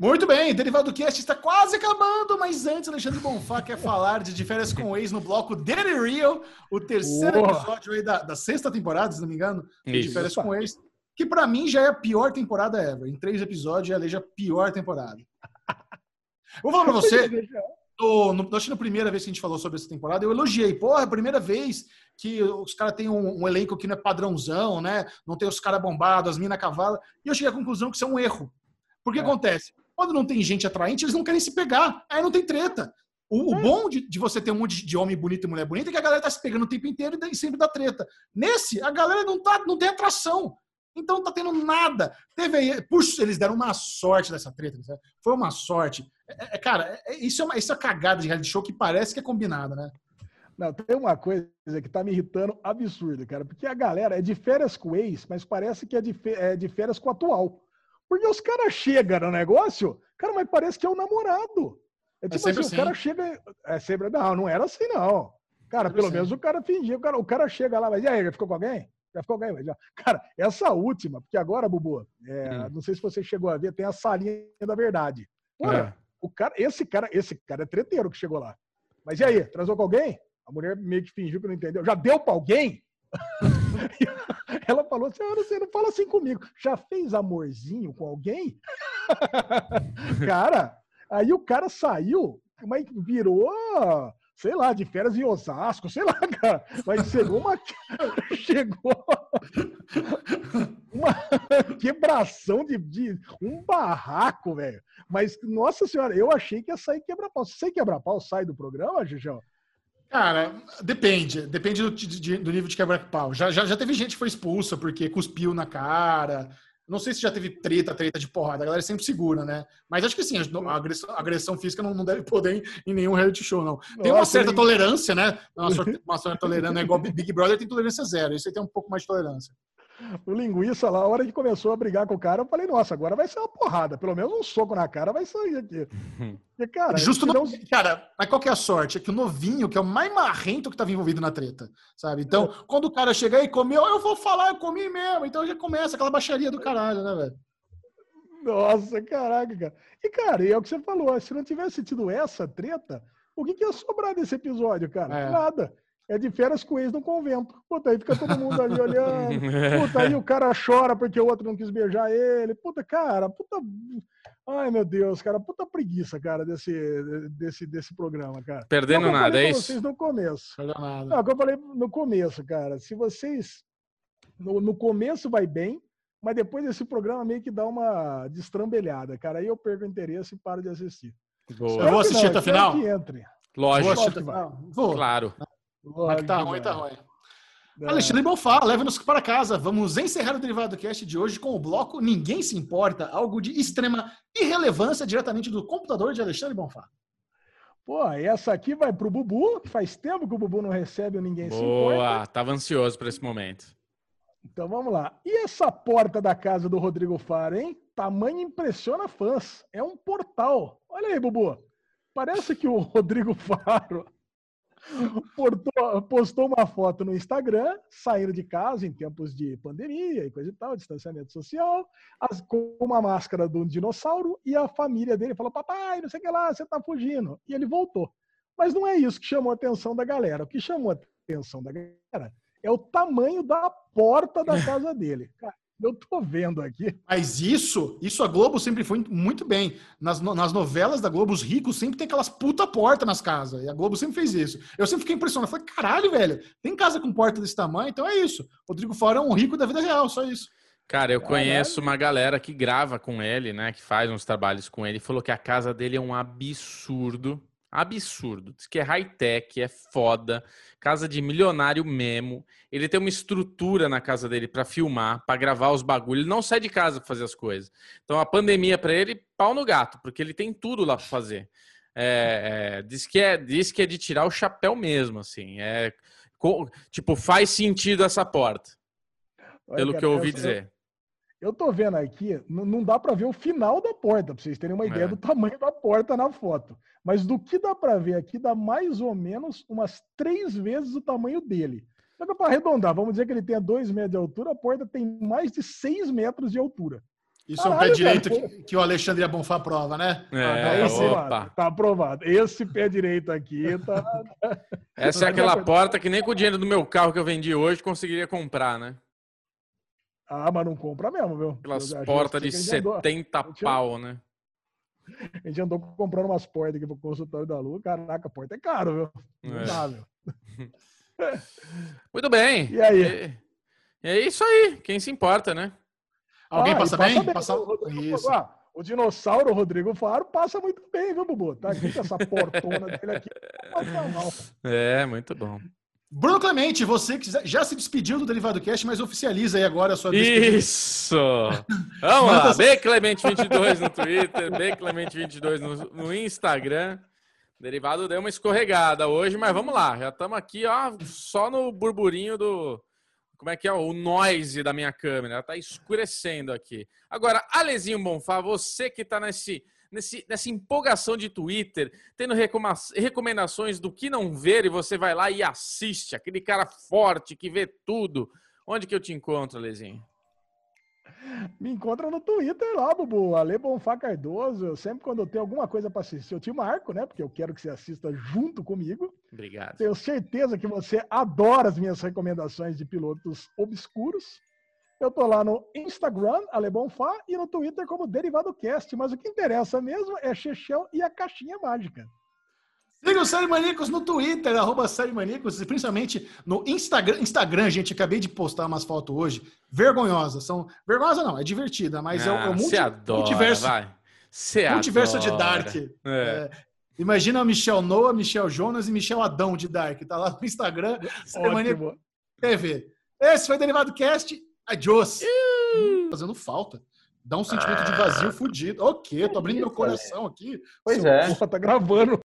Muito bem, Derivado Cast está quase acabando, mas antes Alexandre Bonfá quer falar de De Férias com o Ex no bloco Daily Real, o terceiro episódio aí da, da, sexta temporada, se não me engano, de De Férias com o Ex, que para mim já é a pior temporada ever. Em três episódios, ela é a pior temporada. Vou falar para você, no, no, acho que na primeira vez que a gente falou sobre essa temporada, eu elogiei. Porra, é a primeira vez que os caras têm um, um, elenco que não é padrãozão, né? Não tem os caras bombados, as minas cavalas. E eu cheguei à conclusão que isso é um erro. Por que é. acontece? Quando não tem gente atraente, eles não querem se pegar. Aí não tem treta. O, o é. bom de, de, você ter um monte de homem bonito e mulher bonita é que a galera tá se pegando o tempo inteiro e sempre dá treta. Nesse, a galera não, tá, não tem atração. Então não tá tendo nada. Teve aí, puxa, eles deram uma sorte dessa treta. Foi uma sorte. É, é cara, é, isso, é uma, isso é uma cagada de reality show que parece que é combinada, né? Não, tem uma coisa que tá me irritando absurdo, cara, porque a galera é de férias com o ex, mas parece que é de, é de férias com o atual. Porque os caras chegam no negócio, cara, mas parece que é o namorado. É, é tipo é assim, assim, o cara chega. É sempre. Não, não era assim, não. Cara, sempre pelo assim. menos o cara fingia. O cara, o cara chega lá, mas e aí, já ficou com alguém? Já ficou com alguém? Já. Cara, essa última, porque agora, Bubu, é, hum. não sei se você chegou a ver, tem a salinha da verdade. Porra, é. o cara, esse cara, esse cara é treteiro que chegou lá. Mas e aí, transou com alguém? A mulher meio que fingiu que não entendeu. Já deu pra alguém? Ela falou assim: ah, você não fala assim comigo. Já fez amorzinho com alguém? cara, aí o cara saiu, mas virou, sei lá, de férias em Osasco, sei lá, cara. Mas chegou uma. chegou uma quebração de, de um barraco, velho. Mas, nossa senhora, eu achei que ia sair quebra-pau. Você quebra-pau, sai do programa, Gigião? Cara, depende. Depende do, de, do nível de quebra-pau. Já, já, já teve gente que foi expulsa porque cuspiu na cara. Não sei se já teve treta, treta de porrada. A galera é sempre segura, né? Mas acho que sim, a agressão, a agressão física não, não, deve poder em, nenhum reality show, não. Tem uma certa tolerância, né? Uma, uma certa tolerância, é igual Big Brother tem tolerância zero. Isso aí tem um pouco mais de tolerância o linguiça lá, a hora que começou a brigar com o cara, eu falei, nossa, agora vai ser uma porrada. Pelo menos um soco na cara vai sair aqui. E, cara, Justo no... não... Cara, mas qual que é a sorte? É que o novinho, que é o mais marrento que estava envolvido na treta, sabe? Então, é. quando o cara chegar e comeu, eu vou falar, eu comi mesmo. Então já começa aquela baixaria do caralho, né, velho? Nossa, caraca, cara. E, cara, e é o que você falou, se não tivesse tido essa treta, o que, que ia sobrar desse episódio, cara? É. Nada é de férias com ex no convento. Puta, aí fica todo mundo ali olhando. Puta, aí o cara chora porque o outro não quis beijar ele. Puta, cara, puta. Ai, meu Deus, cara, puta preguiça, cara, desse, desse, desse programa, cara. Perdendo não, nada, é isso? vocês no começo. Perdendo nada. Não, que eu falei no começo, cara. Se vocês. No, no começo vai bem, mas depois esse programa meio que dá uma destrambelhada, cara. Aí eu perco o interesse e paro de assistir. Boa. Eu vou assistir até o final? Lógico. Vou assistir, vou. Claro. Mas tá ruim, tá ruim. É. Alexandre Bonfá, leve-nos para casa. Vamos encerrar o Derivado Cast de hoje com o bloco Ninguém Se Importa, algo de extrema irrelevância diretamente do computador de Alexandre Bonfá. Pô, essa aqui vai pro Bubu, faz tempo que o Bubu não recebe o Ninguém Boa, Se Importa. Boa, tava ansioso para esse momento. Então vamos lá. E essa porta da casa do Rodrigo Faro, hein? Tamanho impressiona fãs. É um portal. Olha aí, Bubu. Parece que o Rodrigo Faro postou uma foto no Instagram, saindo de casa em tempos de pandemia e coisa e tal, distanciamento social, as, com uma máscara de um dinossauro, e a família dele falou: Papai, não sei o que lá, você tá fugindo. E ele voltou. Mas não é isso que chamou a atenção da galera. O que chamou a atenção da galera é o tamanho da porta da casa dele. Cara, eu tô vendo aqui. Mas isso, isso a Globo sempre foi muito bem. Nas, nas novelas da Globo, os ricos sempre tem aquelas puta porta nas casas. E a Globo sempre fez isso. Eu sempre fiquei impressionado. Eu falei, caralho, velho, tem casa com porta desse tamanho? Então é isso. Rodrigo Fora é um rico da vida real, só isso. Cara, eu conheço uma galera que grava com ele, né? Que faz uns trabalhos com ele. Falou que a casa dele é um absurdo. Absurdo. Diz que é high-tech, é foda casa de milionário mesmo. Ele tem uma estrutura na casa dele para filmar, para gravar os bagulhos. Ele não sai de casa para fazer as coisas. Então a pandemia para ele, pau no gato, porque ele tem tudo lá para fazer. É, é, diz, que é, diz que é de tirar o chapéu mesmo, assim. É, tipo, faz sentido essa porta. Olha, pelo cara, que eu ouvi eu, dizer. Eu tô vendo aqui, não dá para ver o final da porta, para vocês terem uma ideia é. do tamanho da porta na foto. Mas do que dá para ver aqui, dá mais ou menos umas três vezes o tamanho dele. Então, para arredondar, vamos dizer que ele tenha dois metros de altura, a porta tem mais de seis metros de altura. Isso Caralho, é um pé direito que, que, o Alexandre Bonfá prova, né? É, ah, tá, aprovado, tá aprovado. Esse pé direito aqui tá. Essa é aquela porta que nem com o dinheiro do meu carro que eu vendi hoje conseguiria comprar, né? Ah, mas não compra mesmo, viu? Aquelas portas de 70 pau, né? A gente andou comprando umas portas aqui pro consultório da Lu. Caraca, a porta é caro, viu? Não é. dá, viu? Muito bem. E aí? É, é isso aí. Quem se importa, né? Alguém ah, passa, passa, bem? bem. Passa... O, isso. Ah, o dinossauro Rodrigo Faro passa muito bem, viu, Bubu? Tá aqui com essa portona dele aqui. É, muito bom. Bruno Clemente, você que já se despediu do Derivado Cast, mas oficializa aí agora a sua despedida. Isso! Vamos lá, Bclemente22 no Twitter, Bclemente22 no, no Instagram. Derivado deu uma escorregada hoje, mas vamos lá. Já estamos aqui, ó, só no burburinho do. Como é que é? O noise da minha câmera. Está escurecendo aqui. Agora, Alezinho Bonfá, você que está nesse nesse, nessa empolgação de Twitter, tendo recomendações do que não ver e você vai lá e assiste, aquele cara forte que vê tudo. Onde que eu te encontro, Lezinho? Me encontra no Twitter lá, Bubu, Ale Bonfá Cardoso. Eu sempre, quando eu tenho alguma coisa para assistir, eu te marco, né? Porque eu quero que você assista junto comigo. Obrigado. Tenho certeza que você adora as minhas recomendações de pilotos obscuros. Eu tô lá no Instagram, Alebonfá, e no Twitter como Derivado Cast. Mas o que interessa mesmo é Chechel e a caixinha mágica. Siga o Série Maníacos no Twitter, arroba Série Maníacos, e principalmente no Instagram. Instagram, gente, acabei de postar umas fotos hoje, vergonhosas. São. Vergonhosa não, é divertida, mas ah, é, o, é multi, adora, multiverso. Vai. multiverso adora. de Dark. É. É, imagina o Michel Noah, Michel Jonas e Michel Adão de Dark. Tá lá no Instagram, Série Maníacos TV. Esse foi o Derivado Cast. Adiós. Uh. Fazendo falta. Dá um sentimento de vazio fudido. Ok, tô abrindo meu coração aqui. Pois Seu é. Porra, tá gravando.